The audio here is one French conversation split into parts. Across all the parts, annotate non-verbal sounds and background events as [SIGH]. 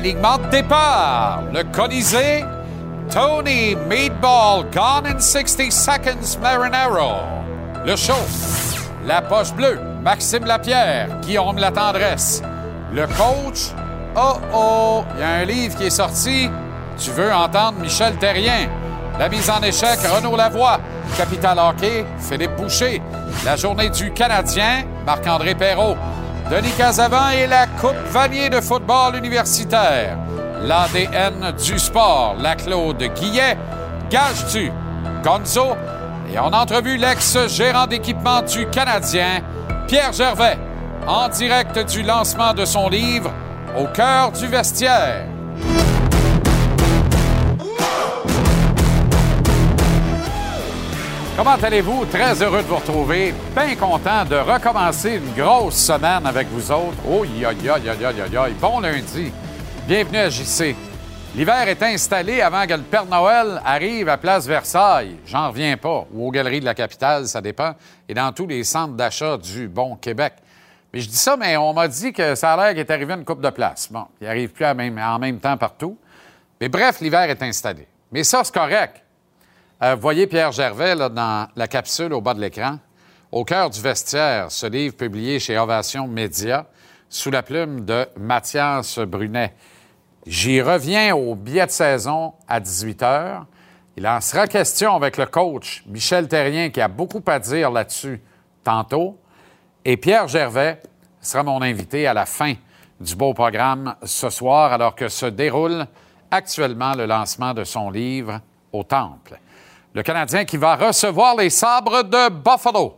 Départ. Le Colisée. Tony Meatball Gone in 60 Seconds Marinero. Le show. La poche bleue. Maxime Lapierre. Guillaume La Tendresse. Le coach. Oh oh, il y a un livre qui est sorti. Tu veux entendre Michel Terrien. La mise en échec, Renaud Lavoie. Capital Hockey, Philippe Boucher. La journée du Canadien, Marc-André Perrault. Denis Casavant et la Coupe Vanier de football universitaire. L'ADN du sport, la Claude Guillet. Gage-tu, Gonzo? Et on a entrevu l'ex-gérant d'équipement du Canadien, Pierre Gervais, en direct du lancement de son livre Au cœur du vestiaire. Comment allez-vous? Très heureux de vous retrouver. Bien content de recommencer une grosse semaine avec vous autres. Oh, aïe, aïe, aïe, aïe, aïe, aïe. Bon lundi. Bienvenue à JC. L'hiver est installé avant que le Père Noël arrive à Place Versailles. J'en reviens pas. Ou aux Galeries de la Capitale, ça dépend. Et dans tous les centres d'achat du bon Québec. Mais je dis ça, mais on m'a dit que ça a l'air qu'il est arrivé une coupe de place. Bon, il n'arrive plus même- en même temps partout. Mais bref, l'hiver est installé. Mais ça, c'est correct. Euh, voyez Pierre Gervais dans la capsule au bas de l'écran. Au cœur du vestiaire, ce livre publié chez Ovation Média, sous la plume de Mathias Brunet. J'y reviens au billet de saison à 18 h. Il en sera question avec le coach Michel Terrien, qui a beaucoup à dire là-dessus tantôt. Et Pierre Gervais sera mon invité à la fin du beau programme ce soir, alors que se déroule actuellement le lancement de son livre au Temple. Le Canadien qui va recevoir les sabres de Buffalo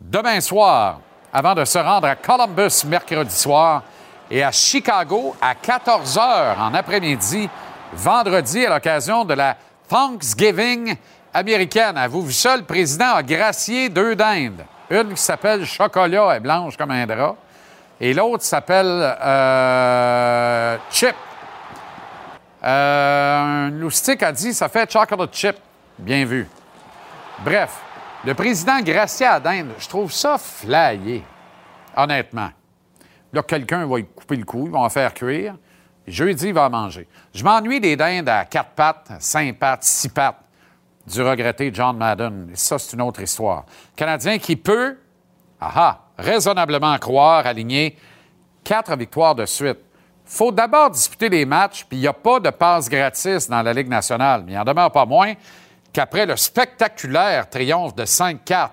demain soir, avant de se rendre à Columbus mercredi soir et à Chicago à 14 h en après-midi, vendredi, à l'occasion de la Thanksgiving américaine. Avez-vous vu? Le président a gracié deux dindes. Une qui s'appelle Chocolat et blanche comme un drap, et l'autre s'appelle euh, Chip. Euh, un loustic a dit ça fait chocolate chip. Bien vu. Bref, le président Gracia à dinde, je trouve ça flyé, honnêtement. Là, quelqu'un va lui couper le cou, ils vont en faire cuire. Jeudi, il va manger. Je m'ennuie des dindes à quatre pattes, cinq pattes, six pattes du regretté John Madden. Ça, c'est une autre histoire. Canadien qui peut, aha, raisonnablement croire aligner quatre victoires de suite. faut d'abord disputer les matchs, puis il n'y a pas de passe gratis dans la Ligue nationale. Mais il en demeure pas moins qu'après le spectaculaire triomphe de 5-4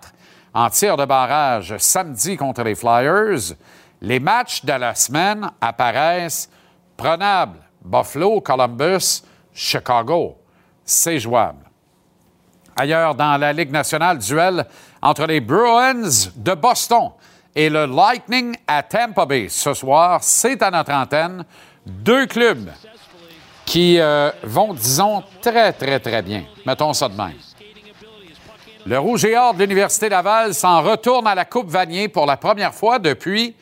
en tir de barrage samedi contre les Flyers, les matchs de la semaine apparaissent prenables. Buffalo, Columbus, Chicago. C'est jouable. Ailleurs dans la Ligue nationale, duel entre les Bruins de Boston et le Lightning à Tampa Bay. Ce soir, c'est à notre antenne. Deux clubs qui euh, vont, disons, très, très, très bien. Mettons ça de même. Le Rouge et Or de l'Université Laval s'en retourne à la Coupe Vanier pour la première fois depuis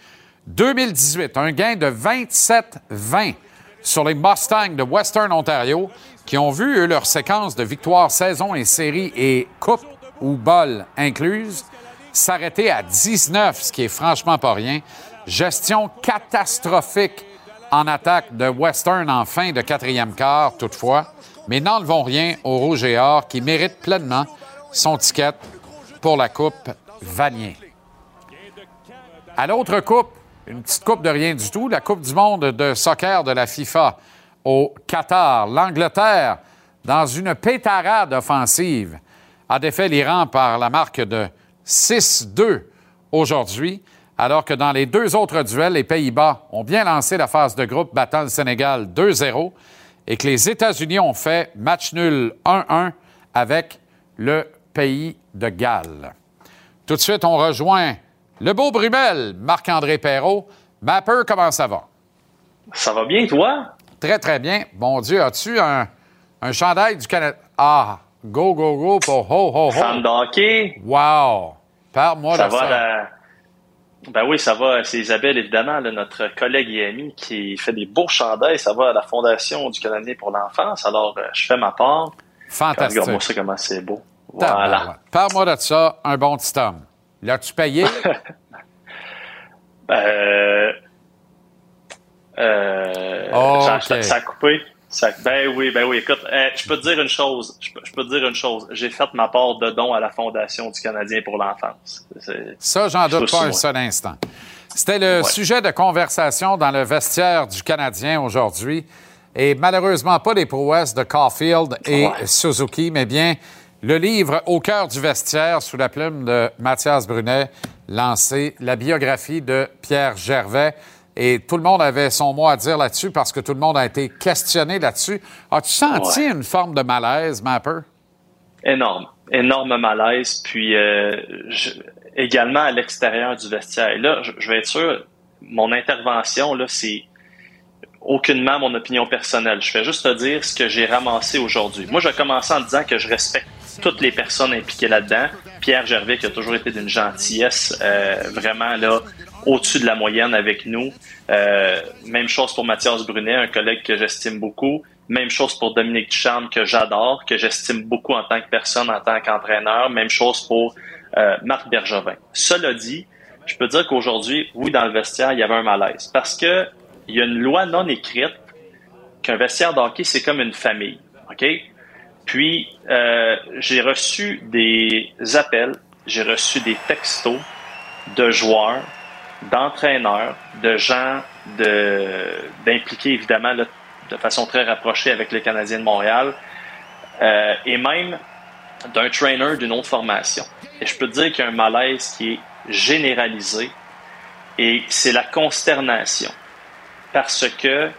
2018. Un gain de 27-20 sur les Mustangs de Western Ontario qui ont vu, eux, leur séquence de victoires saison et série et coupe ou bol incluses s'arrêter à 19, ce qui est franchement pas rien. Gestion catastrophique en attaque de Western en fin de quatrième quart, toutefois, mais n'enlevons rien au Rouge et Or qui mérite pleinement son ticket pour la Coupe Vanier. À l'autre coupe, une petite coupe de rien du tout, la Coupe du monde de soccer de la FIFA au Qatar. L'Angleterre, dans une pétarade offensive, a défait l'Iran par la marque de 6-2 aujourd'hui, alors que dans les deux autres duels, les Pays-Bas ont bien lancé la phase de groupe battant le Sénégal 2-0 et que les États-Unis ont fait match nul 1-1 avec le pays de Galles. Tout de suite, on rejoint le beau Brumel, Marc-André Perrault. Mapper, comment ça va? Ça va bien, toi? Très, très bien. Bon Dieu, as-tu un, un chandail du Canada? Ah, go, go, go pour ho, ho, ho. Fan d'hockey? Wow! Parle-moi de Ça va ça. la- Ben oui, ça va. C'est Isabelle, évidemment, là, notre collègue et amie qui fait des beaux chandails. Ça va à la Fondation du Canadien pour l'enfance. Alors, euh, je fais ma part. Fantastique. Regarde-moi ça, comment c'est beau. Voilà. Parle-moi de ça, un bon petit homme. L'as-tu payé? [LAUGHS] Euh, euh, Oh, ça, ok. ça- ça a coupé. Ça- ben oui, ben oui. Écoute, euh, je peux te dire une chose. Je peux, je peux te dire une chose. J'ai fait ma part de don à la Fondation du Canadien pour l'enfance. Ça, j'en doute pas un seul instant. C'était le Ouais. sujet de conversation dans le vestiaire du Canadien aujourd'hui. Et malheureusement, pas les prouesses de Caulfield et Ouais. Suzuki, mais bien le livre Au cœur du vestiaire sous la plume de Mathias Brunet, lancé la biographie de Pierre Gervais. Et tout le monde avait son mot à dire là-dessus parce que tout le monde a été questionné là-dessus. As-tu senti Ouais. une forme de malaise, Mapper? énorme, énorme malaise. Puis euh, je- également à l'extérieur du vestiaire. Et là, je, je vais être sûr, mon intervention là, c'est aucunement mon opinion personnelle. Je vais juste te dire ce que j'ai ramassé aujourd'hui. Moi, je vais commencer en disant que je respecte toutes les personnes impliquées là-dedans. Pierre Gervais, qui a toujours été d'une gentillesse, euh, vraiment là, au-dessus de la moyenne avec nous. Euh, même chose pour Mathias Brunet, un collègue que j'estime beaucoup. Même chose pour Dominique Ducharme, que j'adore, que j'estime beaucoup en tant que personne, en tant qu'entraîneur. Même chose pour euh, Marc Bergevin. Cela dit, je peux dire qu'aujourd'hui, oui, dans le vestiaire, il y avait un malaise. Parce que il y a une loi non écrite qu'un vestiaire d'hockey, c'est comme une famille. OK? Puis, euh, j'ai reçu des appels, j'ai reçu des textos de joueurs, d'entraîneurs, de gens d'impliqués, évidemment, de façon très rapprochée avec le Canadien de Montréal, euh, et même d'un trainer d'une autre formation. Et je peux te dire qu'il y a un malaise qui est généralisé, et c'est la consternation parce que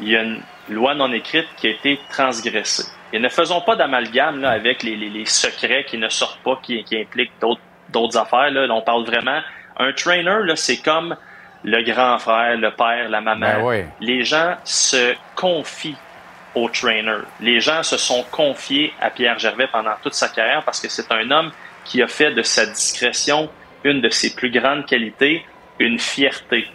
il y a une loi non écrite qui a été transgressée. Et ne faisons pas d'amalgame avec les, les- les secrets qui ne sortent pas, qui, qui impliquent d'autres affaires. Là. On parle vraiment. Un trainer, là, c'est comme le grand frère, le père, la maman. Ben oui. Les gens se confient au trainer. Les gens se sont confiés à Pierre Gervais pendant toute sa carrière parce que c'est un homme qui a fait de sa discrétion une de ses plus grandes qualités, une fierté.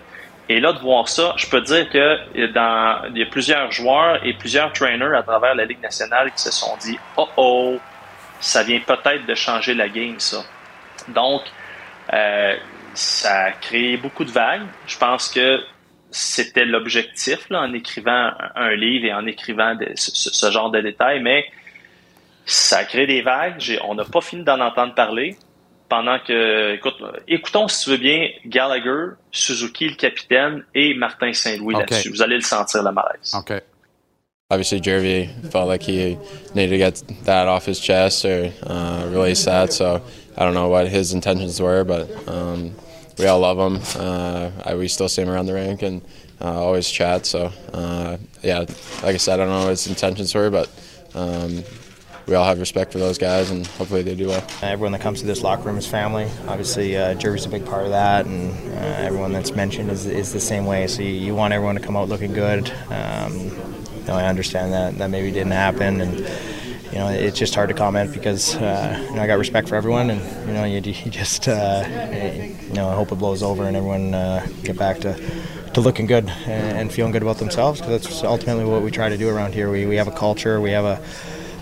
Et là, de voir ça, je peux dire que dans, il y a plusieurs joueurs et plusieurs trainers à travers la Ligue nationale qui se sont dit Oh oh, ça vient peut-être de changer la game, ça. Donc, euh, ça a créé beaucoup de vagues. Je pense que c'était l'objectif en écrivant un, livre et en écrivant de- ce, ce- genre de détails, mais ça a créé des vagues. J'ai- on n'a pas fini d'en entendre parler. Pendant que, écoute, écoutons si tu veux bien Gallagher, Suzuki, le capitaine, et Martin Saint-Louis Ok. là-dessus. Vous allez le sentir, le malaise. OK. obviously Jervy felt like he needed to get that off his chest or uh, release that. So I don't know what his intentions were, but um, we all love him. Uh, I, we still see him around the rink and uh, always chat. So uh, yeah, like I said, I don't know what his intentions were, but um, we all have respect for those guys, and hopefully they do well. Everyone that comes to this locker room is family. Obviously, uh, Jerry's a big part of that, and uh, everyone that's mentioned is, is the same way. So you, you want everyone to come out looking good. Um, you know, I understand that that maybe didn't happen, and you know it's just hard to comment because uh, you know I got respect for everyone, and you know you, you just uh, you know I hope it blows over and everyone uh, get back to. To looking good and, and feeling good about themselves, because that's ultimately what we try to do around here. We, we have a culture, we have a,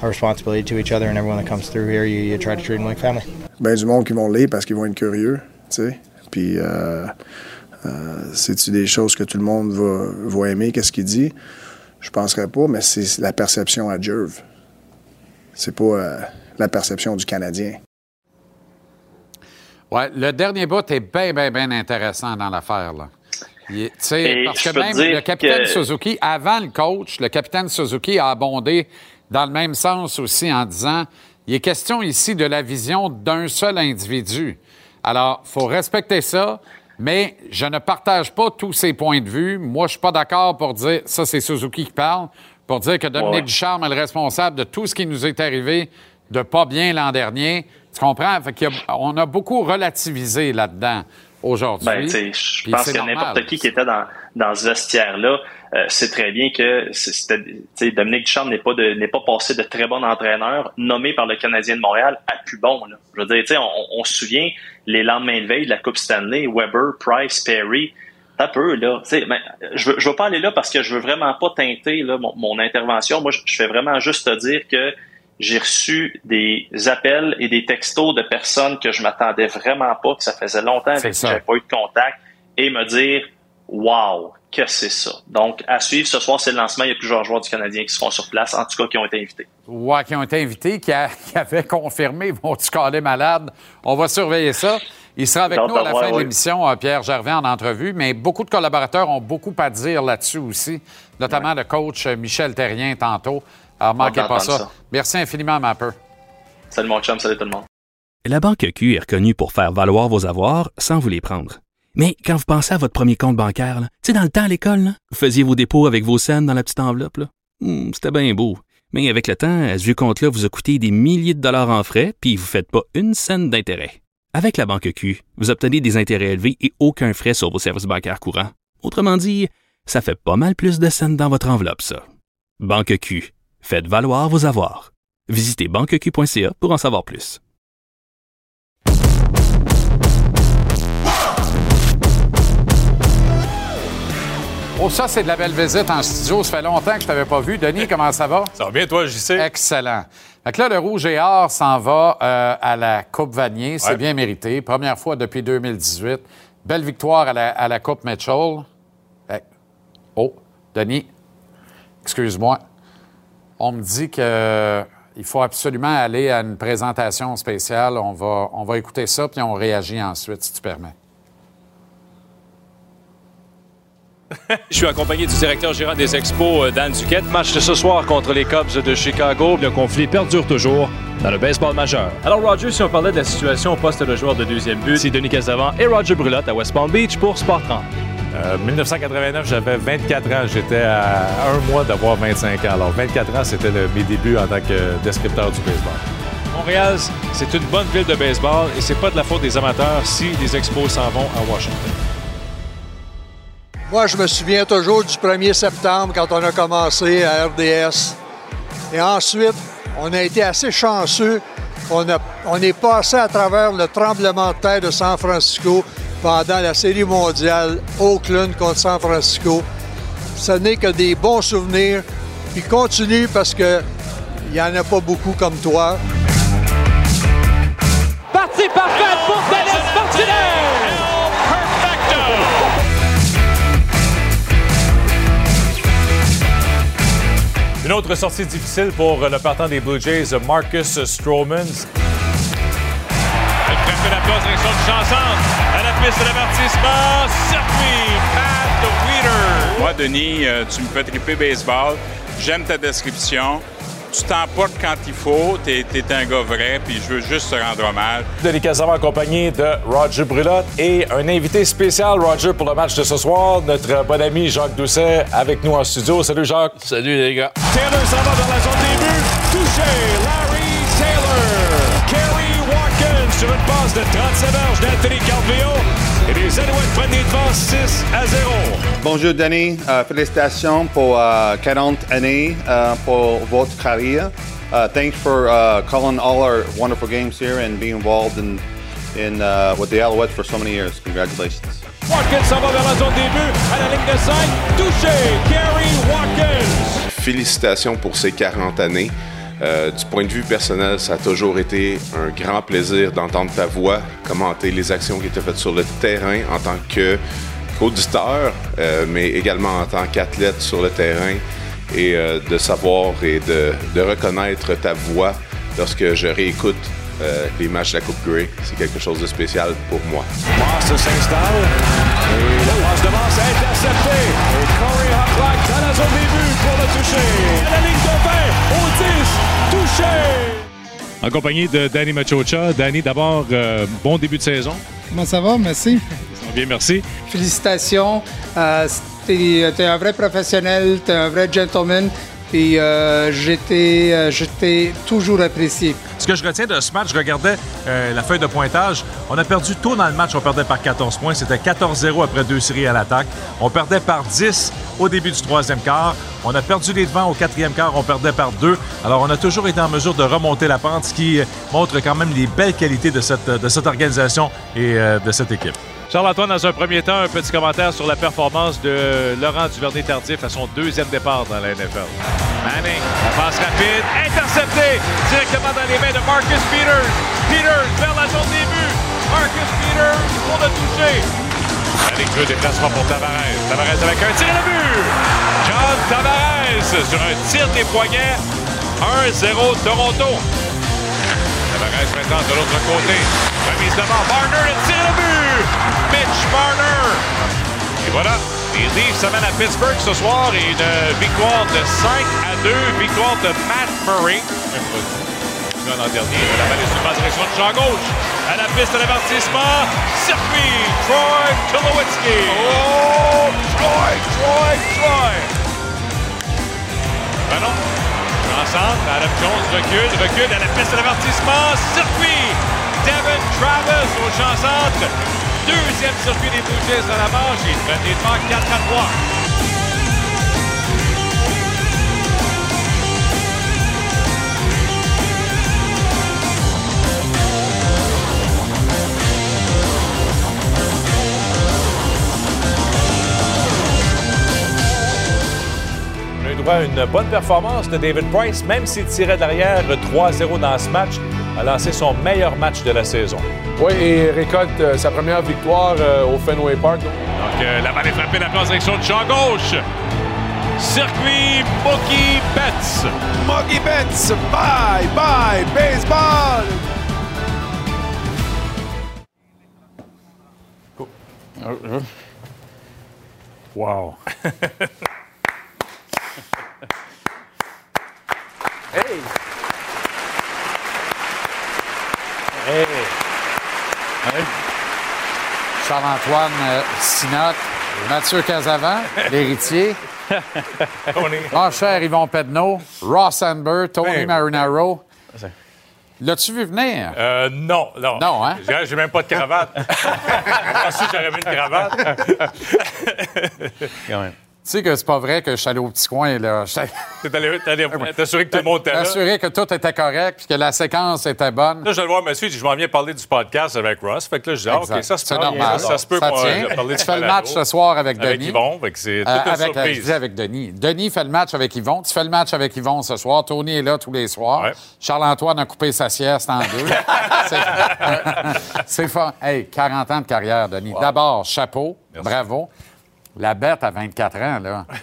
a responsibility to each other, and everyone that comes through here, you, you try to treat them like family. ben du monde qui vont lire parce qu'ils vont être curieux, tu sais. Puis, euh, euh, c'est-tu des choses que tout le monde va, va aimer, qu'est-ce qu'il dit? Je penserais pas, mais c'est la perception à Jerv. C'est pas euh, la perception du Canadien. Ouais, le dernier bout est bien, bien, bien intéressant dans l'affaire. Là. Il parce que même le capitaine que- Suzuki, avant le coach, le capitaine Suzuki a abondé dans le même sens aussi en disant il est question ici de la vision d'un seul individu. Alors, il faut respecter ça, mais je ne partage pas tous ses points de vue. Moi, je suis pas d'accord pour dire ça, c'est Suzuki qui parle, pour dire que Dominique Ouais. Ducharme est le responsable de tout ce qui nous est arrivé de pas bien l'an dernier. Tu comprends? Fait qu'il y a- on a beaucoup relativisé là-dedans aujourd'hui. Ben, je pense que normal. n'importe qui qui était dans, dans ce vestiaire-là euh, sait très bien que c'était, Dominique Ducharme n'est pas de, n'est pas passé de très bon entraîneur nommé par le Canadien de Montréal à plus bon. Là. Je veux dire, on, on se souvient les lendemains de veille de la Coupe Stanley, Weber, Price, Perry. Un peu là, tu ben, je veux, je veux pas aller là parce que je veux vraiment pas teinter là, mon, mon intervention. Moi, je, je fais vraiment juste te dire que j'ai reçu des appels et des textos de personnes que je m'attendais vraiment pas, que ça faisait longtemps avec qui ça. j'avais pas eu de contact, et me dire Wow, que c'est ça. Donc, à suivre ce soir, c'est le lancement. Il y a plusieurs joueurs du Canadien qui seront sur place, en tout cas qui ont été invités. Ouais, qui ont été invités, qui, a- [LAUGHS] qui avaient confirmé, vont-tu caler malade? On va surveiller ça. Il sera avec nous à la fin de l'émission, euh, Pierre Gervais, en entrevue, mais beaucoup de collaborateurs ont beaucoup à dire là-dessus aussi, notamment le coach euh, Michel Terrien tantôt. Alors, manquez pas ça. ça. Merci infiniment, Mapper. Salut mon chum, salut tout le monde. La Banque Q est reconnue pour faire valoir vos avoirs sans vous les prendre. Mais quand vous pensez à votre premier compte bancaire, tu sais, dans le temps à l'école, vous faisiez vos dépôts avec vos scènes dans la petite enveloppe. Hmm, C'était bien beau. Mais avec le temps, ce vieux compte-là vous a coûté des milliers de dollars en frais, puis vous ne faites pas une scène d'intérêt. Avec la Banque Q, vous obtenez des intérêts élevés et aucun frais sur vos services bancaires courants. Autrement dit, ça fait pas mal plus de scènes dans votre enveloppe, ça. Banque Q. Faites valoir vos avoirs. Visitez banqueq.ca pour en savoir plus. Oh, ça, c'est de la belle visite en studio. Ça fait longtemps que je t'avais pas vu. Denis, comment ça va? Ça va bien, toi, j'y sais. Excellent. Que là, le Rouge et Or s'en va euh, à la Coupe Vanier. C'est Ouais. bien mérité. Première fois depuis 2018. Belle victoire à la, à la Coupe Mitchell. Eh, Oh, Denis, excuse-moi. On me dit que il faut absolument aller à une présentation spéciale. On va, on va écouter ça, puis on réagit ensuite, si tu permets. Je suis accompagné du directeur gérant des Expos, euh, Dan Duquette. Match de ce soir contre les Cubs de Chicago. Le conflit perdure toujours dans le baseball majeur. Alors, Roger, si on parlait de la situation au poste de joueur de deuxième but, c'est Denis Casavant et Roger Brulotte à West Palm Beach pour Sport 30. Euh, 1989, j'avais 24 ans. J'étais à un mois d'avoir 25 ans. Alors, 24 ans, c'était le- mes débuts en tant que descripteur du baseball. Montréal, c'est une bonne ville de baseball et c'est pas de la faute des amateurs si les Expos s'en vont à Washington. Moi, je me souviens toujours du 1er septembre quand on a commencé à RDS. Et ensuite, on a été assez chanceux. On, a, on est passé à travers le tremblement de terre de San Francisco pendant la Série mondiale Oakland contre San Francisco. Ce n'est que des bons souvenirs. Puis continue parce que il n'y en a pas beaucoup comme toi. Partie parfaite pour Dennis Martinez! Une autre sortie difficile pour le partant des Blue Jays, Marcus Stroman. Elle frappe la place direction du chanson. À la piste de l'avertissement, circuit, Matt Weeder. Moi, Denis, euh, tu me fais triper baseball. J'aime ta description. Tu t'emportes quand il faut. Tu es, un gars vrai, puis je veux juste te rendre hommage. Denis accompagné de Roger Brulotte et un invité spécial, Roger, pour le match de ce soir, notre bon ami Jacques Doucet avec nous en studio. Salut Jacques. Salut les gars. Taylor s'en va vers la zone des buts. Touché, Larry Taylor. Kerry Watkins sur une passe de 37 verges d'Anthony les Alouettes prennent les devants 6 à 0. Bonjour Denis, Euh, félicitations pour euh, 40 années euh, pour votre carrière. Uh, thanks for uh, calling all our wonderful games here and being involved in, in uh, with the Alouettes for so many years. Congratulations. Watkins s'en va vers la zone des buts. À la ligne de 5. Touché, Kerry Watkins. Félicitations pour ces 40 années. Euh, du point de vue personnel, ça a toujours été un grand plaisir d'entendre ta voix commenter les actions qui étaient faites sur le terrain en tant qu'auditeur, euh, mais également en tant qu'athlète sur le terrain et euh, de savoir et de, reconnaître ta voix lorsque je réécoute les matchs de la Coupe Grey. C'est quelque chose de spécial pour moi. S'installe. Et la de buts pour le toucher. En compagnie de Danny Machocha. Danny, d'abord, euh, bon début de saison. Comment ça va? Merci. Ça va bien, merci. Félicitations. Euh, t'es, es un vrai professionnel, t'es un vrai gentleman. Puis euh, j'étais, euh, j'étais toujours apprécié. Ce que je retiens de ce match, je regardais euh, la feuille de pointage. On a perdu tôt dans le match, on perdait par 14 points. C'était 14-0 après deux séries à l'attaque. On perdait par 10 au début du troisième quart. On a perdu les devants au quatrième quart, on perdait par deux. Alors, on a toujours été en mesure de remonter la pente, ce qui montre quand même les belles qualités de cette, de cette organisation et euh, de cette équipe. Charles-Antoine, dans un premier temps, un petit commentaire sur la performance de Laurent Duvernay-Tardif à son deuxième départ dans la NFL. Manning, passe rapide, interceptée directement dans les mains de Marcus Peters. Peters vers la zone des buts. Marcus Peters pour le toucher. Avec deux déplacements pour Tavares. Tavares avec un tir et le but. John Tavares sur un tir des poignets. 1-0 Toronto. Tavares maintenant de l'autre côté. Remise devant Marner, et le but. Mitch Marner. Et voilà, les Leafs s'amènent à Pittsburgh ce soir et une victoire de 5 à 2, victoire de Matt Murray. L'an dernier, la balle est sur la direction de champ gauche. À la piste de l'avertissement, circuit, Troy Tulowitzki. Oh, Troy, Troy, Troy. Ben non. Ensemble, Adam Jones recule, recule à la piste de l'avertissement, circuit. Devin Travis au champ centre. Deuxième circuit des Blue dans la manche. Il prennent des devants 4 à 3. On a eu droit à une bonne performance de David Price, même s'il tirait de l'arrière 3-0 dans ce match, a lancé son meilleur match de la saison. Oui, et récolte euh, sa première victoire euh, au Fenway Park. Donc euh, la balle est frappée dans la direction de champ gauche. Circuit Mookie Betts. Mookie Betts, bye bye baseball. Wow. [LAUGHS] Hey! Hey! Charles-Antoine euh, Sinotte, Mathieu Casavant, [LAUGHS] l'héritier. Mon cher Yvon Pedneau, Ross Amber, Tony Ben, Marinaro. L'as-tu vu venir? Euh, non, non. Non, hein? J'ai- J'ai même pas de cravate. [LAUGHS] Ensuite, j'aurais mis une cravate. Quand même. Tu sais que c'est pas vrai que je suis allé au petit coin, là. [LAUGHS] T'es allé allé t'assurer que tout le monde était là. Assuré que tout était correct puis que la séquence était bonne. Là, je vais le voir monsieur, je m'en viens parler du podcast avec Ross. Fait que là, je dis, ah, OK, ça se C'est peut. normal. Ça, se peut Ça tient. va parler Tu fais le match ce soir avec Denis. Avec Yvon, fait que c'est toute Euh, je surprise. dis avec Denis. Denis fait le match avec Yvon. Tu fais le match avec Yvon ce soir. Tony est là tous les soirs. Charles-Antoine a coupé sa sieste en deux. [LAUGHS] C'est- C'est fun. Hey, 40 ans de carrière, Denis. D'abord, chapeau. Bravo. La bête à 24 ans, là. [LAUGHS]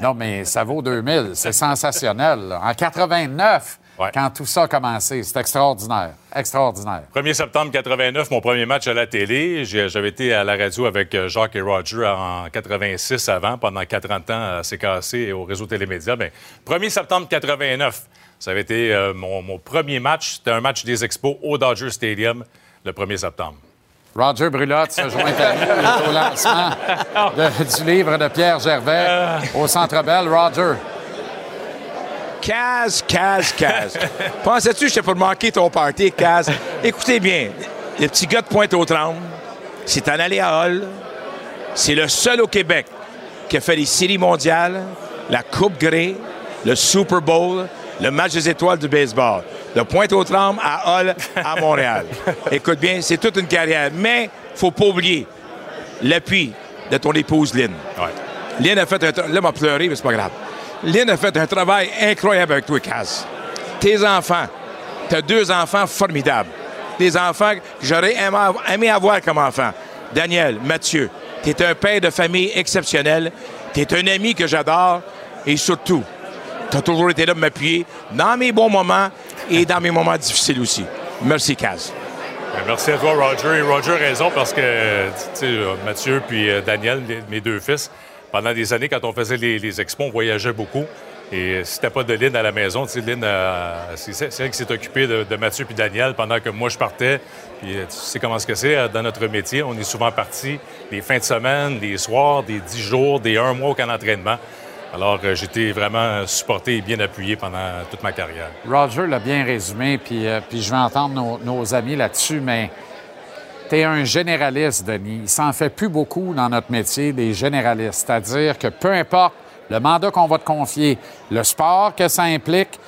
Non, mais ça vaut 2000. C'est sensationnel. là. En 89, quand tout ça a commencé, c'est extraordinaire. Extraordinaire. 1er septembre 89, mon premier match à la télé. J'avais été à la radio avec euh, Jacques et Roger en 86 avant, pendant 40 ans à CKC et au réseau Télémédia. Bien, 1er septembre 89, ça avait été euh, mon, mon premier match. C'était un match des Expos au Dodger Stadium le 1er septembre. Roger Brulotte se joint à nous au [LAUGHS] lancement de- du livre de Pierre Gervais au Centre Bell. Roger. Kaz, Kaz, Kaz. Pensais-tu que j'étais pour manquer ton party, Kaz? Écoutez bien, le petit gars de Pointe-aux-Trembles, c'est en allé à Hall. C'est le seul au Québec qui a fait les séries mondiales, la Coupe Grey, le Super Bowl, le match des étoiles du baseball. De Pointe-aux-Trembles à Hall, à Montréal. [LAUGHS] Écoute bien, c'est toute une carrière. Mais faut pas oublier l'appui de ton épouse Lynn. Lynn a fait un... tra- Là, m'a pleuré, mais c'est pas grave. Lynn a fait un travail incroyable avec toi, Kaz. Tes enfants, tu as deux enfants formidables. Des enfants que j'aurais aimé avoir comme enfants. Daniel, Mathieu, tu es un père de famille exceptionnel. Tu es un ami que j'adore. Et surtout, tu as toujours été là pour m'appuyer dans mes bons moments et dans mes moments difficiles aussi. Merci, Kaz. Ben, Merci à toi, Roger. Et Roger a raison parce que, euh, Mathieu puis euh, Daniel, les- mes deux fils, pendant des années, quand on faisait les, les expos, on voyageait beaucoup. Et euh, si t'as pas de Lynn à la maison, tu sais, Lynn, c'est elle qui s'est occupée de, Mathieu puis Daniel pendant que moi, je partais. Puis tu sais comment que c'est dans notre métier. On est souvent partis les fins de semaine, des soirs, des dix jours, des un mois au camp d'entraînement. Alors, euh, j'étais vraiment supporté et bien appuyé pendant toute ma carrière. Roger l'a bien résumé, puis, euh, je vais entendre nos, amis là-dessus, mais tu es un généraliste, Denis. Il s'en fait plus beaucoup dans notre métier, des généralistes. C'est-à-dire que peu importe le mandat qu'on va te confier, le sport que ça implique,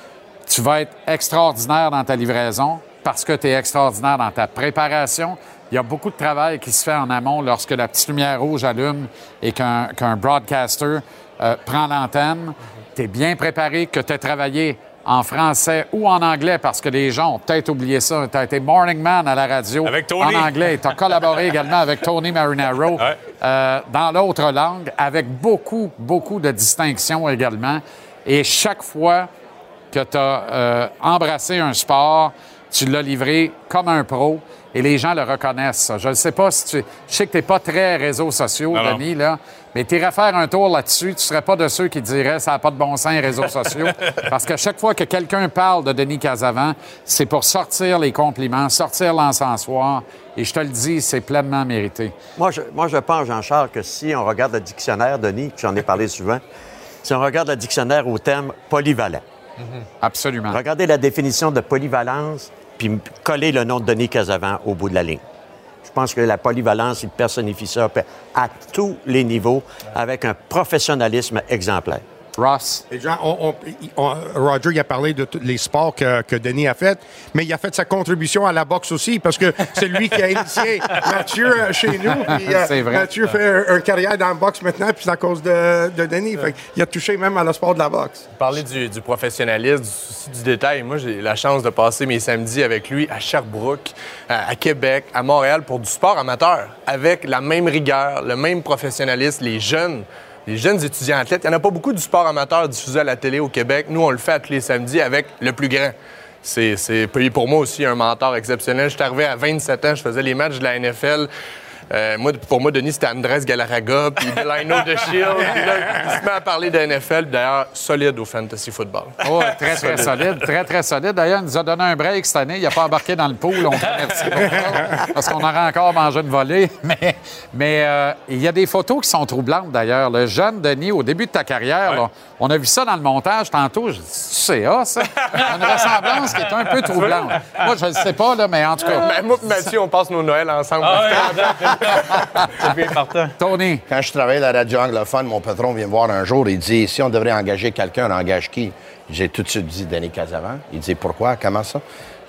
tu vas être extraordinaire dans ta livraison parce que tu es extraordinaire dans ta préparation. Il y a beaucoup de travail qui se fait en amont lorsque la petite lumière rouge allume et qu'un broadcaster euh, prend l'antenne. Tu es bien préparé, que tu as travaillé en français ou en anglais parce que les gens ont peut-être oublié ça. Tu as été morning man à la radio Tony. en anglais. Tu as collaboré également avec Tony Marinaro euh, dans l'autre langue avec beaucoup, beaucoup de distinctions également. Et chaque fois que tu as embrassé un sport, tu l'as livré comme un pro et les gens le reconnaissent. ça. Je ne sais pas si tu. Je sais que tu n'es pas très réseaux sociaux, Non. Denis, là, mais tu irais faire un tour là-dessus. Tu ne serais pas de ceux qui diraient ça n'a pas de bon sens, les réseaux [LAUGHS] sociaux. Parce qu'à chaque fois que quelqu'un parle de Denis Casavant, c'est pour sortir les compliments, sortir l'encensoir. Et je te le dis, c'est pleinement mérité. Moi, je, moi, je pense, Jean-Charles, que si on regarde le dictionnaire, Denis, puis j'en ai parlé souvent, si on regarde le dictionnaire au terme polyvalent, Absolument. regardez la définition de polyvalence, puis coller le nom de Denis Casavant au bout de la ligne. Pense que la polyvalence, il personnifie ça à tous les niveaux avec un professionnalisme exemplaire. Ross. Et Jean, on- on- on- Roger, il a parlé de tous les sports que, que Denis a fait, mais il a fait sa contribution à la boxe aussi, parce que c'est lui qui a initié [LAUGHS] Mathieu euh, chez nous. [LAUGHS] puis, euh, C'est vrai. Mathieu fait un- une carrière dans la boxe maintenant, puis c'est à cause de, de Denis. Fait il a touché même à le sport de la boxe. Parler du, du professionnalisme, du souci du détail. Moi, j'ai la chance de passer mes samedis avec lui à Sherbrooke, à, à Québec, à Montréal pour du sport amateur, avec la même rigueur, le même professionnalisme, les jeunes. Les jeunes étudiants athlètes, il n'y en a pas beaucoup du sport amateur diffusé à la télé au Québec. Nous, on le fait tous les samedis avec le plus grand. C'est pour moi aussi un mentor exceptionnel. Je suis arrivé à 27 ans, je faisais les matchs de la NFL. Euh, moi, pour moi, Denis, c'était Andrés Galarraga, puis Delino de Shield. Puis là, il se met à parler de NFL, d'ailleurs, solide au fantasy football. Oh, très, très solide. Très, très solide. D'ailleurs, il nous a donné un break cette année. Il n'a pas embarqué dans le pool. On ça, parce qu'on aurait encore mangé une volée. [LAUGHS] Mais, mais euh, il y a des photos qui sont troublantes, d'ailleurs. Le jeune Denis, au début de ta carrière, là, on a vu ça dans le montage tantôt. Je dis, tu sais, ah, ça? Il y a une ressemblance qui est un peu troublante. Moi, je ne sais pas, là, mais en tout cas. Ben, moi et Mathieu, on passe nos Noëls ensemble. Tony. Quand je travaillais à la radio anglophone, mon patron vient me voir un jour, il dit si on devrait engager quelqu'un, on engage qui? J'ai tout de suite dit Denis Casavant. Il dit pourquoi? Comment ça?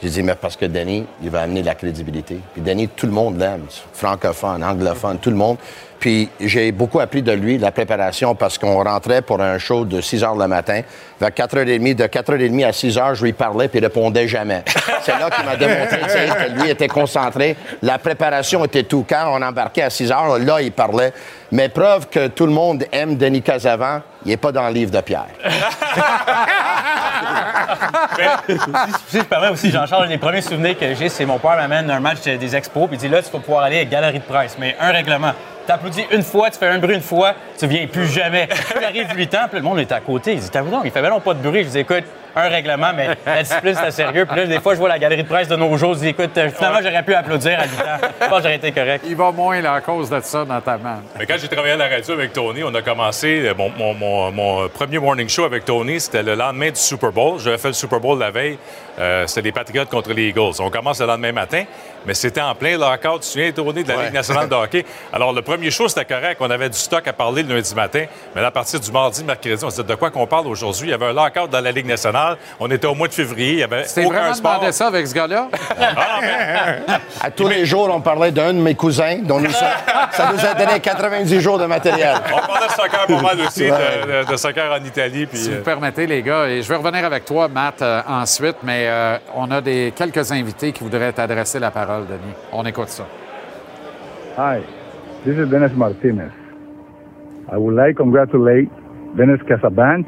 J'ai dit mais parce que Denis, il va amener de la crédibilité. Puis Denis, tout le monde l'aime, francophone, anglophone, tout le monde. Puis j'ai beaucoup appris de lui, de la préparation, parce qu'on rentrait pour un show de 6 heures le matin. Vers 4h30, de 4h30 à 6 heures, je lui parlais, puis il répondait jamais. [LAUGHS] C'est là qu'il m'a démontré que lui était concentré. La préparation était tout. Quand on embarquait à 6 heures, là, il parlait. Mais preuve que tout le monde aime Denis Casavant, il n'est pas dans le livre de Pierre. [LAUGHS] si, si je permets aussi, Jean-Charles, un des premiers souvenirs que j'ai, c'est mon père m'amène un match des expos, puis il dit là, tu vas pouvoir aller à la galerie de presse. Mais un règlement. Tu applaudis une fois, tu fais un bruit une fois, tu viens plus jamais. Puis arrive 8 ans, puis le monde est à côté. Il dit T'as vu donc, il fait non pas de bruit. Je dis écoute, un règlement, mais la discipline, c'est sérieux. Puis là, des fois, je vois la galerie de presse de nos jours, je dis écoute, euh, finalement, j'aurais pu applaudir à 8 ans. Je pense que j'aurais été correct. Il va moins là, à cause de ça, notamment. Mais quand j'ai travaillé à la radio avec Tony, on a commencé. euh, Mon, mon- mon- mon premier morning show avec Tony, c'était le lendemain du Super Bowl. J'avais fait le Super Bowl la veille. Euh, c'était les Patriots contre les Eagles. On commence le lendemain matin, mais c'était en plein lockout. Tu te souviens, Tony, de la Ligue nationale de hockey? [LAUGHS] Alors, le premier show, c'était correct. On avait du stock à parler le lundi matin, mais là, à partir du mardi, mercredi, on se disait de quoi qu'on parle aujourd'hui? Il y avait un lockout dans la Ligue nationale. On était au mois de février. Il y avait aucun vraiment sport. demandé ça avec ce gars-là? [LAUGHS] À tous les jours, on parlait d'un de mes cousins, dont nous, ça, [LAUGHS] ça nous a donné 90 jours de matériel. On parlait de soccer pas mal aussi, de- Ouais. de, de soccer en Italie. Puis, Si euh, vous permettez, les gars, et je vais revenir avec toi, Matt, euh, ensuite, mais euh, on a des, quelques invités qui voudraient t'adresser la parole, Denis. On écoute ça. Hi, this is Dennis Martinez. I would like to congratulate Dennis Casabant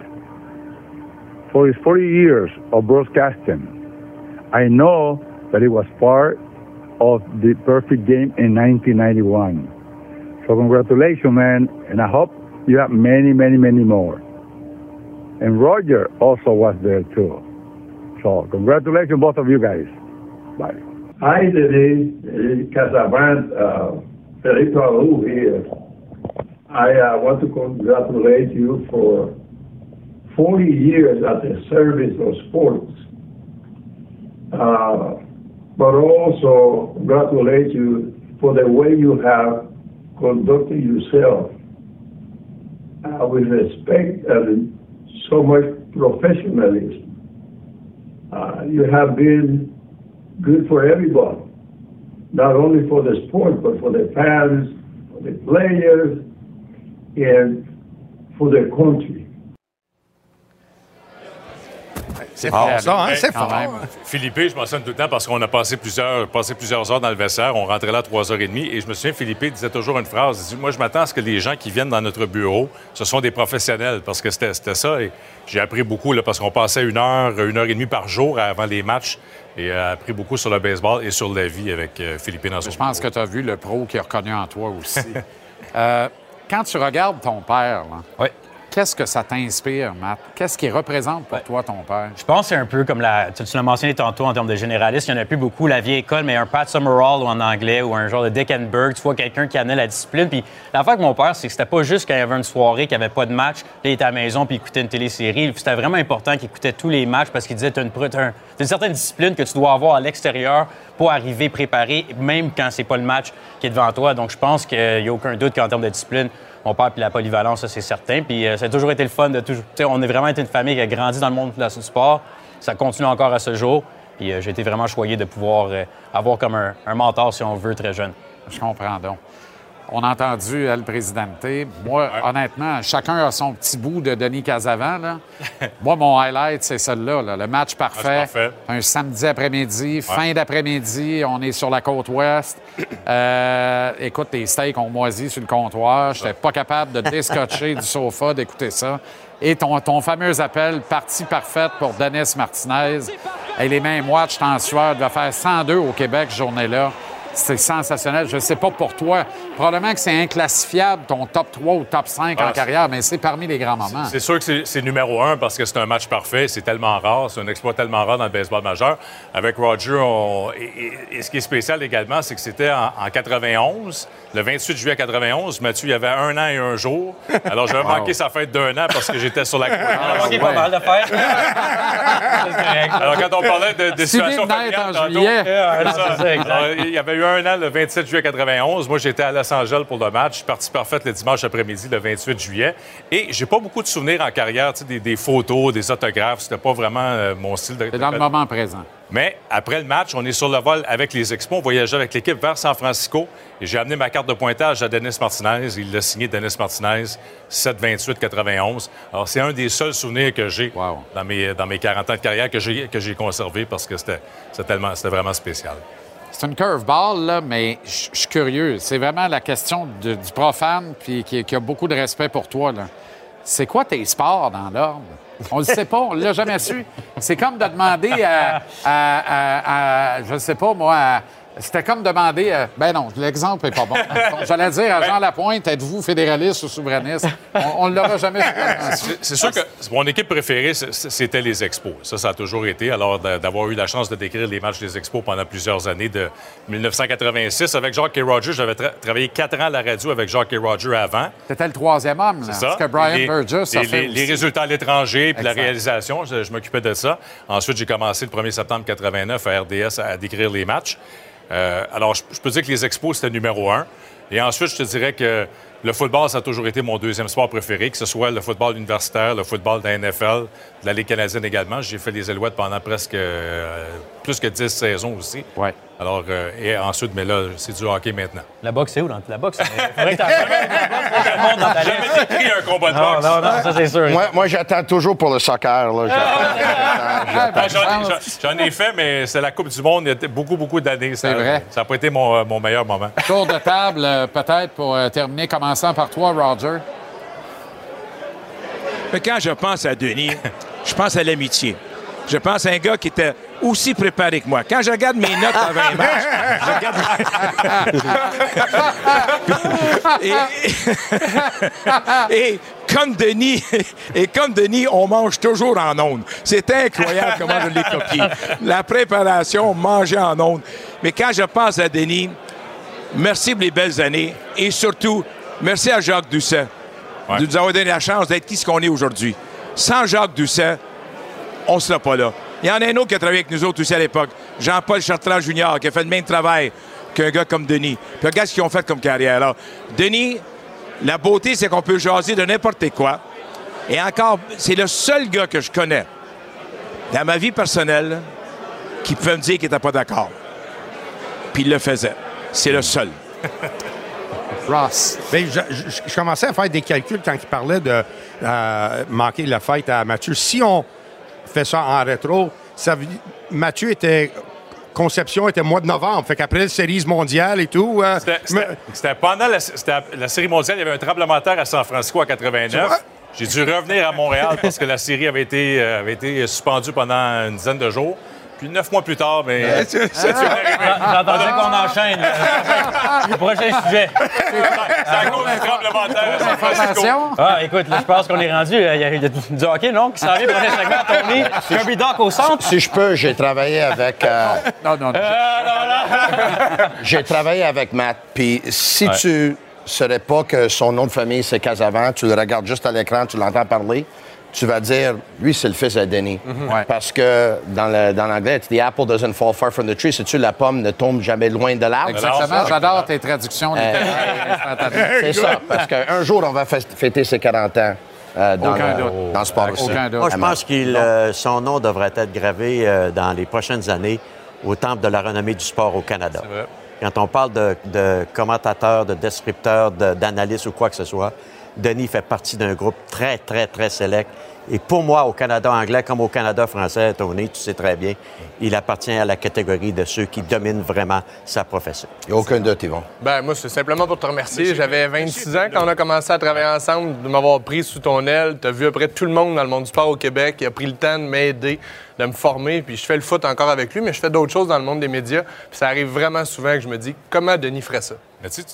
for his 40 years of broadcasting. I know but it was part of the perfect game in 1991. So congratulations, man, and I hope you have many, many, many more. And Roger also was there too. So congratulations, both of you guys. Bye. Hi, Denis. Denis Casavant, uh, Felipe here. I uh, want to congratulate you for 40 years at the service of sports. Uh, but also congratulate you for the way you have conducted yourself uh, with respect and so much professionalism. Uh, you have been good for everybody, not only for the sport, but for the fans, for the players, and for the country. C'est fort, ça, hein? C'est fort. même, Philippe, je mentionne tout le temps parce qu'on a passé plusieurs, passé plusieurs heures dans le vestiaire. On rentrait là à 3h30 et je me souviens, Philippe disait toujours une phrase. Il dit Moi, je m'attends à ce que les gens qui viennent dans notre bureau, ce sont des professionnels parce que c'était ça. Et j'ai appris beaucoup là, parce qu'on passait une heure, une heure et demie par jour avant les matchs et euh, appris beaucoup sur le baseball et sur la vie avec euh, Philippe dans son Je pense que tu as vu le pro qui est reconnu en toi aussi. [LAUGHS] Euh, quand tu regardes ton père, là, qu'est-ce que ça t'inspire, Matt? Qu'est-ce qui représente pour toi ton père? Je pense que c'est un peu comme la. Tu, l'as mentionné tantôt en termes de généraliste, il n'y en a plus beaucoup, la vieille école, mais un Pat Summerall ou en anglais ou un genre de Dickenberg, tu vois quelqu'un qui amenait la discipline. Puis l'affaire avec mon père, c'est que c'était pas juste quand il y avait une soirée, qu'il n'y avait pas de match, là, il était à la maison puis il écoutait une télésérie. C'était vraiment important qu'il écoutait tous les matchs parce qu'il disait t'as une, t'as un- t'as une certaine discipline que tu dois avoir à l'extérieur pour arriver préparé, même quand c'est pas le match qui est devant toi. Donc je pense qu'il n'y a aucun doute qu'en termes de discipline, mon père puis la polyvalence, c'est certain. Puis euh, ça a toujours été le fun de toujours. On a vraiment été une famille qui a grandi dans le monde du sport. Ça continue encore à ce jour. Puis euh, j'ai été vraiment choyé de pouvoir euh, avoir comme un, un mentor, si on veut, très jeune. Je comprends donc. On a entendu El Presidente. Moi, honnêtement, chacun a son petit bout de Denis Casavant. Là. [LAUGHS] Moi, mon highlight, c'est celui-là. là. Le match parfait. parfait. Un samedi après-midi, fin d'après-midi, on est sur la côte ouest. [COUGHS] Euh, écoute, tes steaks ont moisi sur le comptoir. Je n'étais pas capable de [LAUGHS] déscotcher du sofa d'écouter ça. Et ton, ton fameux appel, partie parfaite pour Denis Martinez. Et les mêmes watch en sueur, devait faire 102 au Québec, cette journée-là. C'est sensationnel. Je ne sais pas pour toi. Probablement que c'est inclassifiable, ton top 3 ou top 5 en Ah, carrière, mais c'est parmi les grands moments. C'est sûr que c'est- numéro un parce que c'est un match parfait. C'est tellement rare. C'est un exploit tellement rare dans le baseball majeur. Avec Roger, on- et, et- et ce qui est spécial également, c'est que c'était en, en 91, le 28 juillet 91. Mathieu, il y avait un an et un jour. Alors, j'avais [LAUGHS] Wow. manqué sa fête d'un an parce que j'étais sur la côte. On a manqué pas mal de fêtes. [LAUGHS] Alors, quand on parlait de, de situation familiale tantôt, juillet. ça. Alors, il y avait eu un an le 27 juillet 91. Moi, j'étais à Los Angeles pour le match. Partie parfaite le dimanche après-midi, le 28 juillet. Et j'ai pas beaucoup de souvenirs en carrière, des, des photos, des autographes. C'était pas vraiment euh, mon style de. C'est dans le moment présent. Mais après le match, on est sur le vol avec les Expos. On voyageait avec l'équipe vers San Francisco. Et j'ai amené ma carte de pointage à Denis Martinez. Il l'a signé, Denis Martinez, 7-28-91. Alors, c'est un des seuls souvenirs que j'ai dans, mes, dans mes 40 ans de carrière que j'ai, conservé parce que c'était, c'était tellement, c'était vraiment spécial. C'est une curveball, là, mais je suis curieux. C'est vraiment la question du profane puis qui, a beaucoup de respect pour toi. C'est quoi tes sports dans l'ordre? On le sait pas, on l'a jamais su. C'est comme de demander à, à- à- à- je ne sais pas moi, c'était comme demander, à- ben non, l'exemple n'est pas bon. [LAUGHS] J'allais dire à Jean Lapointe, êtes-vous fédéraliste ou souverainiste? On ne l'aura jamais. [LAUGHS] C'est, sûr que mon équipe préférée, c'était les Expos. Ça, ça a toujours été. Alors, d'a- d'avoir eu la chance de décrire les matchs des Expos pendant plusieurs années, de 1986 avec Jacques et Roger. J'avais tra- travaillé quatre ans à la radio avec Jacques et Roger avant. C'était le troisième homme, là. C'est ça. Que Brian les, Burgess a les- fait les- résultats à l'étranger, puis la réalisation, je, je m'occupais de ça. Ensuite, j'ai commencé le 1er septembre 89 à RDS à, décrire les matchs. Euh, alors, je, peux dire que les expos, c'était numéro un. Et ensuite, je te dirais que le football, ça a toujours été mon deuxième sport préféré, que ce soit le football universitaire, le football de la NFL, de la Ligue canadienne également. J'ai fait les Alouettes pendant presque euh, plus que 10 saisons aussi. Ouais. Alors, euh, et ensuite, mais là, c'est du hockey maintenant. La boxe, c'est où dans la boxe? Il faudrait que. J'ai écrit un combat de Non, boxe. non, non, ça c'est sûr. Moi, moi j'attends toujours pour le soccer. Là. J'attends, j'attends, J'en ai- fait, mais c'est la Coupe du Monde il y a beaucoup, beaucoup d'années. C'est vrai. Ça n'a pas été mon, mon meilleur moment. Tour de table, euh, peut-être, pour euh, terminer, commençant par toi, Roger. Mais quand je pense à Denis, je pense à l'amitié. je pense à un gars qui était aussi préparé que moi. Quand je regarde mes notes à 20 matchs, je regarde... [LAUGHS] et, et comme Denis, et comme Denis, on mange toujours en ondes. C'est incroyable comment je l'ai copié. La préparation, manger en ondes. Mais quand je pense à Denis, merci pour les belles années et surtout, merci à Jacques Doucet de nous avoir donné la chance d'être qui ce qu'on est aujourd'hui. Sans Jacques Doucet, on ne serait pas là. Il y en a un autre qui a travaillé avec nous autres aussi à l'époque, Jean-Paul Chartrand Junior, qui a fait le même travail qu'un gars comme Denis. Puis regarde ce qu'ils ont fait comme carrière. là. Denis, la beauté, c'est qu'on peut jaser de n'importe quoi. Et encore, c'est le seul gars que je connais dans ma vie personnelle qui pouvait me dire qu'il n'était pas d'accord. Puis il le faisait. C'est le seul. [LAUGHS] Ross. Ben, je commençais à faire des calculs quand il parlait de euh, manquer la fête à Mathieu. Si on fait ça en rétro, ça Mathieu était. Conception était mois de novembre. Fait qu'après le séries mondiale et tout. euh, C'était- pendant la, la série mondiale, il y avait un tremblement de terre à San Francisco en 89. J'ai dû revenir à Montréal parce que la série avait été, euh, avait été suspendue pendant une dizaine de jours. Puis neuf mois plus tard, mais. C'est- c'est- J'entendais qu'on enchaîne. [LAUGHS] Le prochain sujet. C'est à cause du tremblement de terre à San Francisco. Ah, écoute, là, je pense qu'on est rendu. euh, Il y a il y a du hockey, non? Qui s'en vient, prochain segment, Tony? Kirby Doc au centre? Si je peux, j'ai travaillé avec. euh, non, non, non. J'ai travaillé avec Matt. Puis si Ouais. tu serais pas que son nom de famille c'est Casavant, tu le regardes juste à l'écran, tu l'entends parler, tu vas dire, lui, c'est le fils de Denis. Parce que dans le- dans l'anglais, the apple doesn't fall far from the tree. C'est-tu la pomme ne tombe jamais loin de l'arbre? Exactement. J'adore tes traductions instantanées. C'est ça, parce qu'un jour, on va fêter ses 40 ans euh, dans, Aucun le, doute. dans le sport aussi. Moi, je pense que son nom devrait être gravé euh, dans les prochaines années au Temple de la renommée du sport au Canada. Quand on parle de, de commentateurs, de descripteurs, de- d'analystes ou quoi que ce soit, Denis fait partie d'un groupe très, très, très sélect. Et pour moi, au Canada anglais comme au Canada français, Tony, tu sais très bien, il appartient à la catégorie de ceux qui dominent vraiment sa profession. Il n'y a aucun doute, Yvon. Ben, moi, c'est simplement pour te remercier. J'avais 26 ans quand on a commencé à travailler ensemble, de m'avoir pris sous ton aile. Tu as vu après tout le monde dans le monde du sport au Québec. Il a pris le temps de m'aider, de me former. Puis je fais le foot encore avec lui, mais je fais d'autres choses dans le monde des médias. Puis ça arrive vraiment souvent que je me dis comment Denis ferait ça?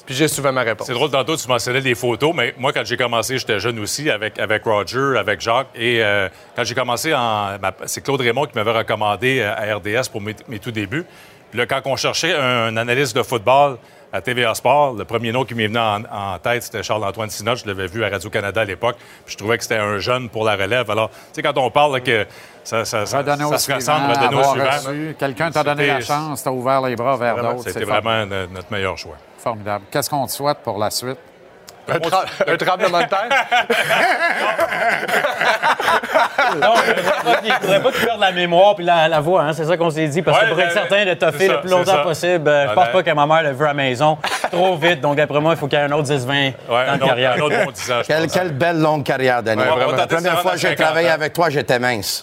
Puis j'ai souvent ma réponse. C'est drôle, tantôt, tu mentionnais des photos, mais moi, quand j'ai commencé, j'étais jeune aussi avec, avec Roger, avec Jacques. Et euh, quand j'ai commencé, en, ma- c'est Claude Raymond qui m'avait recommandé euh, à RDS pour mes, mes tout débuts. Puis là, quand on cherchait un, analyste de football à TVA Sport, le premier nom qui m'est venu en, en tête, c'était Charles-Antoine Sinot. Je l'avais vu à Radio-Canada à l'époque. Puis je trouvais que c'était un jeune pour la relève. Alors, tu sais, quand on parle là, que ça, ça, se ressemble, redonner au suivant. Quelqu'un t'a donné la chance, t'a ouvert les bras vers d'autres. C'était vraiment no- notre meilleur choix. Formidable. Qu'est-ce qu'on te souhaite pour la suite? Un, tra- un tremblement de terre? [LAUGHS] Non, il ne faudrait pas que tu perdes la mémoire puis la, la voix, hein, c'est ça qu'on s'est dit, parce Ouais, que pour être ben, certain de toffer le plus longtemps ça. possible, euh, je Ouais, pense pas que ma mère le veut à la maison trop vite, donc d'après moi, il faut qu'il y ait un autre 10-20 dans un la autre- carrière. un autre bon 10 ans, je Quelle, quelle belle longue carrière, Denis. Ouais, vraiment. la première fois que j'ai 50 travaillé avec toi, j'étais mince.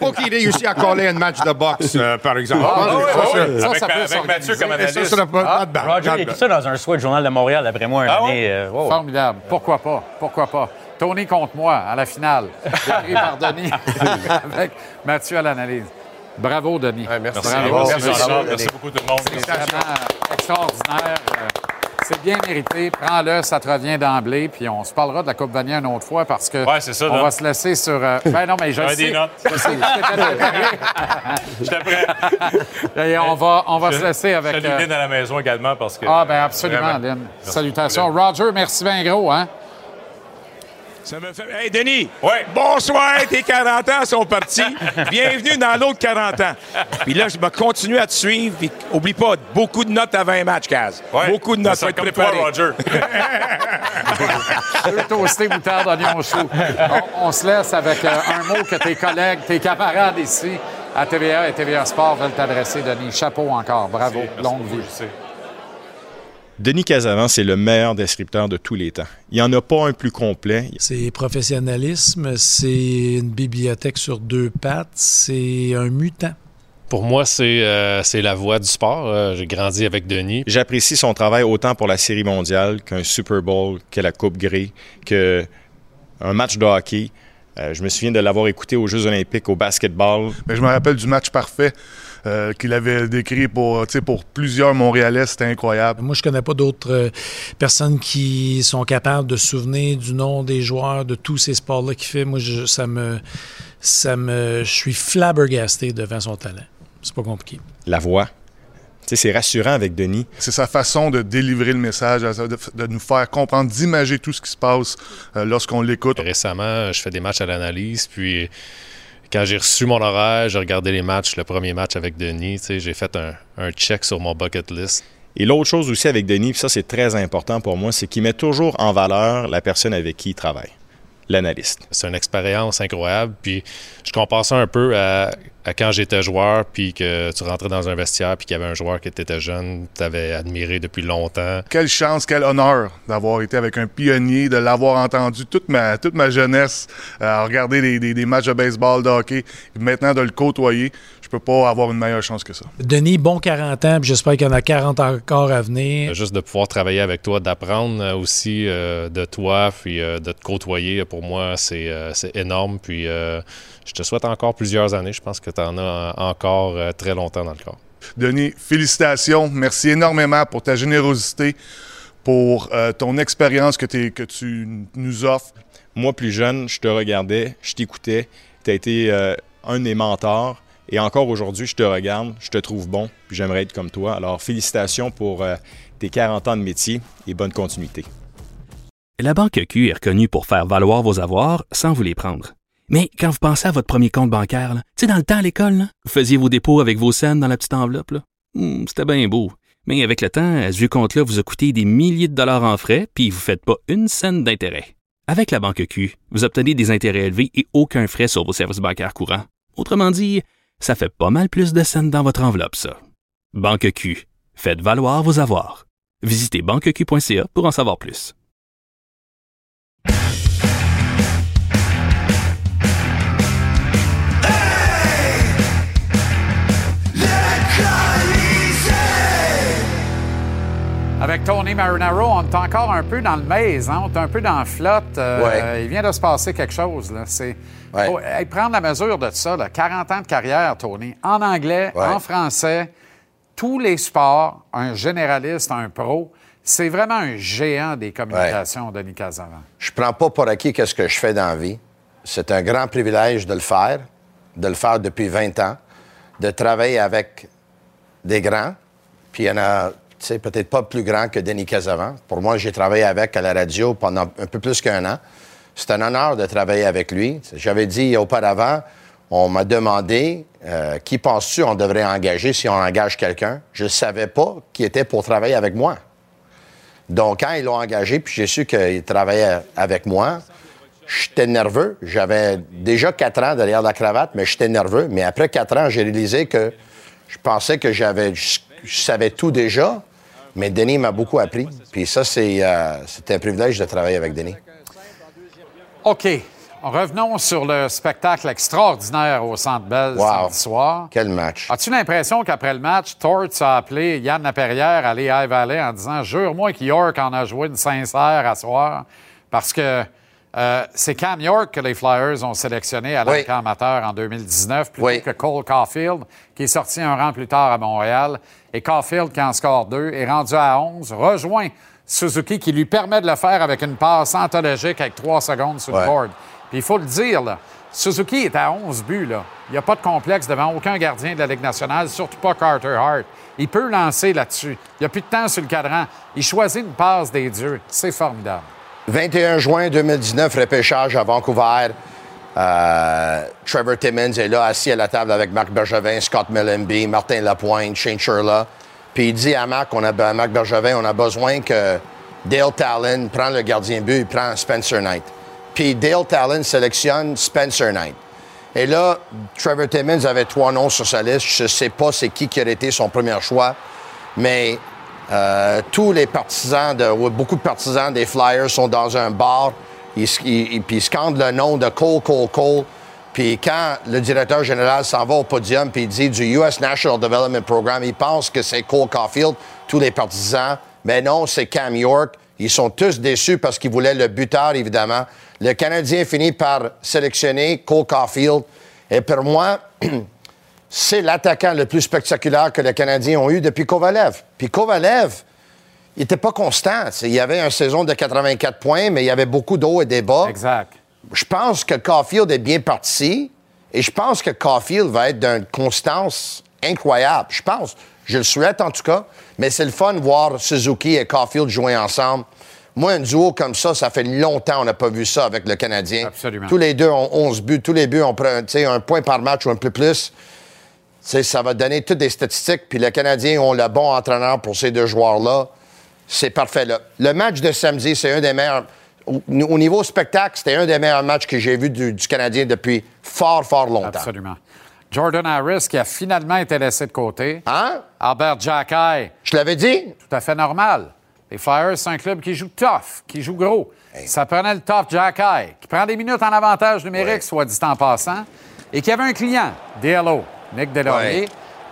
Faut qu'il réussisse à coller un match de boxe, euh, par exemple. Ah, Ça, oui, ça, oui, ça- oui. ça, peut. Mathieu comme analyste. Ça, serait pas, not bad, Roger, il écrit ça dans un souhait du Journal de Montréal, d'après moi, une Ah année. euh, wow. Formidable. Pourquoi pas? Pourquoi pas? Tony contre moi à la finale. [LAUGHS] Denis [LAUGHS] avec Mathieu à l'analyse. Bravo, Denis. merci. Bravo. Merci, Merci. Denis. Merci beaucoup, tout le monde. C'est vraiment extraordinaire. C'est bien mérité. Prends-le, ça te revient d'emblée. Puis on se parlera de la Coupe Vanier une autre fois parce que Ouais, c'est ça, on va se laisser sur. euh, [LAUGHS] Ben non, mais je sais. des notes. Je sais, je prêt. [LAUGHS] [LAUGHS] Et on va, on va Je- se laisser avec. Je salue euh, Lynn à la maison également parce que. Ah, ben absolument. Lynn. Salutations. Roger, merci bien gros, hein? Ça me fait. Hey, Denis! Bonsoir, tes 40 ans sont partis. Bienvenue dans l'autre 40 ans. Puis là, je vais continuer à te suivre. Puis oublie pas, beaucoup de notes à 20 matchs, Kaz. Ouais. Beaucoup de notes, Ça, être comme préparé. toi, Roger. [LAUGHS] Deux toastés moutarde, oignon chou. On, on se laisse avec euh, un mot que tes collègues, tes camarades ici à TVA et TVA Sport veulent t'adresser, Denis. Chapeau encore. Bravo. Longue vie. Denis Casavant, c'est le meilleur descripteur de tous les temps. Il n'y en a pas un plus complet. C'est professionnalisme, c'est une bibliothèque sur deux pattes, c'est un mutant. Pour moi, c'est euh, c'est la voie du sport. Euh, J'ai grandi avec Denis. J'apprécie son travail autant pour la Série mondiale qu'un Super Bowl, que la Coupe Grey, qu'un match de hockey. Euh, je me souviens de l'avoir écouté aux Jeux olympiques au basketball. Mais je me rappelle du match parfait euh, qu'il avait décrit pour, tu sais, pour plusieurs Montréalais. C'était incroyable. Moi, je connais pas d'autres euh, personnes qui sont capables de se souvenir du nom des joueurs de tous ces sports-là qu'il fait. Moi, je- ça me, ça me, je suis flabbergasté devant son talent. C'est pas compliqué. La voix. Tu sais, c'est rassurant avec Denis. C'est sa façon de délivrer le message, de, de nous faire comprendre, d'imager tout ce qui se passe euh, lorsqu'on l'écoute. Récemment, je fais des matchs à l'analyse, puis quand j'ai reçu mon horaire, j'ai regardé les matchs, le premier match avec Denis, j'ai fait un, un check sur mon bucket list. Et l'autre chose aussi avec Denis, puis ça c'est très important pour moi, c'est qu'il met toujours en valeur la personne avec qui il travaille, l'analyste. C'est une expérience incroyable, puis je compare ça un peu à, à quand j'étais joueur, puis que tu rentrais dans un vestiaire, puis qu'il y avait un joueur qui était jeune, tu avais admiré depuis longtemps. Quelle chance, quel honneur d'avoir été avec un pionnier, de l'avoir entendu toute ma, toute ma jeunesse, euh, à regarder des, des- des matchs de baseball, de hockey, et maintenant de le côtoyer. Je peux pas avoir une meilleure chance que ça. Denis, bon 40 ans, puis j'espère qu'il y en a 40 encore à venir. Juste de pouvoir travailler avec toi, d'apprendre euh, aussi euh, de toi, puis euh, de te côtoyer, pour moi, c'est euh, c'est énorme. Puis euh, je te souhaite encore plusieurs années. Je pense que tu en as encore euh, très longtemps dans le corps. Denis, félicitations. Merci énormément pour ta générosité, pour euh, ton expérience que, que tu nous offres. Moi, plus jeune, je te regardais, je t'écoutais, tu as été euh, un de mes mentors. Et encore aujourd'hui, je te regarde, je te trouve bon, puis j'aimerais être comme toi. Alors, félicitations pour euh, tes 40 ans de métier et bonne continuité. La Banque Q est reconnue pour faire valoir vos avoirs sans vous les prendre. Mais quand vous pensez à votre premier compte bancaire, tu sais, dans le temps à l'école, vous faisiez vos dépôts avec vos scènes dans la petite enveloppe. Hmm, C'était bien beau. Mais avec le temps, ce vieux compte-là vous a coûté des milliers de dollars en frais, puis vous ne faites pas une scène d'intérêt. Avec la Banque Q, vous obtenez des intérêts élevés et aucun frais sur vos services bancaires courants. Autrement dit, ça fait pas mal plus de scènes dans votre enveloppe, ça. Banque Q. Faites valoir vos avoirs. Visitez banqueq.ca pour en savoir plus. Avec Tony Marinaro, on est encore un peu dans le maze, hein? on est un peu dans la flotte. Euh, Ouais. Il vient de se passer quelque chose. Là. C'est, Ouais. faut hey, prendre la mesure de ça. Là. 40 ans de carrière, Tony. En anglais, Ouais. en français, tous les sports, un généraliste, un pro. C'est vraiment un géant des communications, Denis Casavant. Je prends pas pour acquis qu'est-ce que je fais dans la vie. C'est un grand privilège de le faire, de le faire depuis 20 ans, de travailler avec des grands. Puis il y en a, tu sais, peut-être pas plus grands que Denis Casavant. Pour moi, j'ai travaillé avec à la radio pendant un peu plus qu'un an. C'est un honneur de travailler avec lui. J'avais dit auparavant, on m'a demandé euh, qui penses-tu on devrait engager si on engage quelqu'un? Je ne savais pas qui était pour travailler avec moi. Donc, quand ils l'ont engagé, puis j'ai su qu'il travaillait avec moi, j'étais nerveux. J'avais déjà quatre ans derrière la cravate, mais j'étais nerveux. Mais après quatre ans, j'ai réalisé que je pensais que j'avais, je, savais tout déjà, mais Denis m'a beaucoup appris. Puis ça, c'est, euh, c'était un privilège de travailler avec Denis. OK. Revenons sur le spectacle extraordinaire au Centre Bell Wow. samedi soir. Quel match. As-tu l'impression qu'après le match, Torts a appelé Yann Laperrière à Lehigh Valley en disant Jure-moi que York en a joué une sincère à soir? Parce que euh, c'est Cam York que les Flyers ont sélectionné à l'encan amateur en 2019 plutôt que Cole Caulfield qui est sorti un rang plus tard à Montréal. Et Caulfield, qui en score 2, est rendu à 11, rejoint Suzuki qui lui permet de le faire avec une passe anthologique avec 3 secondes sur le board. Puis il faut le dire, là, Suzuki est à 11 buts. Là. Il n'y a pas de complexe devant aucun gardien de la Ligue nationale, surtout pas Carter Hart. Il peut lancer là-dessus. Il n'y a plus de temps sur le cadran. Il choisit une passe des dieux. C'est formidable. 21 juin 2019, repêchage à Vancouver. Euh, Trevor Timmons est là, assis à la table avec Marc Bergevin, Scott Mellenby, Martin Lapointe, Shane Sherla. Puis il dit à Marc, on a, à Marc Bergevin, on a besoin que Dale Talon prenne le gardien but, il prend Spencer Knight. Puis Dale Talon sélectionne Spencer Knight. Et là, Trevor Timmons avait trois noms sur sa liste. Je ne sais pas c'est qui qui aurait été son premier choix, mais euh, tous les partisans, de, ou beaucoup de partisans des Flyers sont dans un bar. Ils, ils- ils- ils scandent le nom de Cole, Cole, Cole. Puis quand le directeur général s'en va au podium puis il dit du US National Development Program, il pense que c'est Cole Caulfield, tous les partisans. Mais non, c'est Cam York. Ils sont tous déçus parce qu'ils voulaient le buteur, évidemment. Le Canadien finit par sélectionner Cole Caulfield. Et pour moi, [CLEARS THROAT] c'est l'attaquant le plus spectaculaire que les Canadiens ont eu depuis Kovalev. Puis Kovalev, il n'était pas constant. Il y avait une saison de 84 points, mais il y avait beaucoup d'eau et des bas. Exact. Je pense que Caulfield est bien parti et je pense que Caulfield va être d'une constance incroyable. Je pense. Je le souhaite en tout cas, mais c'est le fun de voir Suzuki et Caulfield jouer ensemble. Moi, un duo comme ça, ça fait longtemps qu'on n'a pas vu ça avec le Canadien. Absolument. Tous les deux ont 11 buts. Tous les buts ont pris un, point par match ou un peu plus. T'sais, ça va donner toutes des statistiques. Puis les Canadiens ont le bon entraîneur pour ces deux joueurs-là. C'est parfait. Là. Le match de samedi, c'est un des meilleurs. Au, au niveau spectacle, c'était un des meilleurs matchs que j'ai vu du, du Canadien depuis fort, fort longtemps. Absolument. Jordan Harris qui a finalement été laissé de côté. Hein? Albert Jackay. Je l'avais dit. Tout à fait normal. Les Flyers, c'est un club qui joue tough, qui joue gros. Ça prenait le tough Jackay, qui prend des minutes en avantage numérique, soit dit en passant, et qui avait un client, DLO, Nick Deslauriers.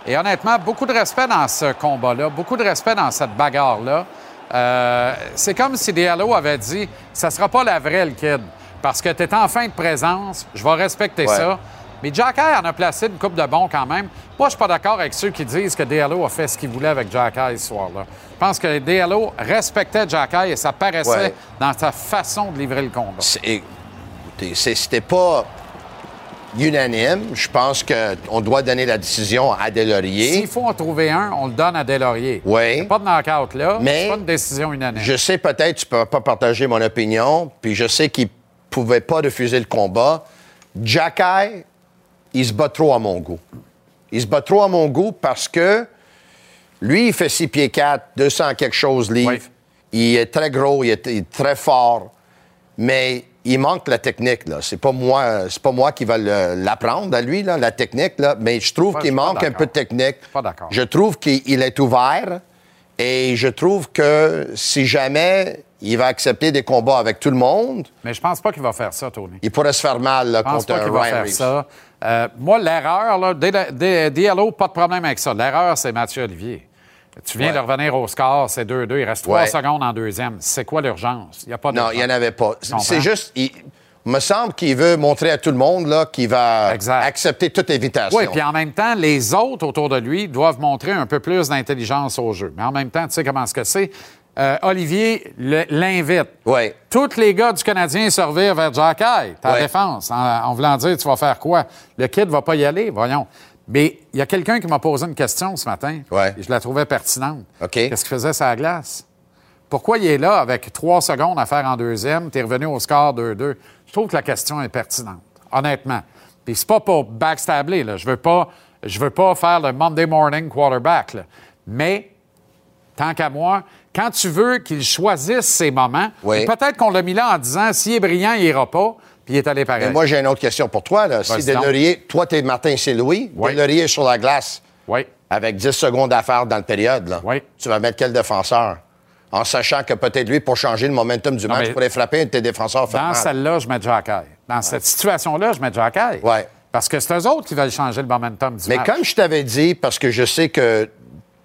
Et honnêtement, beaucoup de respect dans ce combat-là, beaucoup de respect dans cette bagarre-là. Euh, c'est comme si DLO avait dit ça sera pas la vraie, le kid, parce que tu es en fin de présence, je vais respecter Ouais. ça. Mais Jack en a placé une coupe de bons quand même. Moi, je suis pas d'accord avec ceux qui disent que DLO a fait ce qu'il voulait avec Jack ce soir-là. Je pense que DLO respectait Jack et ça paraissait Ouais. dans sa façon de livrer le combat. Écoutez, C'était pas unanime. Je pense qu'on doit donner la décision à Delaurier. S'il faut en trouver un, on le donne à Delaurier. Oui. Pas de knockout là. Mais- pas une décision unanime. Je sais peut-être tu peux pas partager mon opinion, puis je sais qu'il pouvait pas refuser le combat. Jacky, il se bat trop à mon goût. Il se bat trop à mon goût parce que lui, il fait 6 pieds 4, 200 quelque chose livres. Il est très gros, il est, il est très fort, mais il manque la technique. Là. C'est pas moi, c'est pas moi qui va l'apprendre à lui, là, la technique, là, mais je trouve je qu'il manque un peu de technique. Pas d'accord. Je trouve qu'il il est ouvert et je trouve que si jamais il va accepter des combats avec tout le monde, Mais je pense pas qu'il va faire ça, Tony. il pourrait se faire mal là, Je pense contre pas qu'il va faire Reeves. ça. Euh, moi, l'erreur, là, pas de problème avec ça. L'erreur, c'est Mathieu Olivier. Tu viens Ouais. de revenir au score, c'est 2-2. Il reste 3 Ouais. secondes en deuxième. C'est quoi l'urgence? Il n'y a pas Non, d'urgence. il n'y en avait pas. C'est juste, il me semble qu'il veut montrer à tout le monde là, qu'il va accepter toute invitation. Oui, puis en même temps, les autres autour de lui doivent montrer un peu plus d'intelligence au jeu. Mais en même temps, tu sais comment ce que c'est? Euh, Olivier l'invite. Oui. Tous les gars du Canadien se revirent vers Jack Eye, ta Ouais. défense, en, en voulant dire tu vas faire quoi? Le kid va pas y aller, voyons. Mais il y a quelqu'un qui m'a posé une question ce matin. Ouais. Et je la trouvais pertinente. OK. Qu'est-ce qu'il faisait la glace? Pourquoi il est là avec trois secondes à faire en deuxième? Tu es revenu au score 2-2. Je trouve que la question est pertinente, honnêtement. Puis c'est pas pour backstabler, là. Je veux pas, je veux pas faire le Monday morning quarterback, là. Mais, tant qu'à moi, quand tu veux qu'il choisisse ses moments, Oui. peut-être qu'on l'a mis là en disant s'il est brillant, il ira pas, il est allé pareil. Mais moi, j'ai une autre question pour toi. Là. Si. Delaurier, toi, t'es Martin Saint-Louis, Delaurier est sur la glace, Oui. avec 10 secondes à faire dans le période, là. tu vas mettre quel défenseur? En sachant que peut-être lui, pour changer le momentum du Non, match, mais- pourrait frapper un de tes défenseurs. Dans celle-là, je mets Jack Eye. Dans cette situation-là, je mets Jack Eye. Ouais. Parce que c'est eux autres qui veulent changer le momentum du Mais match. comme je t'avais dit, parce que je sais que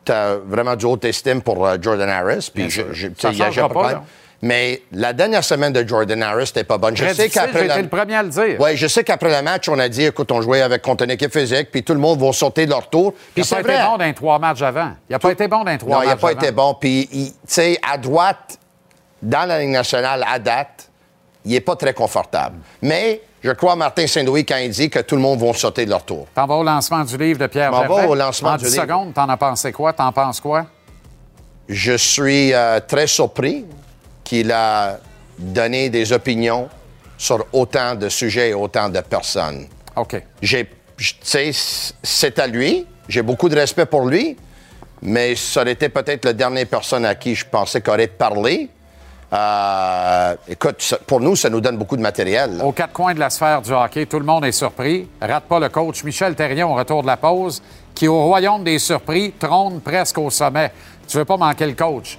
tu as vraiment du haut estime pour euh, Jordan Harris, puis je, je- Ça y a- pas. Mais la dernière semaine de Jordan Harris, c'était pas bonne. Je Très sais qu'après la- le premier à le dire. Oui, je sais qu'après le match, on a dit, écoute, on jouait avec contre une équipe physique, puis tout le monde va sauter de leur tour. Il n'a pas été bon dans les trois matchs avant. Il n'a pas été bon dans les trois non, matchs il n'a pas avant. été bon. Puis, tu sais, à droite, dans la Ligue nationale, à date, il n'est pas très confortable. Mais je crois à Martin Saint-Louis quand il dit que tout le monde va sauter de leur tour. T'en vas au lancement du livre de Pierre vais Gervais. au lancement en du 10 livre. secondes, t'en as pensé quoi? T'en penses quoi? Je suis euh, très surpris qu'il a donné des opinions sur autant de sujets et autant de personnes. OK. J'ai, c'est à lui. J'ai beaucoup de respect pour lui, mais ça aurait été peut-être la dernière personne à qui je pensais qu'il aurait parlé. Euh, écoute, ça- pour nous, ça nous donne beaucoup de matériel. là. Aux quatre coins de la sphère du hockey, tout le monde est surpris. Rate pas le coach Michel Terrien au retour de la pause, qui, au royaume des surpris, trône presque au sommet. Tu veux pas manquer le coach.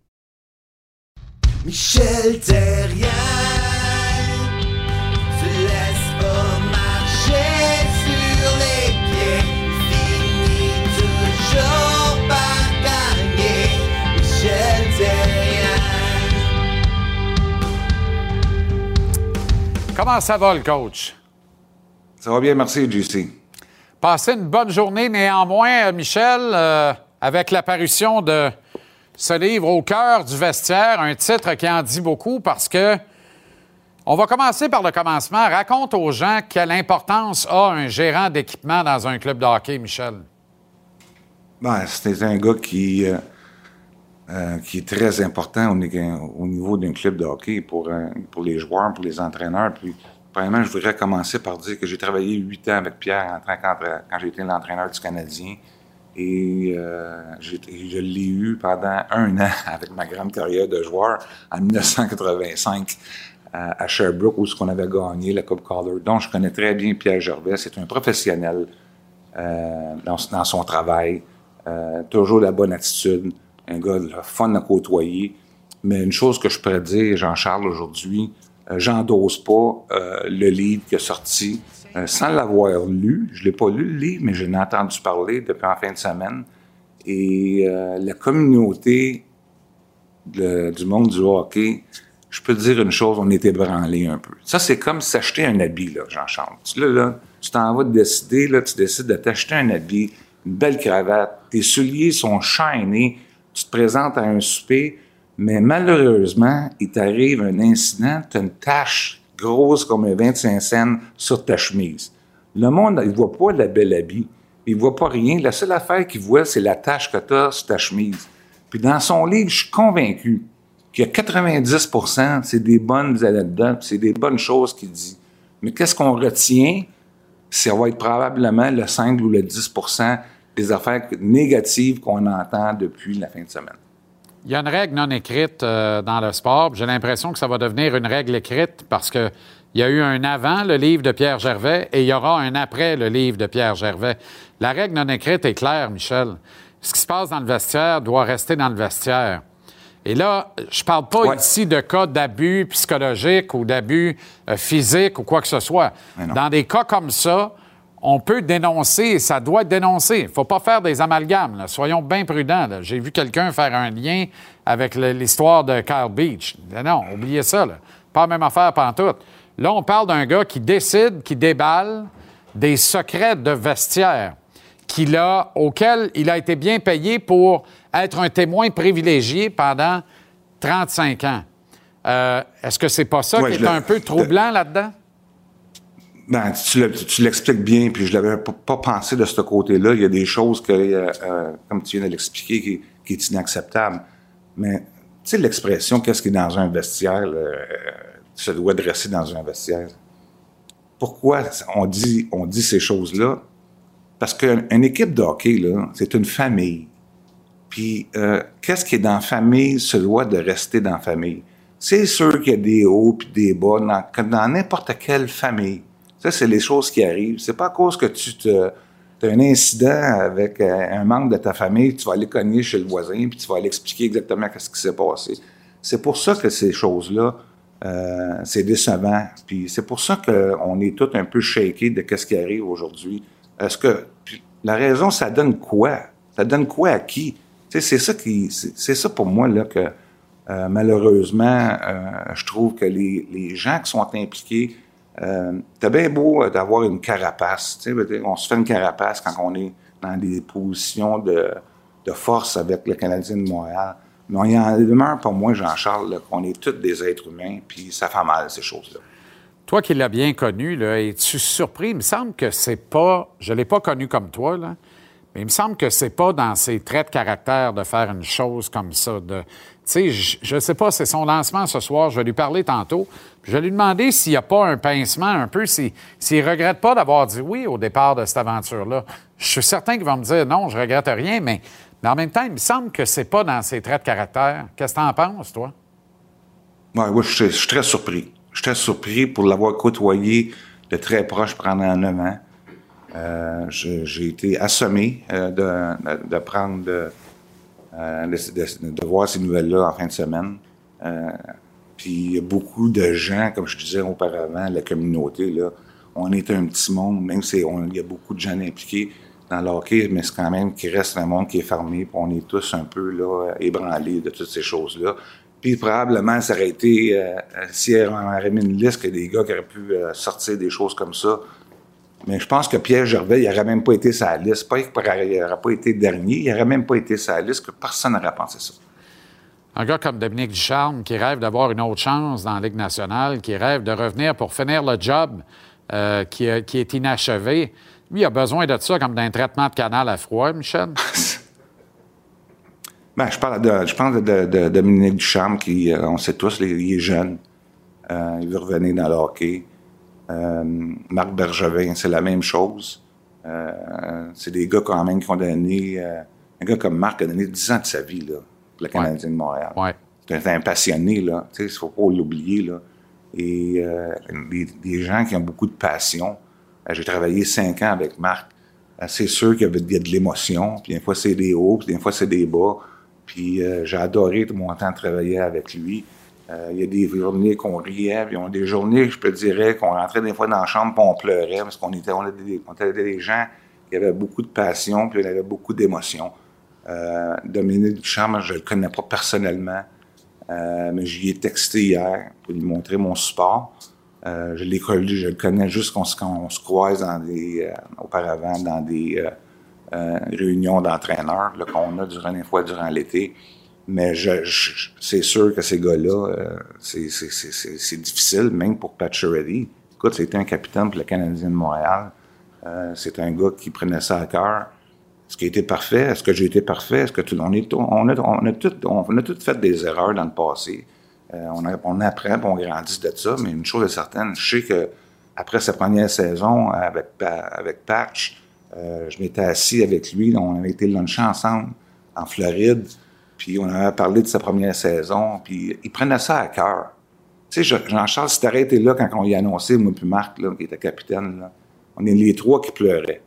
Michel Terrien, se laisse pas marcher sur les pieds, finit toujours par gagner. Michel Terrien. Comment ça va, le coach? Ça va bien, merci, JC. Passez une bonne journée, néanmoins, euh, Michel, euh, avec l'apparition de ce livre au cœur du vestiaire, un titre qui en dit beaucoup parce que on va commencer par le commencement. Raconte aux gens quelle importance a un gérant d'équipement dans un club de hockey, Michel. Ben, c'est un gars qui, euh, euh, qui est très important au, ni- au niveau d'un club de hockey pour, euh, pour les joueurs, pour les entraîneurs. Puis, premièrement, je voudrais commencer par dire que j'ai travaillé huit ans avec Pierre en tant quand été l'entraîneur du Canadien. Et euh, je l'ai eu pendant un an [LAUGHS] avec ma grande carrière de joueur en 1985 à, Sherbrooke où on avait gagné la Coupe Calder. Donc, je connais très bien Pierre Gervais. C'est un professionnel euh, dans, son travail. Euh, toujours la bonne attitude. Un gars le fun à côtoyer. Mais une chose que je pourrais dire, Jean-Charles, aujourd'hui, euh, j'endosse pas le livre qui est sorti euh, sans l'avoir lu. Je l'ai pas lu, le livre, mais j'en ai entendu parler depuis en fin de semaine. Et euh, la communauté du monde du hockey, je peux te dire une chose, on est ébranlé un peu. Ça, c'est comme s'acheter un habit, là, Jean-Charles. Tu, là, là, tu t'en vas te décider, là, tu décides de t'acheter un habit, une belle cravate, tes souliers sont chaînés, tu te présentes à un souper, mais malheureusement, il t'arrive un incident, tu as une tache grosse comme un 25 cents sur ta chemise. Le monde, il voit pas la belle habit, il voit pas rien. La seule affaire qu'il voit, c'est la tache que tu as sur ta chemise. Puis dans son livre, je suis convaincu qu'il y a 90% c'est des bonnes anecdotes, c'est des bonnes choses qu'il dit. Mais qu'est-ce qu'on retient? Ça va être probablement le 5 ou le 10% des affaires négatives qu'on entend depuis la fin de semaine. Il y a une règle non écrite euh, dans le sport. J'ai l'impression que ça va devenir une règle écrite parce que il y a eu un avant le livre de Pierre Gervais et il y aura un après le livre de Pierre Gervais. La règle non écrite est claire, Michel. Ce qui se passe dans le vestiaire doit rester dans le vestiaire. Et là, je parle pas ici de cas d'abus psychologiques ou d'abus euh, physiques ou quoi que ce soit. Dans des cas comme ça, on peut dénoncer ça doit être dénoncé. Il faut pas faire des amalgames. là. Soyons bien prudents. J'ai vu quelqu'un faire un lien avec l'histoire de Kyle Beach. Non, oubliez ça. là. Pas la même affaire pantoute. Là, on parle d'un gars qui décide, qui déballe des secrets de vestiaire qu'il a, auquel il a été bien payé pour être un témoin privilégié pendant 35 ans. Euh, Est-ce que c'est pas ça Ouais, qui est un peu troublant là-dedans? Ben, tu, le- tu l'expliques bien, puis je l'avais pas, pensé de ce côté-là. Il y a des choses que, euh, euh, comme tu viens de l'expliquer, qui, est inacceptable. Mais, tu sais, l'expression « qu'est-ce qui est dans un vestiaire euh, tu te dois dresser dans un vestiaire ». Pourquoi on dit, on dit ces choses-là? Parce qu'une équipe de hockey, là, c'est une famille. Puis, euh, qu'est-ce qui est dans famille se doit de rester dans famille. C'est sûr qu'il y a des hauts puis des bas dans n'importe quelle famille. Ça, c'est les choses qui arrivent. C'est pas à cause que tu as un incident avec euh, un membre de ta famille, tu vas aller cogner chez le voisin puis tu vas aller expliquer exactement ce qui s'est passé. C'est pour ça que ces choses-là, euh, c'est décevant. Puis c'est pour ça qu'on est tous un peu shakés de ce qui arrive aujourd'hui. Est-ce que la raison, ça donne quoi? Ça donne quoi à qui? C'est ça qui, c'est ça pour moi là que euh, malheureusement, je trouve que les gens qui sont impliqués, euh, bien beau euh, d'avoir une carapace. On se fait une carapace quand on est dans des positions de, force avec le Canadien de Montréal. Mais il y en demeure pour moi, Jean-Charles, qu'on est tous des êtres humains, puis ça fait mal, ces choses-là. Toi qui l'as bien connu, es-tu surpris? Il me semble que c'est pas. Je l'ai pas connu comme toi, mais il me semble que c'est pas dans ses traits de caractère de faire une chose comme ça. Je, je sais pas, c'est son lancement ce soir. Je vais lui parler tantôt. Je lui demander s'il n'y a pas un pincement un peu, s'il s'il regrette pas d'avoir dit oui au départ de cette aventure-là. Je suis certain qu'il va me dire non, je regrette rien, mais, mais en même temps, il me semble que c'est pas dans ses traits de caractère. Qu'est-ce que tu en penses, toi? Ouais, ouais, je, suis- très surpris. Je suis très surpris pour l'avoir côtoyé de très proche pendant neuf ans. Euh, J'ai été assommé euh, de, de- prendre, euh, de- de voir ces nouvelles-là en fin de semaine. Puis il y a beaucoup de gens, comme je disais auparavant, la communauté, là, on est un petit monde, même si il y a beaucoup de gens impliqués dans le hockey, mais c'est quand même qu'il reste un monde qui est fermé, puis on est tous un peu là, ébranlés de toutes ces choses-là. Puis probablement, ça aurait été, euh, si on aurait mis une liste, que des gars qui auraient pu euh, sortir des choses comme ça. Mais je pense que Pierre Gervais, il n'aurait même pas été sa liste. Pas qu'il n'aurait pas été dernier, il n'aurait même pas été sa liste, que personne n'aurait pensé ça. Un gars comme Dominique Ducharme qui rêve d'avoir une autre chance dans la Ligue nationale, qui rêve de revenir pour finir le job euh, qui, a- qui est inachevé. Lui, il a besoin de ça comme d'un traitement de canal à froid, Michel. [LAUGHS] Ben, je parle de, je pense de, Dominique Ducharme, qui, euh, on sait tous, il est jeune. Euh, il veut revenir dans le hockey. Euh, Marc Bergevin, c'est la même chose. Euh, c'est des gars quand même qui ont donné... euh, un gars comme Marc a donné 10 ans de sa vie, là, le Canadien de Montréal. C'est un, passionné, là. Tu sais, il ne faut pas l'oublier, là. Et euh, des, des gens qui ont beaucoup de passion. Euh, J'ai travaillé cinq ans avec Marc. Euh, c'est sûr qu'il y a de l'émotion. Puis des fois, c'est des hauts, puis des fois, c'est des bas. Puis euh, j'ai adoré tout mon temps de travailler avec lui. Euh, il y a des journées qu'on riait, puis il y a des journées, je peux dire, qu'on rentrait des fois dans la chambre puis on pleurait parce qu'on était, on était, des, on était des gens qui avaient beaucoup de passion puis on avait beaucoup d'émotion. Euh, Dominique Duchamp, je le connais pas personnellement, euh, mais j'y ai texté hier pour lui montrer mon support. Euh, je l'ai connu, je le connais juste qu'on se, qu'on se croise euh, auparavant dans des réunions d'entraîneurs qu'on a durant des fois durant l'été. Mais c'est sûr que ces gars-là, c'est, difficile, même pour Pat Reddy. Écoute, c'était un capitaine pour le Canadien de Montréal. C'est un gars qui prenait ça à cœur. Est-ce qu'il a été parfait? Est-ce que j'ai été parfait? Est-ce que tout, on, est, a, on, tout, on a fait des erreurs dans le passé. Euh, on, a- on apprend on grandit de ça, mais une chose est certaine, je sais que après sa première saison avec, Pa- avec Patch, euh, je m'étais assis avec lui, on avait été luncher ensemble en Floride, puis on avait parlé de sa première saison, puis il prenait ça à cœur. Tu sais, Je- Jean-Charles, si t'aurais été là quand on y a annoncé, moi puis Marc, qui était capitaine, on est les trois qui pleuraient.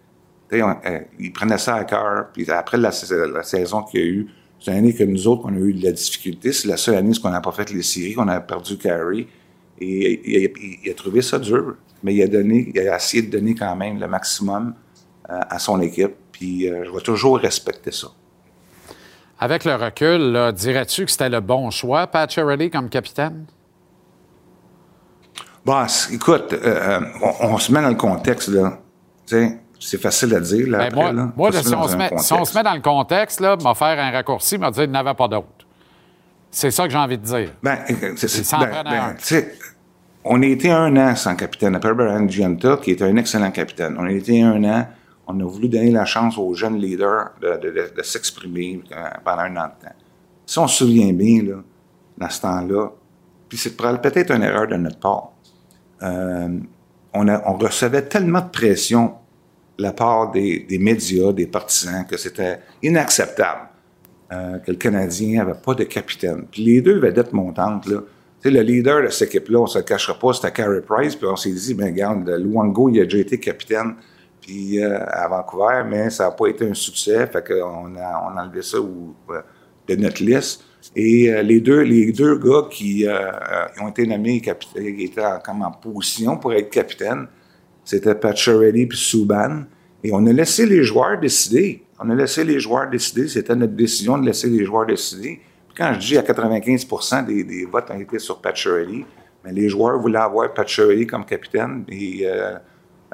On- euh, il prenait ça à cœur, puis après la, sa- la saison qu'il y a eu, c'est une année que nous autres, on a eu de la difficulté. C'est la seule année où on n'a pas fait les séries, qu'on a perdu Carey. Et il, il- il a trouvé ça dur, mais il a donné, il a essayé de donner quand même le maximum euh, à son équipe. Puis euh, je vais toujours respecter ça. Avec le recul, dirais-tu que c'était le bon choix, Pat Charity, comme capitaine? Bon, c- écoute, euh, on, on se met dans le contexte, là. Tu sais, c'est facile à dire, là. Ben, après, moi, là. moi, là, si, on se met, si on se met dans le contexte, là, m'a faire un raccourci, m'a dire qu'il n'avait pas d'autre. C'est ça que j'ai envie de dire. Ben, c'est, c'est- ben, ben, on a été un an sans capitaine. Après Brian Gianta, qui est un excellent capitaine. On a été un an. On a voulu donner la chance aux jeunes leaders de, de- de- de s'exprimer euh, pendant un an de temps. Si on se souvient bien, là, dans ce temps-là, puis c'est peut-être une erreur de notre part, euh, on, a- on recevait tellement de pression la part des, des médias, des partisans, que c'était inacceptable euh, que le Canadien n'avait pas de capitaine. Puis les deux vedettes montantes, là, le leader de cette équipe-là, on ne se le cachera pas, c'était Carey Price, puis on s'est dit, ben regarde, Luango, il a déjà été capitaine puis, euh, à Vancouver, mais ça n'a pas été un succès, fait qu'on a, on a enlevé ça ou- euh, de notre liste. Et les, deux, les deux gars qui ont été nommés capitaines, qui étaient en, comme en position pour être capitaine, c'était Pacioretty puis Subban. Et on a laissé les joueurs décider. On a laissé les joueurs décider. C'était notre décision de laisser les joueurs décider. Puis quand je dis à 95 des, des votes ont été sur Pacioretty, mais les joueurs voulaient avoir Pacioretty comme capitaine. Et euh,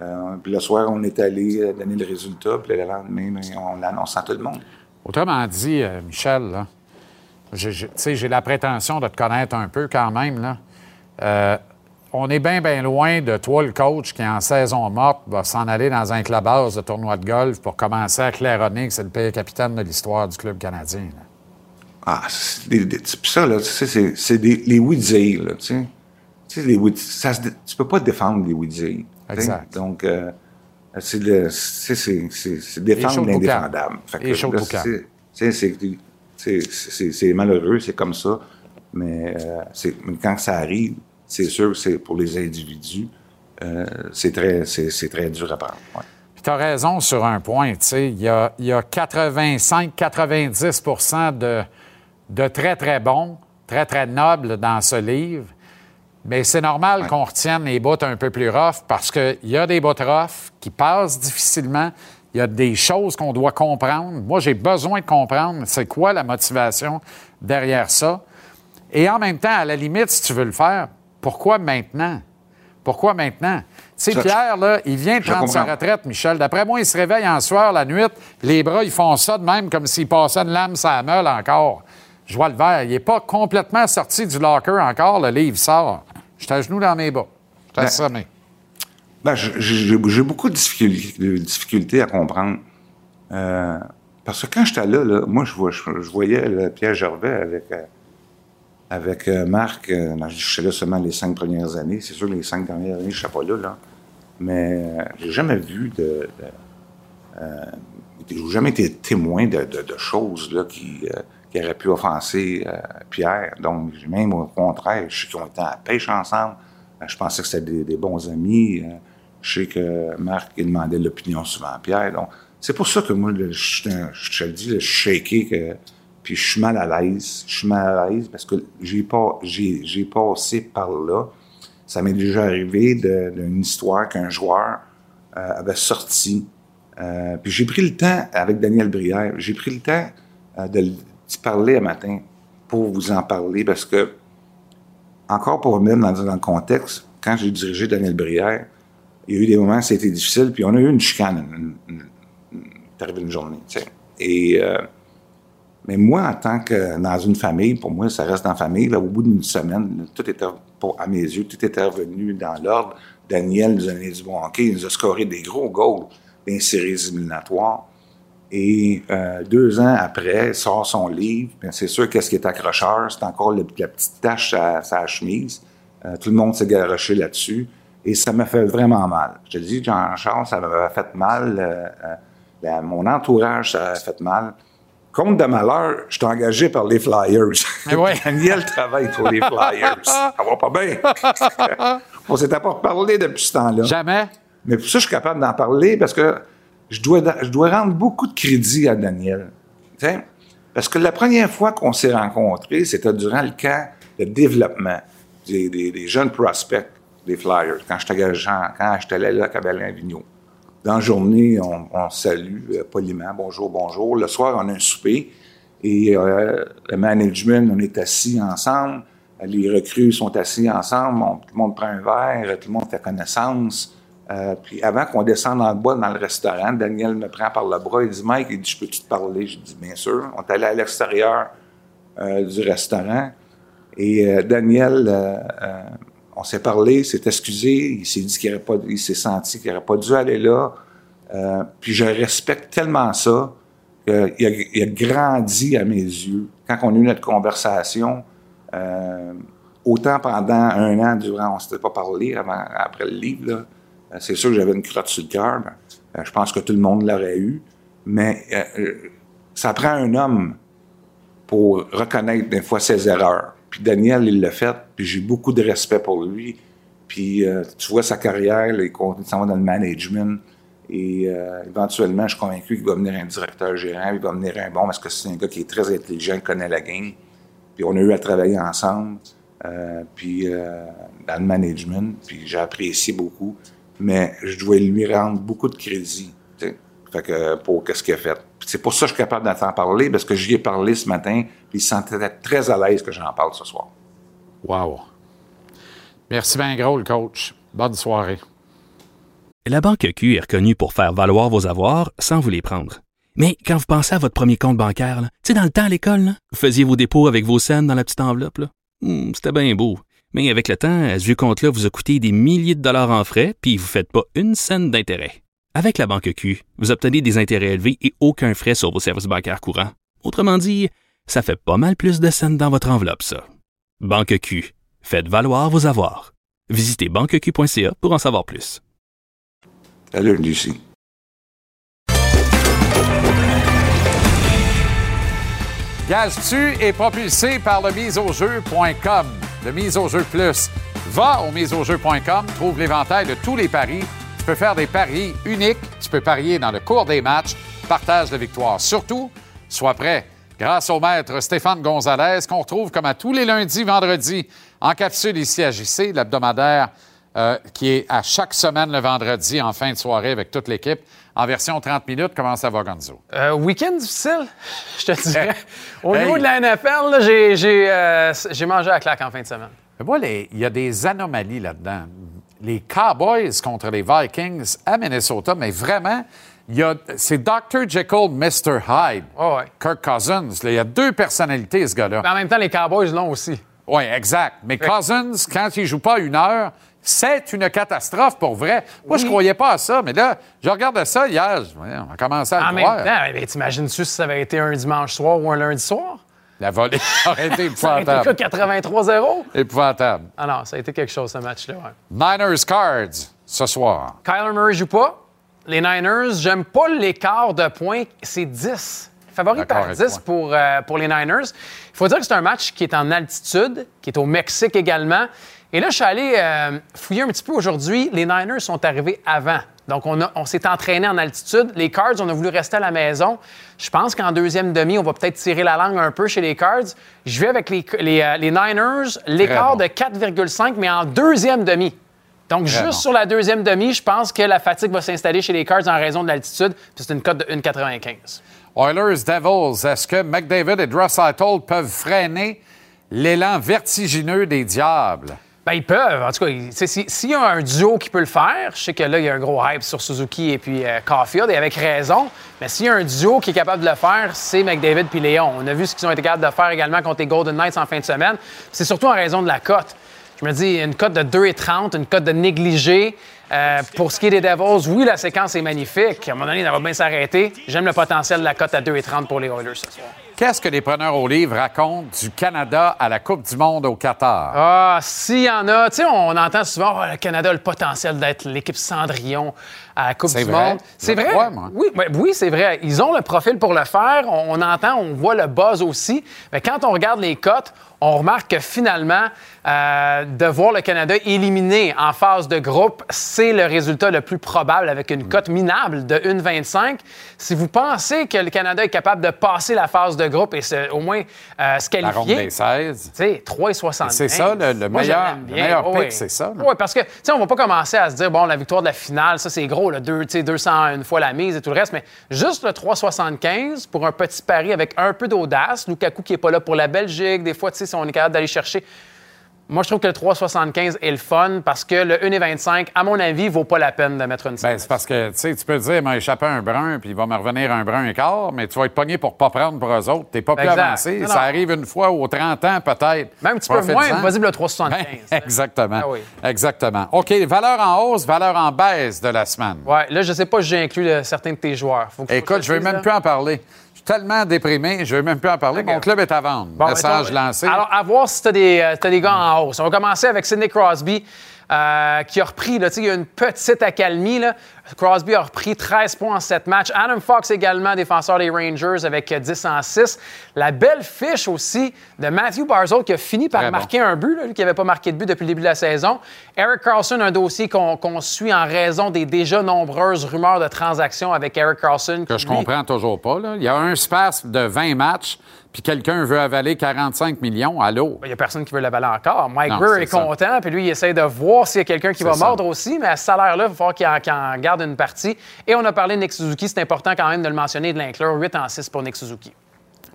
euh, puis le soir, on est allé euh, donner le résultat. Puis le lendemain, ben, on l'annonce à tout le monde. Autrement dit, Michel, là, j'ai- j'ai- j'ai la prétention de te connaître un peu quand même. Là. On est bien, bien loin de toi, le coach, qui en saison morte va s'en aller dans un clubhouse de tournoi de golf pour commencer à claironner que c'est le pire capitaine de l'histoire du club canadien. là. Ah, c'est des- des- ça, là, tu sais, c'est, les oui-dire, là, tu sais. Tu sais, les oui ça se dé- tu peux pas défendre les oui-dire. sais. Exact. Donc, euh, c'est, défendre l'indéfendable. c'est, malheureux, c'est comme ça. Mais, euh, mais quand ça arrive, c'est sûr que c'est pour les individus, euh, c'est très, très dur à prendre. ouais. Tu as raison sur un point. tu sais. Il y a, y a 85-90 de, de très, très bons, très, très nobles dans ce livre. Mais c'est normal qu'on retienne les bouts un peu plus rough parce qu'il y a des bouts rough qui passent difficilement. Il y a des choses qu'on doit comprendre. Moi, j'ai besoin de comprendre c'est quoi la motivation derrière ça. Et en même temps, à la limite, si tu veux le faire, pourquoi maintenant? Pourquoi maintenant? Tu sais, Pierre, là, il vient de prendre sa retraite, Michel. D'après moi, il se réveille en soir, la nuit, les bras, ils font ça de même comme s'il passait une lame sa meule encore. Je vois le verre. Il n'est pas complètement sorti du locker encore. Le livre sort. Je suis à genoux dans mes bas. Je suis Ben, assommé. Ben, j'ai- beaucoup de difficultés, à comprendre. Euh, parce que quand j'étais là, là, moi, je, vois- je, je voyais là, Pierre Gervais avec, euh, avec euh, Marc. euh, je suis là seulement les cinq premières années. C'est sûr que les cinq dernières années, je ne pas là, là. Mais euh, j'ai jamais vu de. de euh, j'ai jamais été témoin de, choses là, qui, euh, auraient pu offenser euh, Pierre. Donc, même au contraire, je sais qu'ils ont été à pêche ensemble. Euh, Je pensais que c'était des, bons amis. Euh, Je sais que Marc il demandait l'opinion souvent à Pierre. Donc, c'est pour ça que moi, je, suis je te le dis, je suis shaké, que, puis je suis mal à l'aise. Je suis mal à l'aise parce que j'ai pas, j'ai, j'ai passé par là. Ça m'est déjà arrivé d'une histoire qu'un joueur euh, avait sorti. Euh, puis j'ai pris le temps, avec Daniel Brière, j'ai pris le temps euh, de d'y parler un matin pour vous en parler parce que, encore pour remettre dans, le contexte, quand j'ai dirigé Daniel Brière, il y a eu des moments où c'était difficile, puis on a eu une chicane. Une, une, une, journée, tu sais. Et, euh, mais moi, en tant que dans une famille, pour moi, ça reste la famille. Là, au bout d'une semaine, tout était, à mes yeux, tout était revenu dans l'ordre. Daniel nous a donné du bon hockey, il nous a scoré des gros goals dans les séries éliminatoires. Et euh, deux ans après, il sort son livre. C'est sûr qu'est-ce qui est accrocheur, c'est encore la petite tache à sa chemise. Euh, tout le monde s'est garoché là-dessus. Et ça m'a fait vraiment mal. Je te dis, Jean-Charles, ça m'a fait mal. euh, la- mon entourage, ça m'a fait mal. Compte de malheur, je suis engagé par les Flyers. [LAUGHS] Daniel travaille pour les Flyers. Ça va pas bien. [LAUGHS] On s'était pas reparlé depuis ce temps-là. Jamais. Mais pour ça, je suis capable d'en parler parce que je dois, je dois rendre beaucoup de crédit à Daniel. Parce que la première fois qu'on s'est rencontrés, c'était durant le camp de développement des, des- des jeunes prospects des Flyers, quand j'étais quand j'étais là à Cabellin Vigneault. Dans la journée, on, salue euh, poliment, bonjour, bonjour. Le soir, on a un souper et euh, le management, on est assis ensemble. Les recrues sont assis ensemble. Tout le monde prend un verre, tout le monde fait connaissance. Euh, puis avant qu'on descende le bois, dans le restaurant, Daniel me prend par le bras. Il dit Mike, il dit, je peux-tu te parler? Je dis Bien sûr. On est allé à l'extérieur du restaurant. Et Daniel, on s'est parlé, s'est excusé, il s'est dit qu'il pas, il s'est senti qu'il n'aurait pas dû aller là. Euh, puis je respecte tellement ça qu'il a, il a grandi à mes yeux. Quand on a eu notre conversation, euh, autant pendant un an durant, on ne s'était pas parlé avant, après le livre, euh, c'est sûr que j'avais une crotte sur le cœur. ben, je pense que tout le monde l'aurait eu. Mais ça prend un homme pour reconnaître des fois ses erreurs. Puis Daniel, il l'a fait, puis j'ai beaucoup de respect pour lui. Puis euh, tu vois sa carrière, il continue s'en dans le management. Et euh, éventuellement, je suis convaincu qu'il va devenir un directeur gérant, il va devenir un bon, parce que c'est un gars qui est très intelligent, il connaît la game. Puis on a eu à travailler ensemble, euh, puis dans le management, puis j'ai apprécié beaucoup. Mais je dois lui rendre beaucoup de crédit, fait que, pour qu'est-ce qu'il a fait. C'est pour ça que je suis capable d'en parler, parce que j'y ai parlé ce matin, puis il se sentait très à l'aise que j'en parle ce soir. Wow. Merci bien gros, le coach. Bonne soirée. La Banque Q est reconnue pour faire valoir vos avoirs sans vous les prendre. Mais quand vous pensez à votre premier compte bancaire, tu sais, dans le temps à l'école, là, vous faisiez vos dépôts avec vos scènes dans la petite enveloppe. Hmm, C'était bien beau. Mais avec le temps, à ce vieux compte-là vous a coûté des milliers de dollars en frais, puis vous ne faites pas une scène d'intérêt. Avec la Banque Q, vous obtenez des intérêts élevés et aucun frais sur vos services bancaires courants. Autrement dit, ça fait pas mal plus de scènes dans votre enveloppe, ça. Banque Q. Faites valoir vos avoirs. Visitez banqueq.ca pour en savoir plus. Salut, Lucie. Gage-tu est propulsé par le miseaujeu.com, le mise au jeu plus. Va au miseaujeu.com, trouve l'éventail de tous les paris. Tu peux faire des paris uniques, tu peux parier dans le cours des matchs, partage de victoire. Surtout, sois prêt. Grâce au maître Stéphane Gonzalez, qu'on retrouve comme à tous les lundis, vendredis, en capsule ici à JC, l'hebdomadaire euh, qui est à chaque semaine le vendredi en fin de soirée avec toute l'équipe. En version 30 minutes, comment ça va, Gonzo? Euh, week-end difficile, [LAUGHS] je te dirais. Au Hey. niveau de la NFL, j'ai, euh, j'ai mangé à claque en fin de semaine. Mais moi, il y a des anomalies là-dedans. Les Cowboys contre les Vikings à Minnesota, mais vraiment, c'est Dr. Jekyll, Mr. Hyde. Kirk Cousins, il y a deux personnalités, ce gars-là. En même temps, les Cowboys l'ont aussi. Oui, exact. Mais Cousins, quand il joue pas une heure, c'est une catastrophe pour vrai. Moi, je croyais pas à ça, mais là, je regardais ça hier. je- On a commencé à En le même temps, t'imagines-tu si ça avait été un dimanche soir ou un lundi soir? La volée [LAUGHS] aurait été épouvantable. quoi, 83-0? Épouvantable. Ah non, ça a été quelque chose, ce match-là. ouais. Niners Cards, ce soir. Kyler Murray joue pas. Les Niners, j'aime pas l'écart de points. C'est 10. Favori par avec 10 pour, euh, pour les Niners. Il faut dire que c'est un match qui est en altitude, qui est au Mexique également. Et là, je suis allé euh, fouiller un petit peu aujourd'hui. Les Niners sont arrivés avant. Donc, on, s'est entraîné en altitude. Les Cards, on a voulu rester à la maison. Je pense qu'en deuxième demi, on va peut-être tirer la langue un peu chez les Cards. Je vais avec les, les, euh, les Niners, l'écart bon. de 4,5, mais en deuxième demi. Donc, juste sur la deuxième demi, je pense que la fatigue va s'installer chez les Cards en raison de l'altitude. Puis c'est une cote de 1,95. Oilers Devils, est-ce que McDavid et Draisaitl peuvent freiner l'élan vertigineux des Diables? Ben, ils peuvent. En tout cas, s'il y a un duo qui peut le faire, je sais que là, il y a un gros hype sur Suzuki et puis euh, Caulfield, et avec raison. Mais s'il y a un duo qui est capable de le faire, c'est McDavid puis Léon. On a vu ce qu'ils ont été capables de faire également contre les Golden Knights en fin de semaine. C'est surtout en raison de la cote. Je me dis, une cote de 2,30, une cote de négligé. Euh, pour ce qui est des Devils, oui, la séquence est magnifique. À un moment donné, ça va bien s'arrêter. J'aime le potentiel de la cote à 2,30 pour les Oilers ce soir. Qu'est-ce que les preneurs au livre racontent du Canada à la Coupe du Monde au Qatar? Ah, s'il y en a, tu sais, on entend souvent oh, le Canada a le potentiel d'être l'équipe Cendrillon à la Coupe du vrai? Monde. C'est vrai. crois, moi. Oui, ouais, oui, c'est vrai. Ils ont le profil pour le faire. On, on entend, on voit le buzz aussi. Mais quand on regarde les cotes, on remarque que finalement, euh, de voir le Canada éliminé en phase de groupe, c'est le résultat le plus probable avec une cote minable de 1,25. Si vous pensez que le Canada est capable de passer la phase de groupe et se- au moins euh, se La ronde qualifier, des 16. tu sais, 3,75. C'est ça, le- le Moi, meilleur- le meilleur pick, c'est ça. Oui, parce que, tu sais, on va pas commencer à se dire, bon, la victoire de la finale, ça, c'est gros, là, deux, tu sais, 201 fois la mise et tout le reste, mais juste le 3,75 pour un petit pari avec un peu d'audace. Lukaku qui est pas là pour la Belgique, des fois, tu sais, si on est capable d'aller chercher. Moi, je trouve que le 3,75 est le fun parce que le 1,25, à mon avis, vaut pas la peine de mettre une Ben, c'est parce que, tu sais, tu peux te dire, il m'a échappé un brun, puis il va me revenir un brun et quart, mais tu vas être pogné pour pas prendre pour eux autres. T'es pas plus avancé. Non, Ça arrive une fois aux 30 ans, peut-être. Même un petit peu moins, vas-y, le 3,75. [LAUGHS] Exactement. Ah oui. Exactement. OK, valeur en hausse, valeur en baisse de la semaine. Ouais, là, je sais pas si j'ai inclus le- certains de tes joueurs. Faut que- Écoute, je le vais même là. plus en parler. Tellement déprimé, je vais même plus en parler. Mon club est à vendre. Bon, Message mettons, lancé. Alors, à voir si tu as, des gars en hausse. On va commencer avec Sidney Crosby, euh, qui a repris, là, il y a une petite accalmie. Là. Crosby a repris 13 points en 7 matchs. Adam Fox également, défenseur des Rangers, avec euh, 10 en 6. La belle fiche aussi de Matthew Barzell, qui a fini par Très bon. marquer un but, là, lui qui n'avait pas marqué de but depuis le début de la saison. Eric Carlson, un dossier qu'on suit en raison des déjà nombreuses rumeurs de transactions avec Eric Carlson. que je comprends toujours pas. là. Il y a un space de 20 matchs, puis quelqu'un veut avaler 45 millions. Allô? Il n'y a personne qui veut l'avaler encore. Mike Non, Greer est content, puis lui, il essaie de voir s'il y a quelqu'un qui va ça. mordre aussi, mais à ce salaire-là, il va falloir qu'il en, garde une partie. Et on a parlé de Nick Suzuki, c'est important quand même de le mentionner et de l'inclure. 8 en 6 pour Nick Suzuki.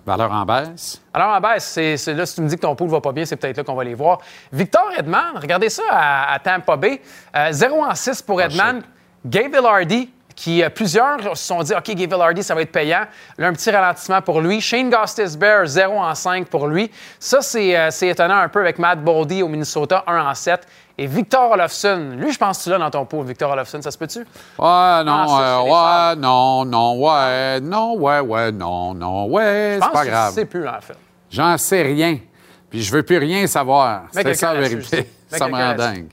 Valeur en baisse? Alors, en baisse, c'est là, si tu me dis que ton pool va pas bien, c'est peut-être là qu'on va les voir. Victor Edman, regardez ça à, à Tampa Bay. Euh, 0 en 6 pour Edman. Gabe Villardy, qui euh, plusieurs se sont dit, OK, Gabe Villardy, ça va être payant. Là, un petit ralentissement pour lui. Shane Gostis-Bear, 0 en 5 pour lui. Ça, c'est euh, c'est étonnant un peu avec Matt Boldy au Minnesota, 1 en 7. Et Victor Olofsson, lui, je pense que tu l'as dans ton pool, Victor Olofsson, ça se peut-tu? Ouais, non, Ah, euh, ouais, non, non, ouais, non, ouais, ouais, non, non, ouais, Je c'est pas que grave. tu sais plus, en fait. J'en sais rien. Puis je veux plus rien savoir. Mais C'est ça la vérité. Ça me rend dingue.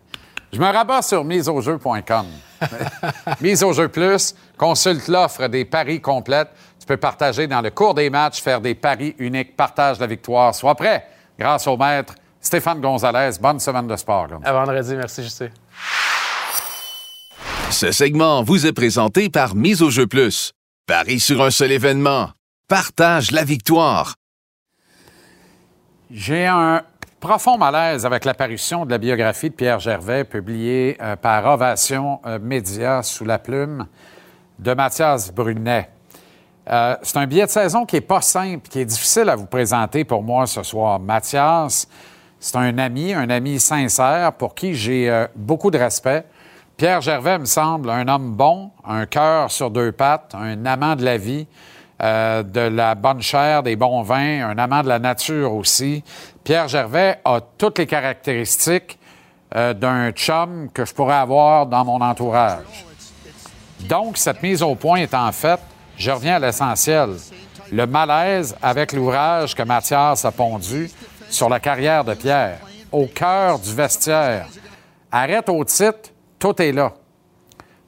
Je me rabats sur miseaujeu.com. [LAUGHS] Mise au jeu plus, consulte l'offre des paris complètes. Tu peux partager dans le cours des matchs, faire des paris uniques, partage la victoire. Sois prêt grâce au maître Stéphane Gonzalez. Bonne semaine de sport. À vendredi, merci, JC. Ce segment vous est présenté par Mise au jeu plus. Paris sur un seul événement. Partage la victoire. J'ai un profond malaise avec l'apparition de la biographie de Pierre Gervais, publiée euh, par Ovation euh, Média sous la plume de Mathias Brunet. Euh, c'est un billet de saison qui n'est pas simple, qui est difficile à vous présenter pour moi ce soir. Mathias, c'est un ami, un ami sincère pour qui j'ai euh, beaucoup de respect. Pierre Gervais me semble un homme bon, un cœur sur deux pattes, un amant de la vie, euh, de la bonne chair, des bons vins, un amant de la nature aussi. Pierre Gervais a toutes les caractéristiques euh, d'un chum que je pourrais avoir dans mon entourage. Donc, cette mise au point étant faite, je reviens à l'essentiel. Le malaise avec l'ouvrage que Mathias a pondu sur la carrière de Pierre, au cœur du vestiaire. Arrête au titre, tout est là.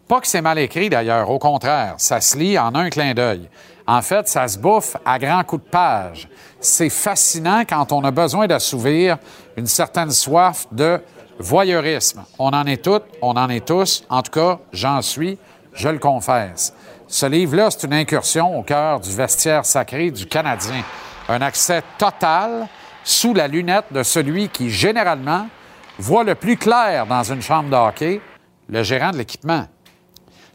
Pas que c'est mal écrit d'ailleurs, au contraire, ça se lit en un clin d'œil. En fait, ça se bouffe à grands coups de page. C'est fascinant quand on a besoin d'assouvir une certaine soif de voyeurisme. On en est toutes, on en est tous. En tout cas, j'en suis, je le confesse. Ce livre-là, c'est une incursion au cœur du vestiaire sacré du Canadien. Un accès total sous la lunette de celui qui, généralement, voit le plus clair dans une chambre de le gérant de l'équipement.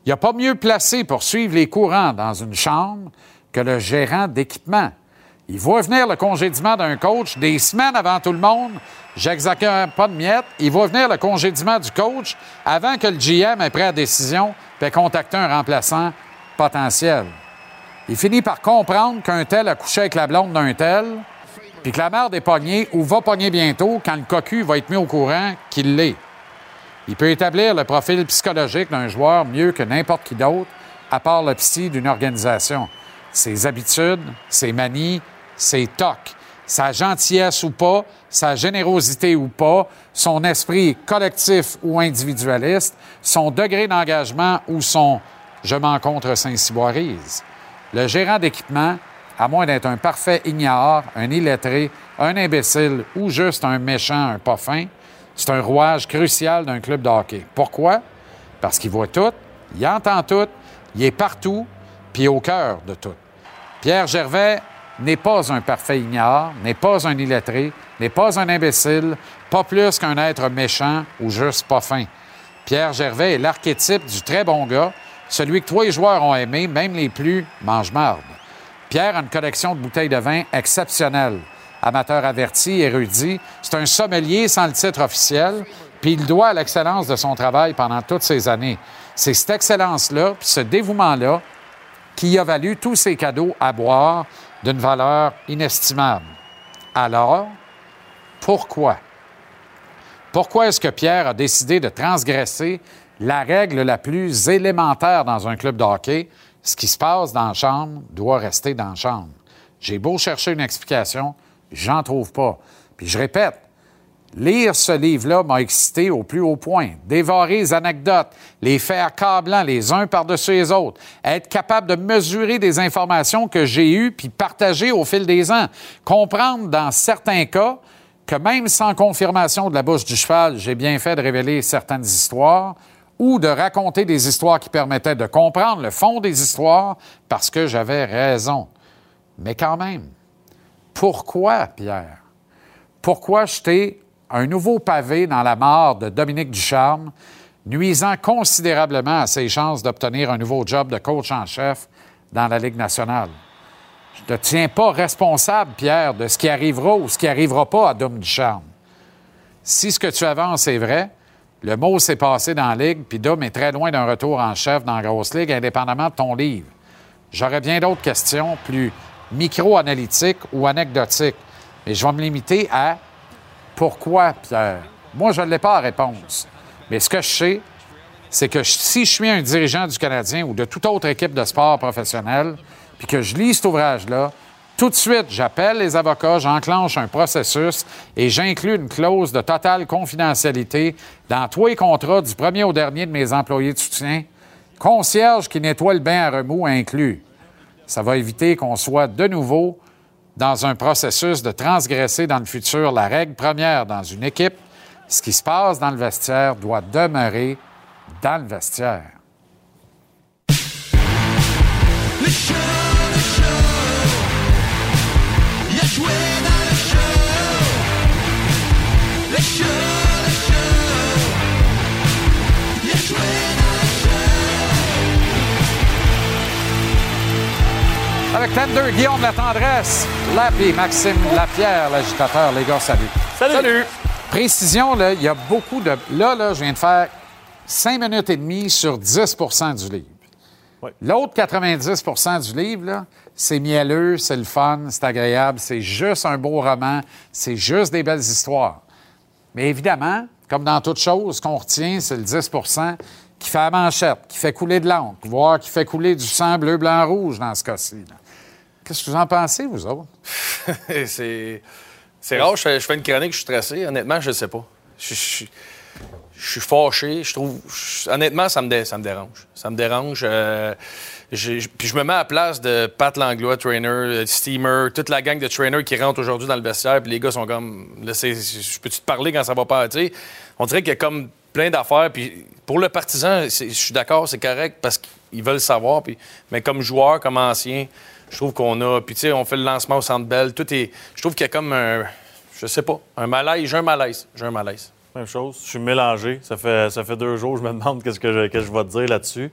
Il n'y a pas mieux placé pour suivre les courants dans une chambre que le gérant d'équipement. Il voit venir le congédiement d'un coach des semaines avant tout le monde. J'exagère pas de miettes. Il voit venir le congédiement du coach avant que le GM ait pris la décision et contacter un remplaçant potentiel. Il finit par comprendre qu'un tel a couché avec la blonde d'un tel, puis que la mère est pognée ou va pogner bientôt quand le cocu va être mis au courant qu'il l'est. Il peut établir le profil psychologique d'un joueur mieux que n'importe qui d'autre, à part le psy d'une organisation. Ses habitudes, ses manies, ses tocs, sa gentillesse ou pas, sa générosité ou pas, son esprit collectif ou individualiste, son degré d'engagement ou son je m'en contre Saint-Cyboirise. Le gérant d'équipement, à moins d'être un parfait ignare, un illettré, un imbécile ou juste un méchant, un pas fin, c'est un rouage crucial d'un club de hockey. Pourquoi? Parce qu'il voit tout, il entend tout, il est partout, puis au cœur de tout. Pierre Gervais n'est pas un parfait ignare, n'est pas un illettré, n'est pas un imbécile, pas plus qu'un être méchant ou juste pas fin. Pierre Gervais est l'archétype du très bon gars, celui que tous les joueurs ont aimé, même les plus mange-marde. Pierre a une collection de bouteilles de vin exceptionnelle. Amateur averti, érudit, c'est un sommelier sans le titre officiel, puis il doit à l'excellence de son travail pendant toutes ces années. C'est cette excellence-là, puis ce dévouement-là, qui a valu tous ces cadeaux à boire d'une valeur inestimable. Alors, pourquoi? Pourquoi est-ce que Pierre a décidé de transgresser la règle la plus élémentaire dans un club de hockey? Ce qui se passe dans la chambre doit rester dans la chambre. J'ai beau chercher une explication, j'en trouve pas. Puis je répète, lire ce livre-là m'a excité au plus haut point. Dévorer les anecdotes, les faits accablants les uns par-dessus les autres, être capable de mesurer des informations que j'ai eues puis partager au fil des ans. Comprendre dans certains cas que même sans confirmation de la bouche du cheval, j'ai bien fait de révéler certaines histoires ou de raconter des histoires qui permettaient de comprendre le fond des histoires parce que j'avais raison. Mais quand même, pourquoi, Pierre? Pourquoi jeter un nouveau pavé dans la mort de Dominique Ducharme, nuisant considérablement à ses chances d'obtenir un nouveau job de coach en chef dans la Ligue nationale? Je ne te tiens pas responsable, Pierre, de ce qui arrivera ou ce qui n'arrivera pas à Dom Ducharme. Si ce que tu avances est vrai, le mot s'est passé dans la Ligue, puis Dom est très loin d'un retour en chef dans la grosse Ligue, indépendamment de ton livre. J'aurais bien d'autres questions plus micro-analytiques ou anecdotiques, je vais me limiter à pourquoi, Pierre? Moi, je ne l'ai pas à réponse. Mais ce que je sais, c'est que si je suis un dirigeant du Canadien ou de toute autre équipe de sport professionnel, puis que je lis cet ouvrage-là, tout de suite, j'appelle les avocats, j'enclenche un processus et j'inclus une clause de totale confidentialité dans tous les contrats du premier au dernier de mes employés de soutien. Concierge qui nettoie le bain à remous inclus. Ça va éviter qu'on soit de nouveau dans un processus de transgresser dans le futur la règle première dans une équipe. Ce qui se passe dans le vestiaire doit demeurer dans le vestiaire. Avec Tender, Guillaume La Tendresse, Lappy, Maxime Lapierre, l'agitateur. Les gars, salut. Salut. Précision, là, il y a beaucoup de. Là, là, je viens de faire 5 minutes et demie sur 10% du livre. L'autre 90% du livre, là, c'est mielleux, c'est le fun, c'est agréable, c'est juste un beau roman, c'est juste des belles histoires. Mais évidemment, comme dans toute chose, ce qu'on retient, c'est le 10% qui fait la manchette, qui fait couler de l'encre, voire qui fait couler du sang bleu, blanc, rouge dans ce cas-ci. Qu'est-ce que vous en pensez, vous autres? [LAUGHS] c'est. C'est rare, je fais, une chronique, je suis stressé. Honnêtement, je ne sais pas. Je, je- suis fâché. Je trouve. honnêtement, ça me, dé- ça me dérange. Ça me dérange. euh, puis je me mets à la place de Pat Langlois, trainer, euh, Steamer, toute la gang de trainers qui rentrent aujourd'hui dans le vestiaire. Puis les gars sont comme. Je peux-tu te parler quand ça va pas? Tu sais, on dirait qu'il y a comme plein d'affaires. Puis pour le partisan, je suis d'accord, c'est correct parce qu'ils veulent savoir. Puis, mais comme joueur, comme ancien, je trouve qu'on a. Puis tu sais, on fait le lancement au centre belle. Tout est. Je trouve qu'il y a comme un. Je sais pas. Un malaise. J'ai un malaise. J'ai un malaise. Même chose. Je suis mélangé. Ça fait, ça fait deux jours, je me demande qu'est-ce que je, qu'est-ce que je vais te dire là-dessus.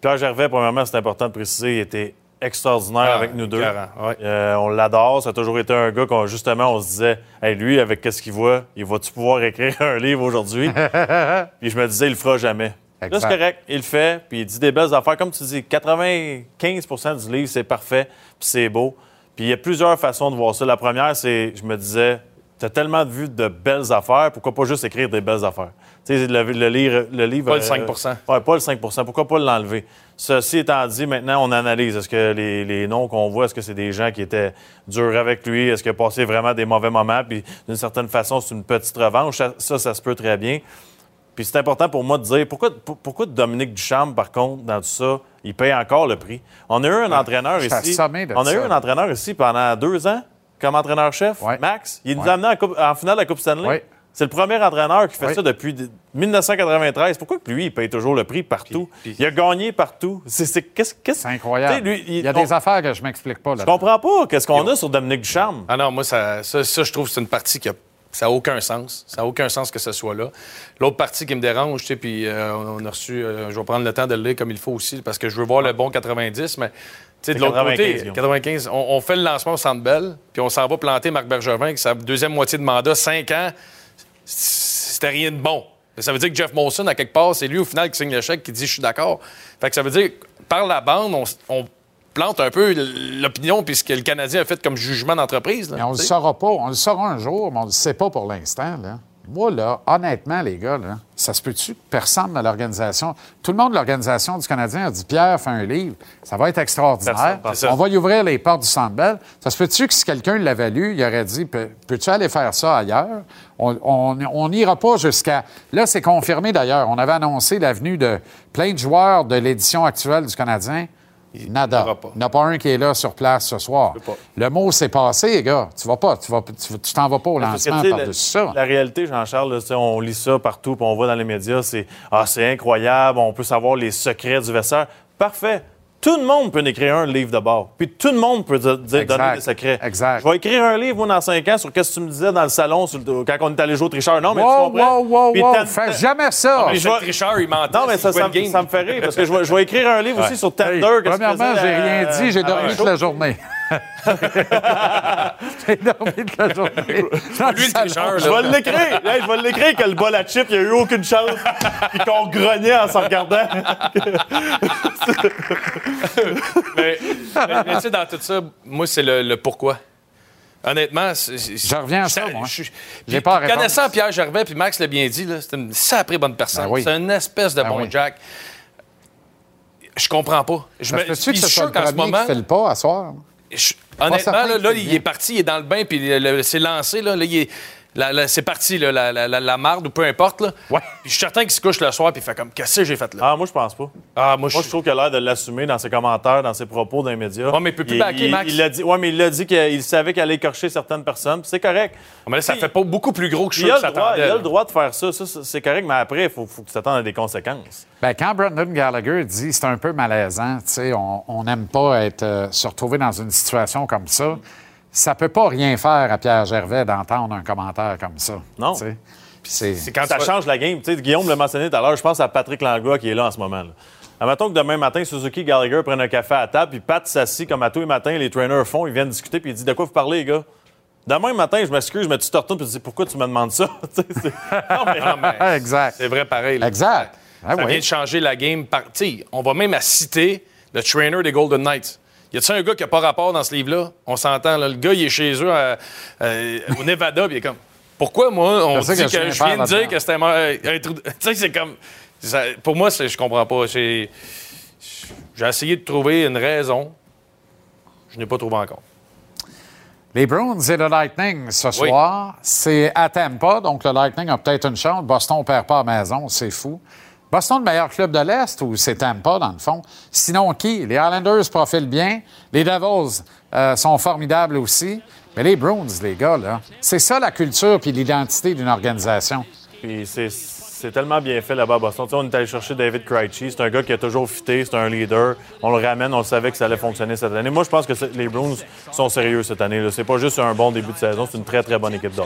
Pierre Gervais, premièrement, c'est important de préciser, il était extraordinaire Ah, avec nous deux. écœurant, Euh, on l'adore. Ça a toujours été un gars qu'on, justement, on se disait, hey, lui, avec qu'est-ce qu'il voit, il va-tu pouvoir [LAUGHS] écrire un livre aujourd'hui? [LAUGHS] puis je me disais, il le fera jamais. Là, c'est correct. Il le fait, puis il dit des belles affaires. Comme tu dis, 95% du livre, c'est parfait, puis c'est beau. Puis il y a plusieurs façons de voir ça. La première, c'est, je me disais, tu as tellement vu de belles affaires, pourquoi pas juste écrire des belles affaires? Tu sais, le, le livre, le livre. Pas le euh, 5% Ouais, pas le 5% Pourquoi pas l'enlever? Ceci étant dit, maintenant, on analyse. Est-ce que les, les noms qu'on voit, est-ce que c'est des gens qui étaient durs avec lui? Est-ce qu'il a passé vraiment des mauvais moments? Puis, d'une certaine façon, c'est une petite revanche. Ça, ça, ça se peut très bien. Puis, c'est important pour moi de dire pourquoi, pour- pourquoi Dominique Ducharme, par contre, dans tout ça, il paye encore le prix? On a eu un entraîneur ici. On a eu ça. un entraîneur ici pendant deux ans comme entraîneur-chef, Max. Il nous Ouais. a amené en, coupe- en finale de la Coupe Stanley. Ouais. C'est le premier entraîneur qui fait ça depuis de- 1993. Pourquoi que lui, il paye toujours le prix partout? Il a gagné partout. C'est incroyable. Lui, il y a des affaires que je m'explique pas. Là. Je comprends pas. Qu'est-ce qu'on a sur Dominique Ducharme? Ah non, moi, ça, ça, ça, je trouve que c'est une partie qui a. Ça n'a aucun sens. Ça n'a aucun sens que ce soit là. L'autre partie qui me dérange, tu sais, puis euh, on a reçu. euh, je vais prendre le temps de le lire comme il faut aussi, parce que je veux voir le bon 90, mais. Tu sais, de l'autre 95, côté, Guillaume. 95, on, on fait le lancement au Centre Bell, puis on s'en va planter Marc Bergevin, qui sa deuxième moitié de mandat, 5 ans, c'était rien de bon. Ça veut dire que Jeff Molson, à quelque part, c'est lui au final qui signe le chèque, qui dit je suis d'accord. Fait que ça veut dire, par la bande, on, on plante un peu l'opinion puis ce que le Canadien a fait comme jugement d'entreprise. on le tu sais. saura pas. On le saura un jour, mais on le sait pas pour l'instant. Là. Moi, là, honnêtement, les gars, là, ça se peut-tu que personne dans l'organisation, tout le monde de l'organisation du Canadien a dit Pierre, fais un livre, ça va être extraordinaire. Personne. On va y ouvrir les portes du Centre Bell. Ça se peut-tu que si quelqu'un l'avait lu, il aurait dit Peux- Peux-tu aller faire ça ailleurs? On on- on n'ira pas jusqu'à. Là, c'est confirmé d'ailleurs. On avait annoncé l'avenue de plein de joueurs de l'édition actuelle du Canadien. Nada. Il n'y en a pas un qui est là sur place ce soir. Le mot s'est passé, gars. Tu vas pas, tu vas, tu t'en vas pas au lancement par-dessus ça. La réalité, Jean-Charles, on lit ça partout, puis on voit dans les médias, c'est Ah, c'est incroyable, on peut savoir les secrets du vestiaire. Parfait. Tout le monde peut en écrire un livre de bord. Puis tout le monde peut dire, Exact. donner des secrets. Exact. Je vais écrire un livre, moi, dans cinq ans, sur qu'est-ce que tu me disais dans le salon sur le- quand on est allé jouer au tricheur. Non, mais tu Wow, comprends? wow, wow, Puis fais jamais ça. Non, mais tricheur, il mentait. Non, mais ça, me- ça me fait rire parce que je vais, je vais écrire un livre aussi sur Tender. Hey, tu premièrement, j'ai rien euh, dit, j'ai dormi toute la journée. J'ai dormi toute la journée. Lui, le tricheur, Je vais l'écrire. Hey, je vais l'écrire que le bol à chip, il n'y a eu aucune chance. Puis qu'on grognait en se regardant. [LAUGHS] mais, mais- mais tu sais, dans tout ça, moi, c'est le, le pourquoi. Honnêtement, Je reviens à ça, je- moi. je- J'ai puis pas réponse. Connaissant Pierre Gervais, puis Max l'a bien dit, là, c'est une sacrée bonne personne. Ben oui. C'est une espèce de Ben bon oui. Jack. Je comprends pas. Je me- suis sûr le qu'en ce moment, qui fait le pas à soir? Je- honnêtement, là, il est parti, il est dans le bain, puis le- c'est lancé. Là, Là, il est- c'est parti, là, la, la, la, la marde ou peu importe. Là. Puis je suis certain qu'il se couche le soir puis il fait comme Qu'est-ce que j'ai fait là? Ah, moi, je pense pas. Ah, moi, je trouve qu'il a l'air de l'assumer dans ses commentaires, dans ses propos dans les médias. Ouais, mais il peut plus backer, il, Max. il l'a dit, ouais, mais il l'a dit qu'il savait qu'il allait écorcher certaines personnes, puis c'est correct. mais là, ça fait pas beaucoup plus gros que je il a, droit, il a le droit de faire ça, ça, c'est correct, mais après, il faut, faut que tu t'attendes à des conséquences. Ben, quand Brendan Gallagher dit c'est un peu malaisant, tu sais, on n'aime pas être euh, se retrouver dans une situation comme ça, ça peut pas rien faire à Pierre Gervais d'entendre un commentaire comme ça. Non. c'est C'est quand ça change la game. Tu sais, Guillaume l'a mentionné tout à l'heure, je pense à Patrick Langlois qui est là en ce moment. Là. Admettons que demain matin, Suzuki et Gallagher prennent un café à table, puis Pat s'assit comme à tous les matins, les trainers font, ils viennent discuter, puis il dit De quoi vous parlez, les gars? Demain matin, je m'excuse, mais tu te retournes et tu dis Pourquoi tu me demandes ça? [LAUGHS] Non, mais- Ah, mais [LAUGHS] exact. C'est vrai pareil. là. Exact. Ah ça oui. vient de changer la game. Par... On va même à citer le trainer des Golden Knights. Y a-t-il un gars qui n'a pas rapport dans ce livre-là? On s'entend, là, le gars, il est chez eux à- euh, au Nevada, puis il est comme Pourquoi moi, on C'est dit ça que, que je viens je faire viens de dire que c'était un, un [LAUGHS] Tu sais, c'est comme. ça- pour moi, je comprends pas. J'ai essayé de trouver une raison. Je n'ai pas trouvé encore. Les Bruins et le Lightning ce Oui. soir, c'est à Tampa, donc le Lightning a peut-être une chance. Boston ne perd pas à maison, c'est fou. Boston, le meilleur club de l'Est ou c'est Tampa, dans le fond? Sinon, qui? Les Islanders profilent bien. Les Devils euh, sont formidables aussi. Mais les Bruins, les gars, là, c'est ça la culture puis l'identité d'une organisation. Puis c'est, tellement bien fait là-bas Boston. On est allé chercher David Krejci. C'est un gars qui a toujours fité, c'est un leader. On le ramène, on savait que ça allait fonctionner cette année. Moi, je pense que les Bruins sont sérieux cette année. C'est pas juste un bon début de saison, c'est une très, très bonne équipe de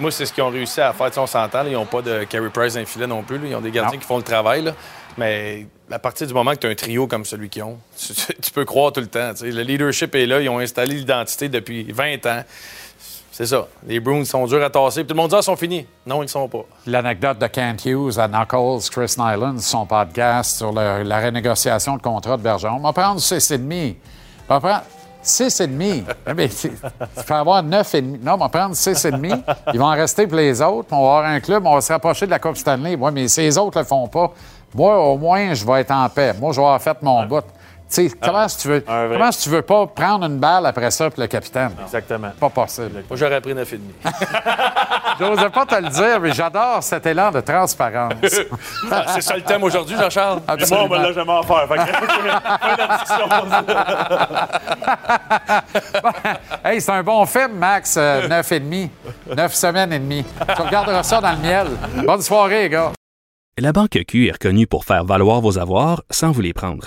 moi, c'est ce qu'ils ont réussi à faire. Tu sais, on s'entend, ils n'ont pas de Carey Price dans le filet non plus. là. Ils ont des gardiens qui font le travail. là. Mais à partir du moment que tu as un trio comme celui qu'ils ont, [LAUGHS] tu, tu peux croire tout le temps. Le leadership est là. Ils ont installé l'identité depuis 20 ans. C'est ça. Les Bruins sont durs à tasser. Puis tout le monde dit, ah, ils sont finis. Non, ils ne sont pas. L'anecdote de Kent Hughes à Knuckles, Chris Nyland, son podcast sur le- la renégociation de contrat de Bergeron. On va prendre 6,5. On va prendre 6,5. Eh bien, tu peux avoir 9,5. Non, on va prendre 6,5. Ils vont en rester pour les autres. On va avoir un club, on va se rapprocher de la Coupe Stanley. Oui, mais si les autres ne le font pas, moi, au moins, je vais être en paix. Moi, je vais avoir fait mon bout. Tu sais, comment si tu veux, comment si tu veux pas prendre une balle après ça pour le capitaine? Exactement. Ah, Pas possible. Moi, j'aurais pris 9,5. [LAUGHS] J'osais pas te le dire, mais j'adore cet élan de transparence. [LAUGHS] Ah, c'est ça le thème aujourd'hui, Jean-Charles? Mais moi, on me l'a jamais offert. Fait que- [LAUGHS] hey, c'est un bon film, Max, euh, 9 et demi. 9 semaines et demie. Tu regarderas ça dans le miel. Bonne soirée, gars. La Banque Q est reconnue pour faire valoir vos avoirs sans vous les prendre.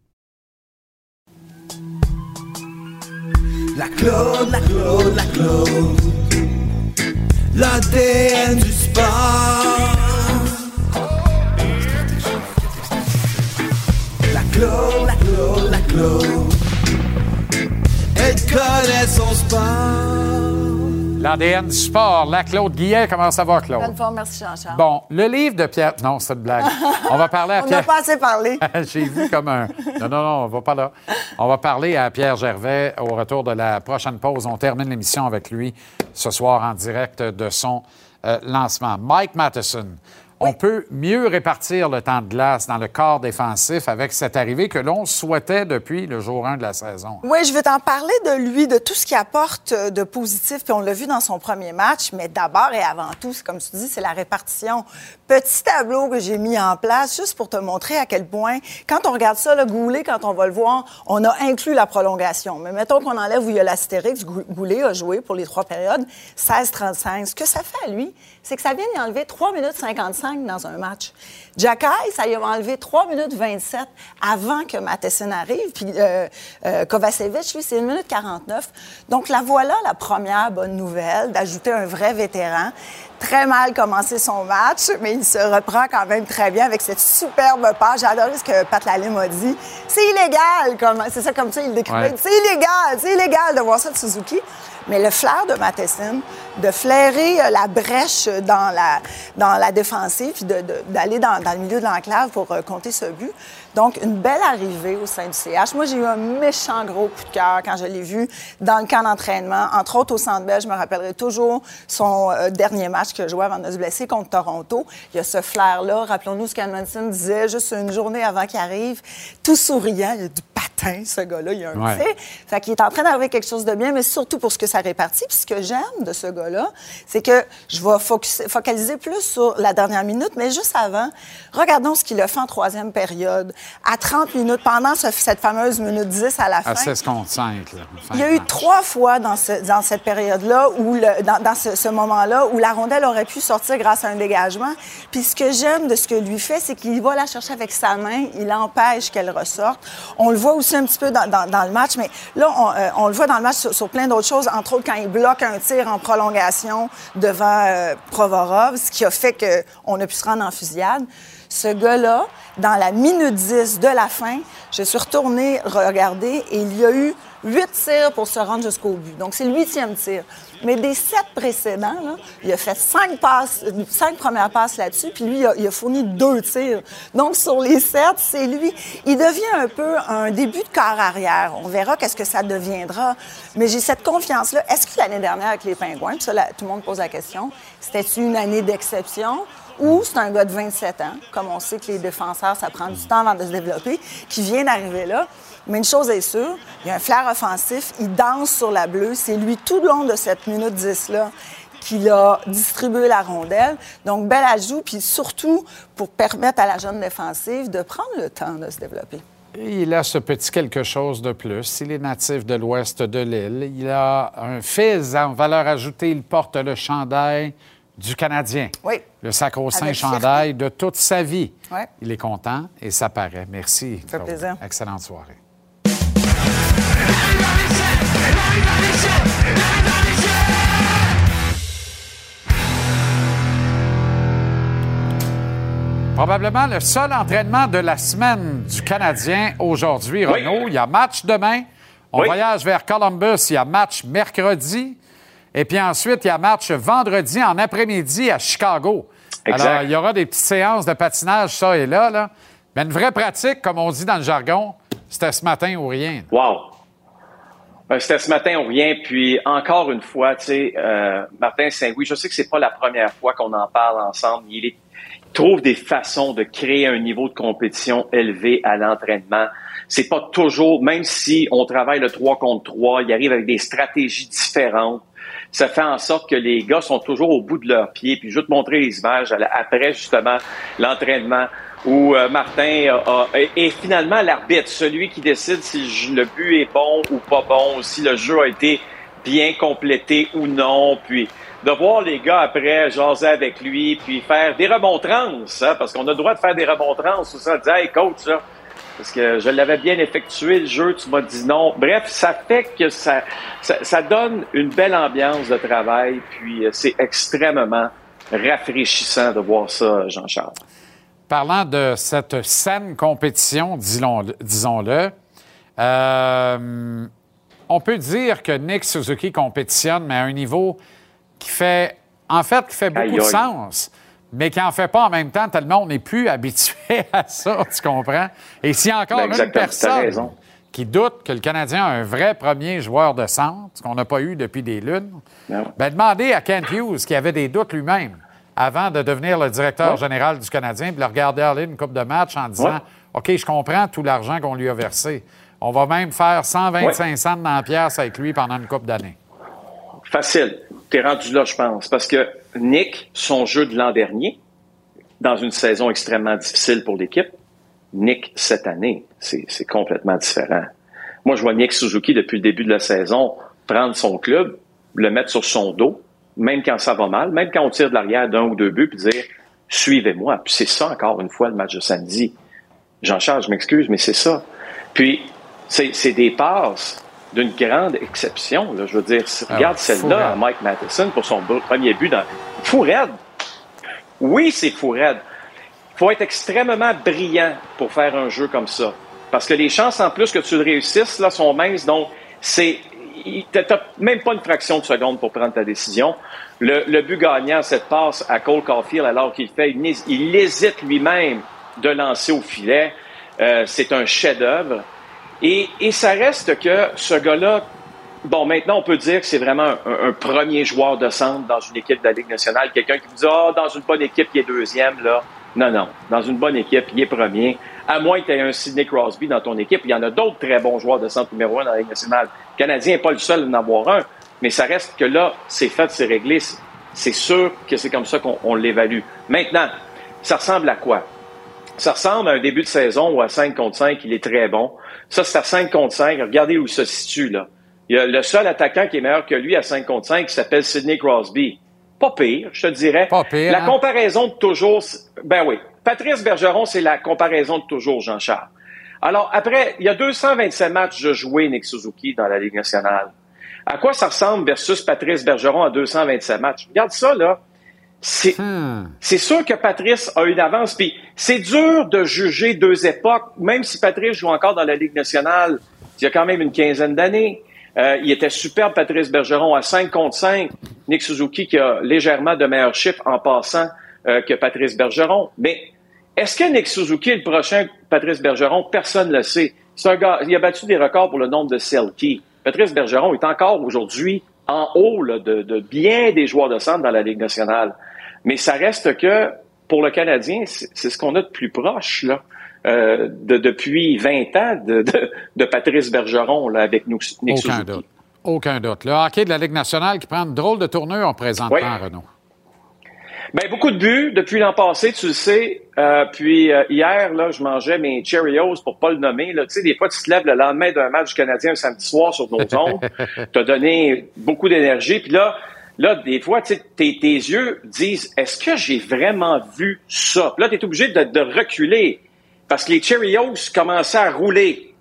La Claude, la Claude, la Claude. L'ADN du sport. La Claude, la Claude, la Claude. Elle connaît son sport. L'ADN du sport. La Claude Guillet, comment ça va, Claude? Bonne forme, merci Jean-Charles. Bon, le livre de Pierre. Non, c'est une blague. On va parler à [LAUGHS] On n'a Pierre. pas assez parlé. [LAUGHS] J'ai vu comme un. Non, non, non, on va pas là. On va parler à Pierre Gervais au retour de la prochaine pause. On termine l'émission avec lui ce soir en direct de son euh, lancement. Mike Matheson. On peut mieux répartir le temps de glace dans le corps défensif avec cette arrivée que l'on souhaitait depuis le jour 1 de la saison. Oui, je vais t'en parler de lui, de tout ce qu'il apporte euh, de positif, puis on l'a vu dans son premier match, mais d'abord et avant tout, c'est comme tu dis, c'est la répartition. Petit tableau que j'ai mis en place juste pour te montrer à quel point, quand on regarde ça, le Goulet, quand on va le voir, on a inclus la prolongation. Mais mettons qu'on enlève où il y a l'astérix, Gou- Goulet a joué pour les trois périodes 16-35. Ce que ça fait à lui, c'est que ça vient lui enlever 3 minutes 55 dans un match. Jacky, ça lui a enlevé 3 minutes 27 avant que Matheson arrive. Puis euh, euh, lui, c'est 1 minute 49. Donc, la voilà la première bonne nouvelle d'ajouter un vrai vétéran. très mal commencé son match, mais il se reprend quand même très bien avec cette superbe passe. J'ai adoré ce que Pat Lalim a dit. C'est illégal, comme, c'est ça comme ça, il décrivait. Ouais. C'est illégal, c'est illégal de voir ça de Suzuki. Mais le flair de Matheson, de flairer euh, la brèche dans la, dans la défensive, puis d'aller dans, dans le milieu de l'enclave pour euh, compter ce but. Donc, une belle arrivée au sein du CH. Moi, j'ai eu un méchant gros coup de cœur quand je l'ai vu dans le camp d'entraînement, entre autres au Centre Bell. Je me rappellerai toujours son euh, dernier match qu'il a joué avant de se blesser contre Toronto. Il y a ce flair-là. Rappelons-nous ce qu'Edmondson disait juste une journée avant qu'il arrive, tout souriant. Il a du patin, ce gars-là. Il a un Ouais. Fait qu'il est en train d'arriver quelque chose de bien, mais surtout pour ce que ça répartit. Puis ce que j'aime de ce gars-là, c'est que je vais focaliser plus sur la dernière minute, mais juste avant, regardons ce qu'il a fait en troisième période. À 30 minutes, pendant ce- cette fameuse minute 10 à la fin. À 16 contre 5. Là, Il y a eu trois fois dans, ce- dans cette période-là, dans, dans ce, ce moment-là, où la rondelle aurait pu sortir grâce à un dégagement. Puis ce que j'aime de ce que lui fait, c'est qu'il va la chercher avec sa main, il empêche qu'elle ressorte. On le voit aussi un petit peu dans, dans- dans le match, mais là, on, euh, on le voit dans le match sur, sur plein d'autres choses, entre autres quand il bloque un tir en prolongation devant euh, Provorov, ce qui a fait qu'on a pu se rendre en fusillade. Ce gars-là, dans la minute 10 de la fin, je suis retournée regarder et il y a eu huit tirs pour se rendre jusqu'au but. Donc, c'est le huitième tir. Mais des sept précédents, là, il a fait cinq passes, cinq premières passes là-dessus, puis lui, il a, fourni deux tirs. Donc, sur les sept, c'est lui. Il devient un peu un début de quart arrière. On verra qu'est-ce que ça deviendra. Mais j'ai cette confiance-là. Est-ce que l'année dernière avec les Pingouins, puis ça, tout le monde pose la question, c'était une année d'exception? Ou c'est un gars de 27 ans, comme on sait que les défenseurs, ça prend du temps avant de se développer, qui vient d'arriver là. Mais une chose est sûre, il y a un flair offensif, il danse sur la bleue. C'est lui, tout le long de cette minute 10-là, qu'il a distribué la rondelle. Donc, bel ajout, puis surtout pour permettre à la jeune défensive de prendre le temps de se développer. Il a ce petit quelque chose de plus. Il est natif de l'ouest de l'île. Il a un fils en valeur ajoutée. Il porte le chandail du Canadien. Oui. Le sacro-saint chandail de toute sa vie. Ouais. Il est content et ça paraît. Merci. Ça fait plaisir. Excellente soirée. Probablement le seul entraînement de la semaine du Canadien aujourd'hui, Oui. Renaud. Il y a match demain. On Oui. voyage vers Columbus. Il y a match mercredi. Et puis ensuite, il y a match vendredi en après-midi à Chicago. Exact. Alors, il y aura des petites séances de patinage, ça et là. là. Mais une vraie pratique, comme on dit dans le jargon, c'était ce matin ou rien. Wow! Ben, C'était ce matin ou rien. Puis encore une fois, tu sais, euh, Martin Saint-Louis, je sais que c'est pas la première fois qu'on en parle ensemble. Il, il trouve des façons de créer un niveau de compétition élevé à l'entraînement. C'est pas toujours, même si on travaille le 3 contre 3, il arrive avec des stratégies différentes. Ça fait en sorte que les gars sont toujours au bout de leurs pieds. Puis je vais te montrer les images après justement l'entraînement où euh, Martin a- a- est, finalement l'arbitre, celui qui décide si le but est bon ou pas bon, ou si le jeu a été bien complété ou non. Puis de voir les gars après jaser avec lui, puis faire des remontrances, hein, parce qu'on a le droit de faire des remontrances, tout ça, dire Hey coach, là, parce que je l'avais bien effectué le jeu, tu m'as dit non. Bref, ça fait que ça, ça, ça donne une belle ambiance de travail, puis euh, c'est extrêmement rafraîchissant de voir ça, Jean-Charles. Parlant de cette saine compétition, disons-le, euh, on peut dire que Nick Suzuki compétitionne, mais à un niveau qui fait, en fait, qui fait beaucoup de sens, mais qui n'en fait pas en même temps tellement on n'est plus [LAUGHS] habitué à ça, tu comprends? Et s'il y a encore Ben, une personne qui doute que le Canadien a un vrai premier joueur de centre, ce qu'on n'a pas eu depuis des lunes, ben, demandez à Kent Hughes, qui avait des doutes lui-même avant de devenir le directeur Ouais. général du Canadien, puis le regarder aller une coupe de match en disant Ouais. OK, je comprends tout l'argent qu'on lui a versé. On va même faire 125 cents dans la pièce avec lui pendant une coupe d'années. Facile. T'es rendu là, je pense. Parce que Nick, son jeu de l'an dernier, dans une saison extrêmement difficile pour l'équipe, Nick, cette année, c'est complètement différent. Moi, je vois Nick Suzuki depuis le début de la saison prendre son club, le mettre sur son dos, même quand ça va mal, même quand on tire de l'arrière d'un ou deux buts, puis dire suivez-moi. Puis c'est ça encore une fois le match de samedi. Jean-Charles, je m'excuse, mais c'est ça. Puis c'est des passes d'une grande exception. Là. Je veux dire, Ah regarde celle-là à Mike Matheson pour son premier but dans. Fou raide. Oui, c'est fou raide. Il faut être extrêmement brillant pour faire un jeu comme ça. Parce que les chances en plus que tu le réussisses là, sont minces. Donc, c'est. T'as même pas une fraction de seconde pour prendre ta décision. Le, but gagnant, cette passe à Cole Caulfield, alors qu'il fait, il, il hésite lui-même de lancer au filet. Euh, c'est un chef-d'œuvre. Et, et ça reste que ce gars-là, bon, maintenant, on peut dire que c'est vraiment un, premier joueur de centre dans une équipe de la Ligue nationale. Quelqu'un qui vous dit, ah, dans une bonne équipe, il est deuxième, là. Non, non. Dans une bonne équipe, il est premier. À moins que tu aies un Sidney Crosby dans ton équipe. Il y en a d'autres très bons joueurs de centre numéro un dans la Ligue nationale. Le Canadien n'est pas le seul à en avoir un. Mais ça reste que là, c'est fait, c'est réglé. C'est- sûr que c'est comme ça qu'on on l'évalue. Maintenant, ça ressemble à quoi? Ça ressemble à un début de saison où à 5 contre 5, il est très bon. Ça, c'est à 5 contre 5. Regardez où il se situe, là. Il y a le seul attaquant qui est meilleur que lui à 5 contre 5 qui s'appelle Sidney Crosby. Pas pire, je te dirais. Pas pire, La hein? comparaison de toujours, ben oui. Patrice Bergeron, c'est la comparaison de toujours, Jean-Charles. Alors, après, il y a 227 matchs de jouer, Nick Suzuki, dans la Ligue nationale. À quoi ça ressemble versus Patrice Bergeron à 227 matchs? Regarde ça, là. C'est c'est sûr que Patrice a une avance. Puis c'est dur de juger deux époques, même si Patrice joue encore dans la Ligue nationale. Il y a quand même une quinzaine d'années. Euh, il était superbe, Patrice Bergeron, à 5 contre 5. Nick Suzuki qui a légèrement de meilleurs chiffres en passant euh, que Patrice Bergeron. Mais est-ce que Nick Suzuki est le prochain Patrice Bergeron? Personne ne le sait. Un gars, il a battu des records pour le nombre de Selkie. Patrice Bergeron est encore aujourd'hui en haut de, de bien des joueurs de centre dans la Ligue nationale. Mais ça reste que, pour le Canadien, c'est c'est ce qu'on a de plus proche, là, euh, de, depuis 20 ans de, de, de Patrice Bergeron, là, avec nous, Nick Aucun Suzuki. doute. Aucun doute. Le hockey de la Ligue nationale qui prend une drôle de tournure présentement, Oui. Renaud. Ben, beaucoup de buts depuis l'an passé, tu le sais. Euh, puis euh, hier, là, je mangeais mes Cheerios pour pas le nommer. Là. Tu sais, des fois, tu te lèves le lendemain d'un match Canadien un samedi soir sur nos ondes. [LAUGHS] T'as donné beaucoup d'énergie. Puis là, là, des fois, tu sais, tes, tes yeux disent Est-ce que j'ai vraiment vu ça? Puis là, tu es obligé de, de reculer parce que les Cheerios commençaient à rouler.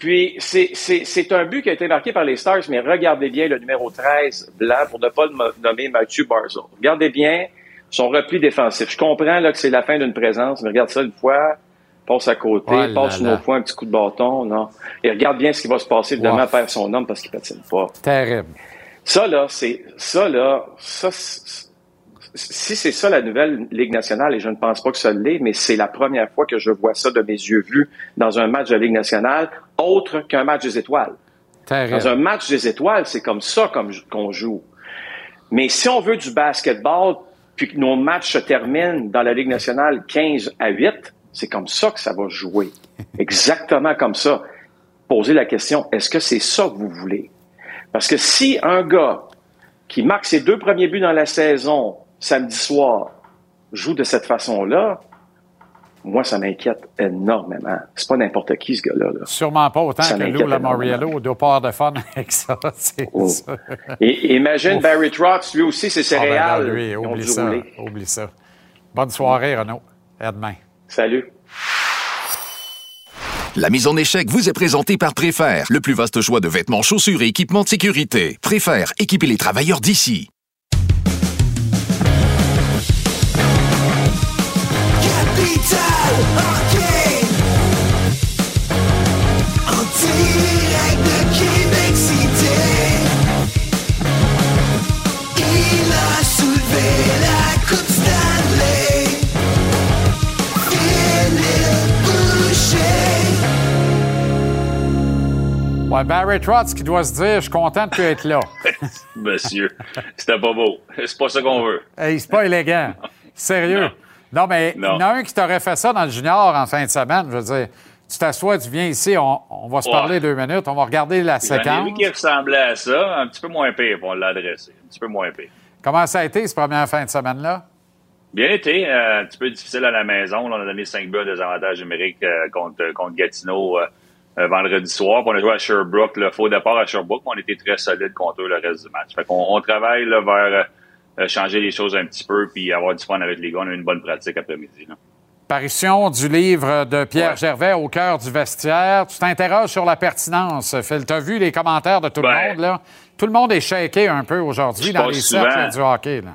Puis, c'est- un but qui a été marqué par les Stars, mais regardez bien le numéro 13, blanc, pour ne pas le nommer Mathieu Barzell. Regardez bien son repli défensif. Je comprends là, que c'est la fin d'une présence, mais regarde ça une fois, passe à côté, Oh passe autre fois un petit coup de bâton, non. Et regarde bien ce qui va se passer, évidemment, Wow. à faire son homme parce qu'il patine pas. Terrible. Ça, là, c'est. Ça, là, ça, c'est- si c'est ça la nouvelle Ligue nationale, et je ne pense pas que ça l'est, mais c'est la première fois que je vois ça de mes yeux vus dans un match de Ligue nationale, autre qu'un match des étoiles. Dans un match des étoiles, c'est comme ça qu'on joue. Mais si on veut du basketball, puis que nos matchs se terminent dans la Ligue nationale 15 à 8, c'est comme ça que ça va jouer. [LAUGHS] Exactement comme ça. Poser la question, est-ce que c'est ça que vous voulez? Parce que si un gars qui marque ses deux premiers buts dans la saison samedi soir joue de cette façon-là, moi, ça m'inquiète énormément. C'est pas n'importe qui, ce gars-là. là. Sûrement pas autant Ça que Lou Lamoriello doit pas avoir de fun avec ça. [LAUGHS] c'est Oh. ça. Et imagine Ouf. Barry Trotz, lui aussi, ses Ah, ben, céréales. lui, oublie ça. rouler. Oublie ça. Bonne soirée, Renaud. À demain. Salut. La mise en échec vous est présentée par Préfère, le plus vaste choix de vêtements, chaussures et équipements de sécurité. Préfère, équiper les travailleurs d'ici. Ouais, Barry Trotz qui doit se dire, je suis content de plus être là. [LAUGHS] Monsieur, c'était pas beau. C'est pas ça qu'on veut. Hey, c'est pas élégant. Sérieux. Non, mais il y en a un qui t'aurait fait ça dans le junior en fin de semaine. Je veux dire, tu t'assois, tu viens ici, on, on va se Ouais. parler deux minutes, on va regarder la séquence. vu qui ressemblait à ça, un petit peu moins pire, on l'a adressé. Un petit peu moins pire. Comment ça a été, cette première fin de semaine-là? Bien été, euh, un petit peu difficile à la maison. Là, on a donné 5 buts des avantages numériques euh, contre, contre Gatineau euh, vendredi soir. Puis on a joué à Sherbrooke. Là, faux départ à Sherbrooke, mais on était très solide contre eux le reste du match. Fait qu'on on travaille là, vers changer les choses un petit peu puis avoir du fun avec les gars. On a eu une bonne pratique après-midi. Parution du livre de Pierre Gervais au cœur du vestiaire. Tu t'interroges sur la pertinence, Phil. Tu as vu les commentaires de tout le monde, là? Tout le monde est shaké un peu aujourd'hui dans les souvent. cercles du hockey, là.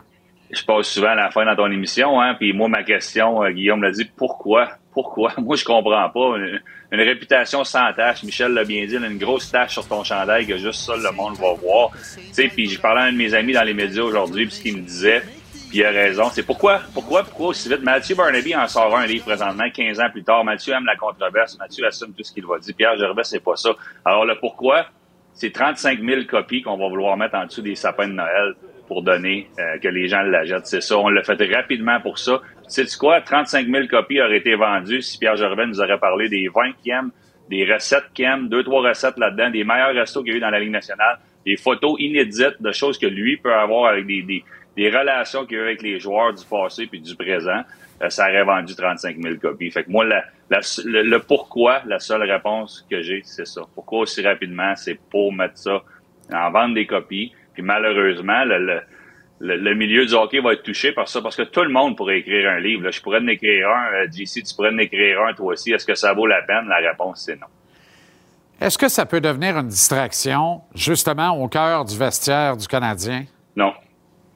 je passe souvent à la fin dans ton émission, hein, puis moi, ma question, euh, Guillaume l'a dit, pourquoi? Pourquoi? [LAUGHS] Moi, je comprends pas. Une, réputation sans tâche, Michel l'a bien dit, une grosse tâche sur ton chandail que juste ça, le monde va voir. Puis je parlais à un de mes amis dans les médias aujourd'hui, puis ce qu'il me disait, puis il a raison, c'est pourquoi, pourquoi, pourquoi aussi vite? Mathieu Barnaby en sort un livre présentement, 15 ans plus tard. Mathieu aime la controverse, Mathieu assume tout ce qu'il va dire. Pierre Gervais, c'est pas ça. Alors le pourquoi, c'est 35 000 copies qu'on va vouloir mettre en dessous des sapins de Noël pour donner euh, que les gens la jettent. C'est ça. On l'a fait rapidement pour ça. Sais-tu quoi? 35 000 copies auraient été vendues si Pierre Gervais nous aurait parlé des vins qu'il aime, des recettes qu'il aime, deux, trois recettes là-dedans, des meilleurs restos qu'il y a eu dans la Ligue nationale, des photos inédites de choses que lui peut avoir avec des, des, des relations qu'il a eu avec les joueurs du passé puis du présent. Euh, ça aurait vendu 35 000 copies. Fait que moi, la, la- le, le pourquoi, la seule réponse que j'ai, c'est ça. Pourquoi aussi rapidement? C'est pour mettre ça en vente des copies. Puis malheureusement, le, le, le, le milieu du hockey va être touché par ça parce que tout le monde pourrait écrire un livre. Là, je pourrais en écrire un. Euh, JC, tu pourrais en écrire un toi aussi. Est-ce que ça vaut la peine? La réponse, c'est non. Est-ce que ça peut devenir une distraction, justement, au cœur du vestiaire du Canadien? Non.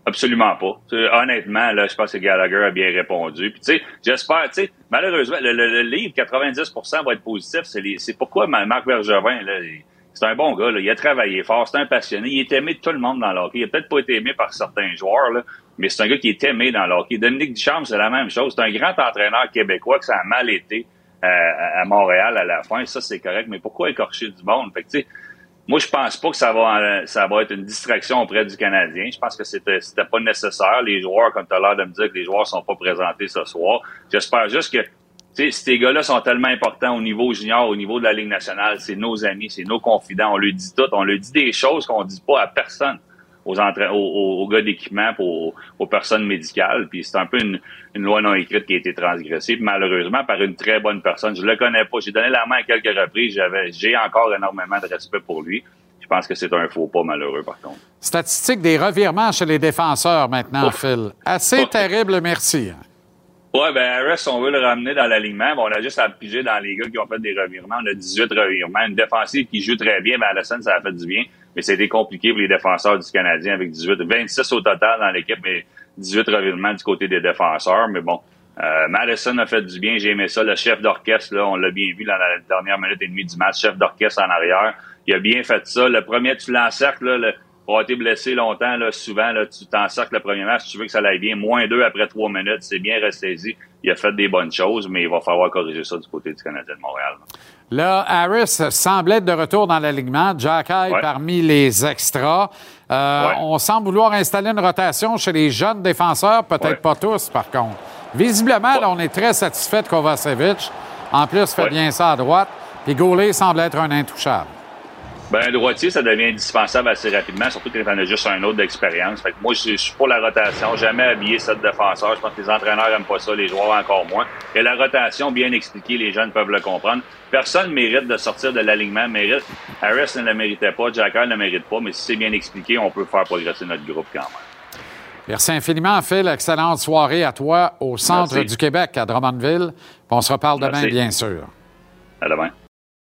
Absolument pas. Honnêtement, là, je pense que Gallagher a bien répondu. Puis, tu sais, j'espère, tu sais, malheureusement, le, le- le livre, 90% va être positif. C'est pourquoi Ma- Marc Bergevin, là, il- c'est un bon gars, là, il a travaillé fort, c'est un passionné, il est aimé de tout le monde dans le hockey. Il a peut-être pas été aimé par certains joueurs, là, mais c'est un gars qui est aimé dans le hockey. Dominique Ducharme, c'est la même chose. C'est un grand entraîneur québécois que ça a mal été euh, à, Montréal à la fin. Ça, c'est correct, mais pourquoi écorcher du monde? Fait que, moi, je pense pas que ça va, euh, ça va être une distraction auprès du Canadien. Je pense que c'était, c'était pas nécessaire. Les joueurs, comme tu as l'air de me dire que les joueurs sont pas présentés ce soir. J'espère juste que, ces gars-là sont tellement importants au niveau junior, au niveau de la Ligue nationale. C'est nos amis, c'est nos confidents. On leur dit tout. On leur dit des choses qu'on dit pas à personne. Aux, entra- aux, aux- aux gars d'équipement, aux, aux personnes médicales. Puis c'est un peu une, une loi non écrite qui a été transgressée, malheureusement par une très bonne personne. Je le connais pas. J'ai donné la main à quelques reprises. J'avais, j'ai encore énormément de respect pour lui. Je pense que c'est un faux pas malheureux, par contre. Statistique des revirements chez les défenseurs maintenant, Phil. Assez terrible, merci. Ouais, ben Harris, on veut le ramener dans l'alignement. Bon, on a juste à piger dans les gars qui ont fait des revirements. On a 18 revirements. Une défensive qui joue très bien, ben Allison, ça a fait du bien. Mais c'était compliqué pour les défenseurs du Canadien avec 18. 26 au total dans l'équipe, mais 18 revirements du côté des défenseurs. Mais bon, euh, Madison a fait du bien. J'ai aimé ça. Le chef d'orchestre, là, on l'a bien vu dans la dernière minute et demie du match. Chef d'orchestre en arrière. Il a bien fait ça. Le premier, tu l'encercles, là, le, pour été blessé longtemps, là, souvent, là, tu t'encercles le premier match, tu veux que ça aille bien. Moins deux après trois minutes, c'est bien ressaisi. Il a fait des bonnes choses, mais il va falloir corriger ça du côté du Canadien de Montréal. Là, Harris semble être de retour dans l'alignement. Jack High Ouais. parmi les extras. Euh, On semble vouloir installer une rotation chez les jeunes défenseurs, peut-être pas tous, par contre. Visiblement, là, on est très satisfait de Kovacevic. En plus, il fait bien ça à droite. Puis Gaulet semble être un intouchable. Ben, un droitier, ça devient indispensable assez rapidement, surtout quand on a juste un autre d'expérience. Fait que moi, je je suis pour la rotation. Jamais habillé sept défenseurs. Je pense que les entraîneurs aiment pas ça, les joueurs encore moins. Et la rotation, bien expliquée, les jeunes peuvent le comprendre. Personne mérite de sortir de l'alignement. Mérite. Harris ne le méritait pas, Jacker ne le mérite pas, mais si c'est bien expliqué, on peut faire progresser notre groupe quand même. Merci infiniment, Phil. Excellente soirée à toi au centre Merci. du Québec, à Drummondville. On se reparle demain, bien sûr. À demain.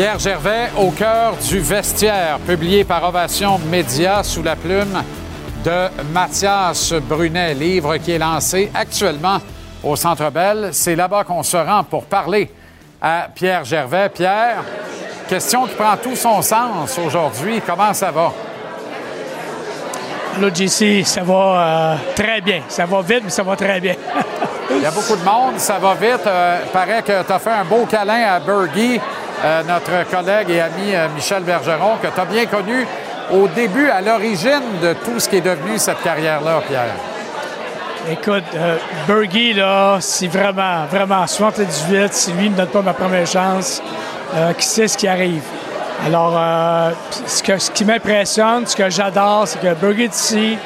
Pierre Gervais, au cœur du vestiaire, publié par Ovation Média sous la plume de Mathias Brunet, livre qui est lancé actuellement au Centre Bell. C'est là-bas qu'on se rend pour parler à Pierre Gervais. Pierre, question qui prend tout son sens aujourd'hui. Comment ça va? Là, JC, ça va euh, très bien. Ça va vite, mais ça va très bien. Il y a beaucoup de monde, ça va vite. Euh, paraît que tu as fait un beau câlin à Bergie, euh, notre collègue et ami euh, Michel Bergeron, que tu as bien connu au début, à l'origine de tout ce qui est devenu cette carrière-là, Pierre? Écoute, euh, là, c'est vraiment, vraiment, 78, si lui ne me donne pas ma première chance, euh, qui sait ce qui arrive. Alors, ce, qui m'impressionne, ce que j'adore, c'est que Bergie d'ici,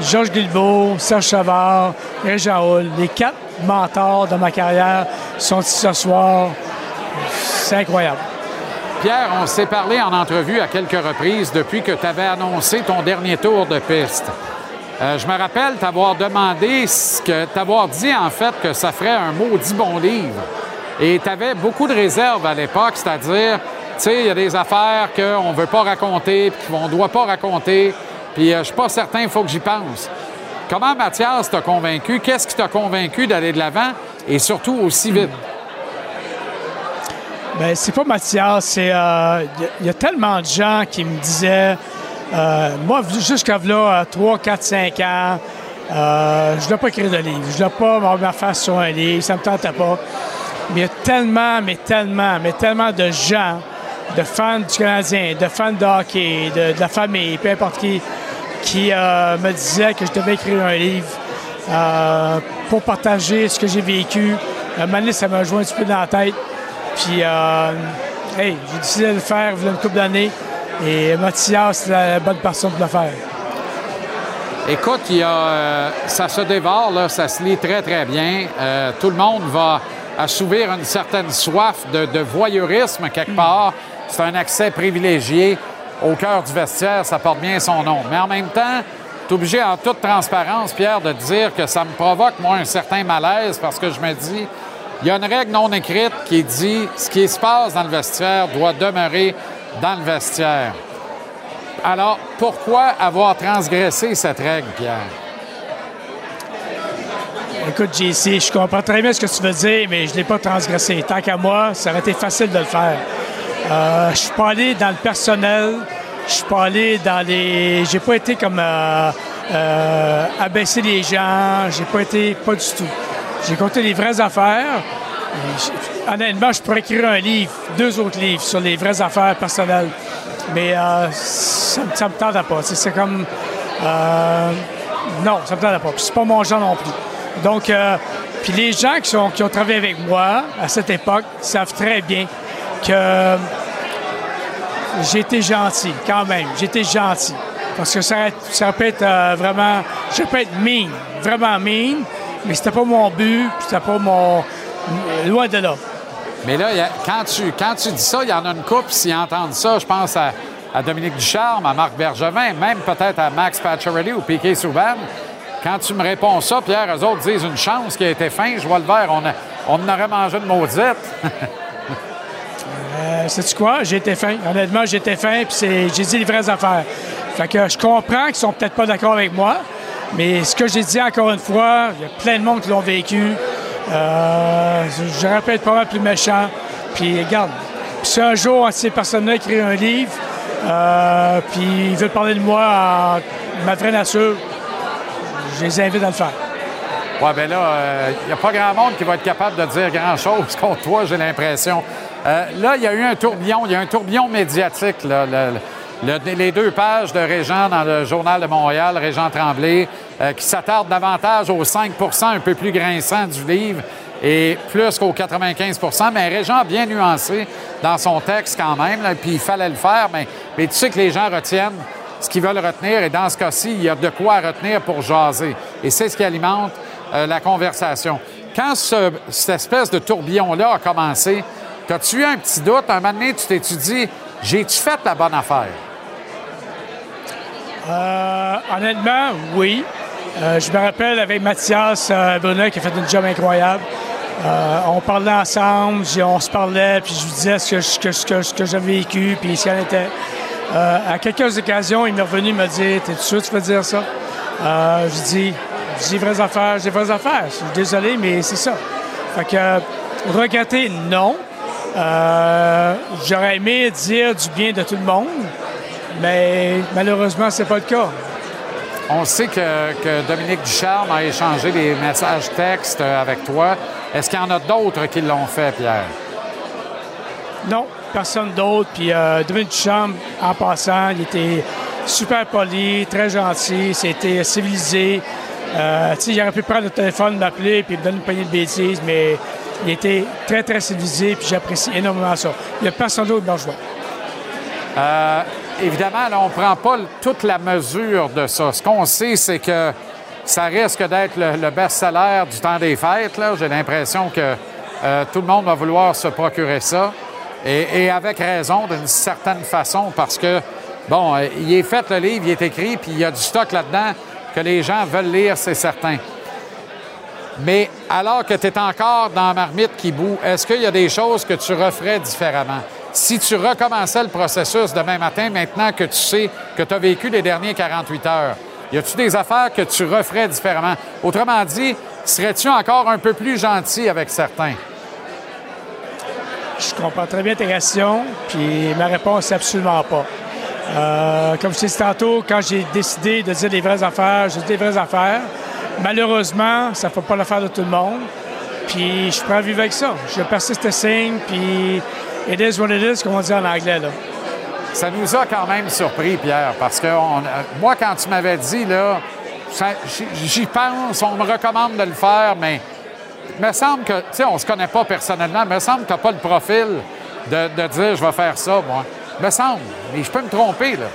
Georges Guilbeault, Serge Savard, Régent Hull, les quatre mentors de ma carrière sont ici ce soir. C'est incroyable. Pierre, on s'est parlé en entrevue à quelques reprises depuis que tu avais annoncé ton dernier tour de piste. Euh, je me rappelle t'avoir demandé, t'avoir dit en fait que ça ferait un maudit bon livre. Et tu avais beaucoup de réserves à l'époque, c'est-à-dire, tu sais, il y a des affaires qu'on ne veut pas raconter, puis qu'on ne doit pas raconter, puis euh, je suis pas certain, il faut que j'y pense. Comment Mathias t'a convaincu? Qu'est-ce qui t'a convaincu d'aller de l'avant? Et surtout aussi vite? Ben, c'est pas Mathias, c'est. euh, Il y, a tellement de gens qui me disaient. euh, moi, jusqu'à là, 3, 4, 5 ans, euh, je ne dois pas écrire de livre. Je ne dois pas avoir ma face sur un livre. Ça ne me tentait pas. Mais il y a tellement, mais tellement, mais tellement de gens, de fans du Canadien, de fans de hockey, de, la famille, peu importe qui, qui euh, me disaient que je devais écrire un livre pour partager ce que j'ai vécu. Un moment donné, ça m'a joué un petit peu dans la tête. Puis, euh, hey, j'ai décidé de le faire il y a une couple d'années. Et Mathias, c'est la bonne personne pour le faire. Écoute, il y a, euh, ça se dévore, là, ça se lit très, très bien. Euh, tout le monde va assouvir une certaine soif de, de voyeurisme quelque part. C'est un accès privilégié au cœur du vestiaire, ça porte bien son nom. Mais en même temps, tu es obligé en toute transparence, Pierre, de dire que ça me provoque, moi, un certain malaise parce que je me dis, il y a une règle non écrite qui dit ce qui se passe dans le vestiaire doit demeurer dans le vestiaire. Alors, pourquoi avoir transgressé cette règle, Pierre? Écoute, JC, je comprends très bien ce que tu veux dire, mais je ne l'ai pas transgressé. Tant qu'à moi, ça aurait été facile de le faire. Euh, je suis pas allé dans le personnel. Je suis pas allé dans les. J'ai pas été comme euh, euh, abaisser les gens. J'ai pas été. Pas du tout. J'ai compté les vraies affaires. Honnêtement, je pourrais écrire un livre, deux autres livres sur les vraies affaires personnelles. Mais euh, ça, ça me tentait pas. C'est- comme. euh, non, ça me tentait pas. Puis c'est pas mon genre non plus. Donc, euh, puis les gens qui, ont travaillé avec moi à cette époque savent très bien que été gentil, quand même. Été gentil. Parce que ça, ça peut être vraiment. Je peux être mean, vraiment mean, mais c'était pas mon but, puis c'était pas mon. Loin de là. Mais là, a- quand, tu, quand tu dis ça, il y en a une couple, s'ils entendent ça, je pense à, à Dominique Ducharme, à Marc Bergevin, même peut-être à Max Pacioretty ou Piquet Souban. Quand tu me réponds ça, Pierre, eux autres disent une chance qui a été fin, je vois le verre, on, a- on en aurait mangé de maudite. [LAUGHS] Euh, Sais-tu quoi? J'ai été fin. Honnêtement, été fin, puis c'est- j'ai dit les vraies affaires. Fait que je comprends qu'ils sont peut-être pas d'accord avec moi, mais ce que j'ai dit encore une fois, il y a plein de monde qui l'ont vécu. Euh, pu être pas mal plus méchant. Puis regarde, si un jour, ces personnes-là écrit un livre, euh, puis ils veulent parler de moi en ma vraie nature, je les invite à le faire. Ouais, ben là, il n'y a pas grand monde qui va être capable de dire grand-chose [LAUGHS] contre toi, j'ai l'impression. Euh, là, il y a eu un tourbillon, il y a un tourbillon médiatique. là, les deux pages de Régent dans le Journal de Montréal, Régent Tremblay, euh, qui s'attarde davantage aux 5% un peu plus grinçant du livre et plus qu'aux 95% mais Régent bien nuancé dans son texte quand même, puis il fallait le faire, mais, tu sais que les gens retiennent ce qu'ils veulent retenir, et dans ce cas-ci, il y a de quoi retenir pour jaser. Et c'est ce qui alimente euh, la conversation. Quand ce- cette espèce de tourbillon-là a commencé, as-tu eu un petit doute? Un moment donné, tu t'es-tu dit, j'ai-tu fait la bonne affaire? Euh, honnêtement, oui. Euh, je me rappelle avec Mathias euh, Brunet qui a fait une job incroyable. Euh, on parlait ensemble, on se parlait, puis je lui disais ce que, que, j'avais vécu, puis ce qu'elle était. À quelques occasions, il m'est revenu m'a dit T'es sûr que tu veux dire ça Je dis J'ai vraies affaires, j'ai vraies affaires. Je suis désolé, mais c'est ça. Fait que, regretter, non. J'aurais aimé dire du bien de tout le monde, mais malheureusement, c'est pas le cas. On sait que, que Dominique Ducharme a échangé des messages textes euh, avec toi. Est-ce qu'il y en a d'autres qui l'ont fait, Pierre? Non, personne d'autre. Puis euh, Dominique Duchamp, en passant, il était super poli, très gentil, c'était civilisé. Euh, tu sais, j'aurais pu prendre le téléphone, m'appeler puis me donner une poignée de bêtises, mais il était très, très civilisé puis j'apprécie énormément ça. Il n'y a personne d'autre dans le. Euh, évidemment, on ne prend pas toute la mesure de ça. Ce qu'on sait, c'est que ça risque d'être le, le best-seller du temps des fêtes. J'ai l'impression que euh, tout le monde va vouloir se procurer ça. Et, et avec raison, d'une certaine façon, parce que, bon, euh, il est fait le livre, il est écrit, puis il y a du stock là-dedans que les gens veulent lire, c'est certain. Mais alors que tu es encore dans la marmite qui bout, est-ce qu'il y a des choses que tu referais différemment? Si tu recommençais le processus demain matin, maintenant que tu sais que tu as vécu les derniers 48 heures, y a-tu des affaires que tu referais différemment? Autrement dit, serais-tu encore un peu plus gentil avec certains? Je comprends très bien tes questions, puis ma réponse, c'est absolument pas. Euh, comme je t'ai dit tantôt, quand j'ai décidé de dire les vraies affaires, je dis les vraies affaires. Malheureusement, ça ne fait pas l'affaire de tout le monde. Puis je prends vivre avec ça. Je persiste signe, puis it is what it is, comme on dit en anglais. Là. Ça nous a quand même surpris, Pierre, parce que on- euh, moi, quand tu m'avais dit, là, j'y- pense, on me recommande de le faire, mais il me semble que, tu sais, on se connaît pas personnellement, il me semble que tu n'as pas le profil de, de dire je vais faire ça, moi. Il me semble, mais je peux me tromper, là.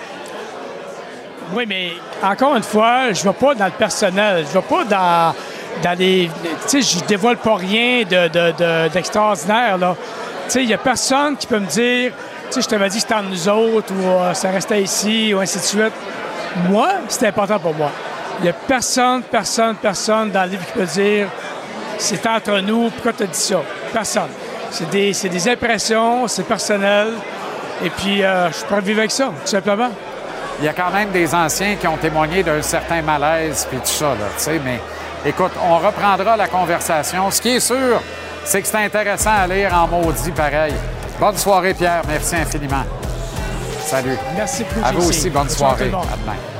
Oui, mais encore une fois, je ne vais pas dans le personnel. Je ne vais pas dans, dans les. Tu sais, je dévoile pas rien de- de- de- d'extraordinaire, là. Sais, il n'y a personne qui peut me dire, tu sais, je t'avais dit que c'était entre nous autres ou euh, ça restait ici ou ainsi de suite. Moi, c'est important pour moi. Il n'y a personne, personne, personne dans le livre qui peut dire, c'est entre nous, pourquoi tu dit ça? Personne. C'est des, des impressions, c'est personnel. Et puis, euh, je peux vivre avec ça, tout simplement. Il y a quand même des anciens qui ont témoigné d'un certain malaise puis tout ça, là, tu sais, mais écoute, on reprendra la conversation. Ce qui est sûr, c'est que c'est intéressant à lire en maudit pareil. Bonne soirée, Pierre. Merci infiniment. Salut. Merci beaucoup, À vous aussi, bonne soirée. À demain.